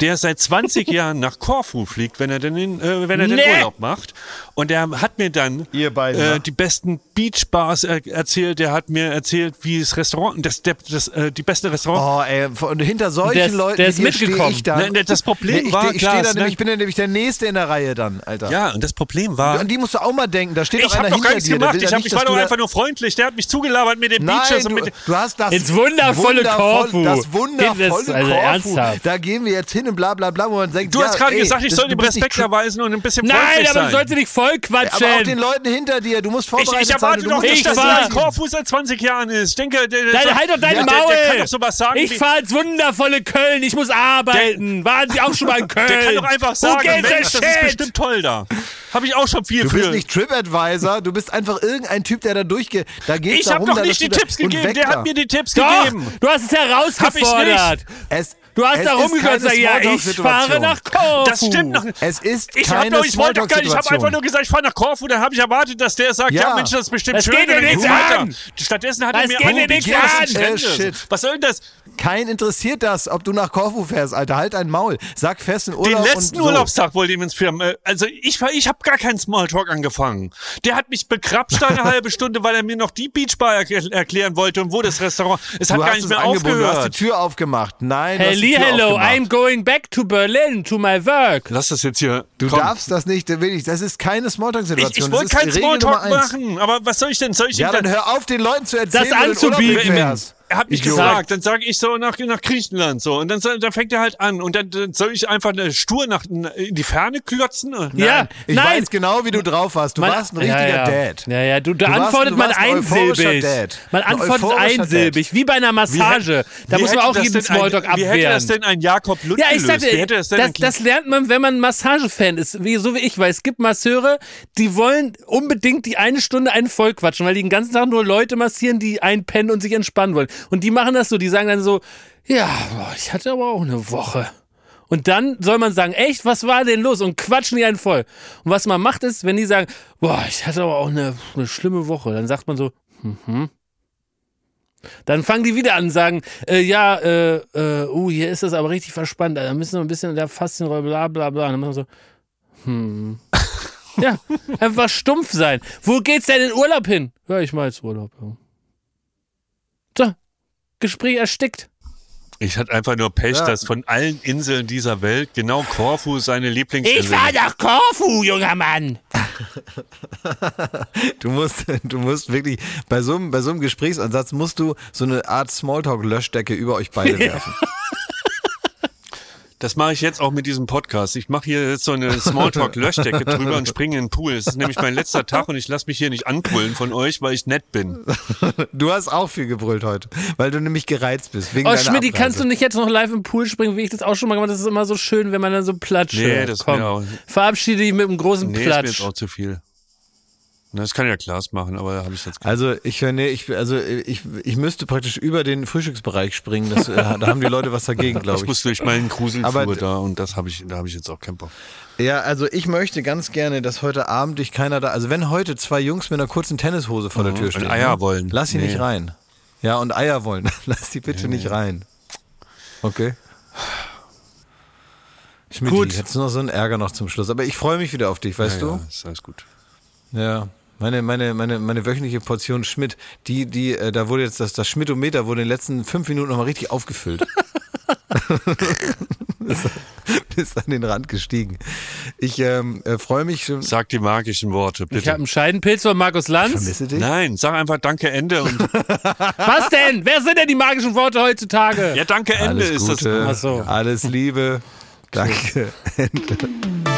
der seit 20 Jahren nach Korfu fliegt, wenn er denn, in, äh, wenn er den Nee. Urlaub macht. Und er hat mir dann Ihr beide, äh, ne? die besten Beachbars er erzählt. Der hat mir erzählt, wie das Restaurant, das, der, das, äh, die beste Restaurant. Oh, ey, und hinter solchen Der Leuten der ist mitgekommen. ich dann. Ne, das Problem ich, war, ich, stehe Klaas, da ne? nämlich, ich bin dann nämlich der Nächste in der Reihe dann, Alter. Ja, und das Problem war. An die musst du auch mal denken. Da steht doch Ich habe einer doch gar hinter nichts dir. der gemacht. Ich, ja hab, nicht, ich dass war doch einfach nur freundlich. Der hat mich zugelabert mit den Nein, Beaches und du, mit. du hast das Ins wundervolle wundervoll- Korfu. Das wundervolle Das ist also Korfu. ernsthaft. Da gehen wir jetzt hin und bla bla bla. Wo man denkt, Du ja, hast gerade ey, gesagt, ich soll ihm Respekt erweisen und ein bisschen Nein, freundlich aber du sein. sollst nicht voll Aber auch den quatschen. Leuten hinter dir, du musst Ich, vorbereitet ich erwarte sein. doch nicht, Ich dass der sagen. Korfu seit 20 Jahren ist. Ich denke, der, der, Dann der, halt doch dein der, Maul. Der, der kann doch sowas sagen. ich fahre ins wundervolle Köln. Ich muss arbeiten. Waren Sie auch schon mal in Köln? der kann doch einfach sagen, Mensch, das ist bestimmt toll da. Habe ich auch schon viel Du für. bist nicht TripAdvisor, du bist einfach irgendein Typ, der da durchgeht. Da geht's ich habe darum, doch nicht die Tipps gegeben. Der hat mir die Tipps gegeben. du hast es herausgefordert. Es, Du hast es da rumgehört gesagt, ja, ich fahre nach Korfu. Das stimmt noch. Es ist Ich habe keine doch, ich wollte doch gar nicht, ich habe einfach nur gesagt, ich fahre nach Korfu, dann habe ich erwartet, dass der sagt, ja, Ja. Mensch, das ist bestimmt Das schön. geht dir nichts an. Stattdessen hat Das er mir geht dir nichts was an. Was soll denn das? Kein interessiert das, ob du nach Korfu fährst, Alter. Halt dein Maul. Sag fest in Den Urlaub letzten und so. Urlaubstag wollte ihm ins Firmen. äh, Also ich war, ich habe gar keinen Smalltalk angefangen. Der hat mich bekrapscht eine halbe Stunde, weil er mir noch die Beachbar erkl- erklären wollte und wo das Restaurant. Es hat Du gar hast nicht mehr angeboten, du hast die aufgehört. Tür aufgemacht. Nein, du hast die Hello, hello, aufgemacht. I'm going back to Berlin to my work. Lass das jetzt hier. Du komm. darfst das nicht, will ich. Das ist keine Ich, Smalltalk-Situation. ich Das wollte ist keinen Smalltalk machen, aber was soll ich denn? Soll ich Ja, ihm dann hör auf, den Leuten zu erzählen, Das wo du in Urlaub anzubieten. Er hat mich Idiot. gefragt, dann sage ich so nach, nach Griechenland so und dann, dann fängt er halt an und dann, dann soll ich einfach eine stur nach in die Ferne klotzen. Ja, Ich nein. weiß genau, wie du drauf warst. Du Man- warst ein richtiger ja, ja. Dad. Ja, ja, du, Du warst- antwortet du man einsilbig. Man antwortet einsilbig, wie bei einer Massage. Da Wie muss man auch jeden Smalltalk ein, Wie hätte das abwehren. denn ein Jakob Lund Ja, ich gelöst? sagte, wie hätte das denn das, das lernt man, wenn man Massagefan ist, wie, so wie ich, weil es gibt Masseure, die wollen unbedingt die eine Stunde einen voll quatschen, weil die den ganzen Tag nur Leute massieren, die einpennen und sich entspannen wollen. Und die machen das so, die sagen dann so, ja, ich hatte aber auch eine Woche. Und dann soll man sagen, echt, was war denn los? Und quatschen die einen voll. Und was man macht ist, wenn die sagen, boah, ich hatte aber auch eine, eine schlimme Woche, dann sagt man so, mhm. Dann fangen die wieder an und sagen, äh, ja, äh, äh, uh, hier ist das aber richtig verspannt, da müssen wir ein bisschen in der Faszienrolle, bla bla bla. Und dann machen wir so, hm. ja, einfach stumpf sein. Wo geht's denn in Urlaub hin? Ja, ich mach jetzt Urlaub. Ja. Gespräch erstickt. Ich hatte einfach nur Pech, Ja. dass von allen Inseln dieser Welt genau Korfu seine Lieblingsinsel Ich fahr nach Korfu, junger Mann. Du musst, du musst wirklich, bei so, einem, bei so einem Gesprächsansatz musst du so eine Art Smalltalk-Löschdecke über euch beide werfen. Das mache ich jetzt auch mit diesem Podcast. Ich mache hier jetzt so eine Smalltalk-Löschdecke drüber und springe in den Pool. Es ist nämlich mein letzter Tag und ich lasse mich hier nicht anbrüllen von euch, weil ich nett bin. Du hast auch viel gebrüllt heute, weil du nämlich gereizt bist. Wegen Oh, Abreise. kannst du nicht jetzt noch live im Pool springen, wie ich das auch schon mal gemacht habe? Das ist immer so schön, wenn man dann so platscht. Nee, das Komm, mir auch- verabschiede dich mit einem großen Nee, ist mir Platsch. jetzt auch zu viel. Das kann ja Klaas machen, aber da habe ich jetzt keine. Also ich höre, nee, ich, also ich, ich müsste praktisch über den Frühstücksbereich springen. Das, äh, da haben die Leute was dagegen, Ich glaube muss ich. durch meinen Gruselflur Aber- da und das habe ich, da habe ich jetzt auch keinen Bock. Ja, also ich möchte ganz gerne, dass heute Abend dich keiner da. Also wenn heute zwei Jungs mit einer kurzen Tennishose vor der Tür und stehen, Eier ne? wollen. lass sie Nee. nicht rein. Ja, und Eier wollen. Lass die bitte nicht rein. Okay. Schmidt, Gut. jetzt noch so ein Ärger noch zum Schluss. Aber ich freue mich wieder auf dich, weißt Ja, du? ist alles gut. Ja. Meine, meine, meine, meine wöchentliche Portion Schmidt, die, die, äh, da wurde jetzt das, das Schmidtometer wurde in den letzten fünf Minuten nochmal richtig aufgefüllt. ist, ist an den Rand gestiegen. Ich ähm, äh, freue mich schon. Sag die magischen Worte, Ich bitte. habe einen Scheidenpilz von Markus Lanz. Vermisse dich? Nein, sag einfach Danke, Ende und Was denn? Wer sind denn die magischen Worte heutzutage? ja, Danke, Ende Alles ist das. Gute, Ach so. alles Liebe. Danke. Baywatch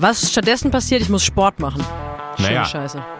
Was stattdessen passiert, ich muss Sport machen. Schöne Naja. Scheiße.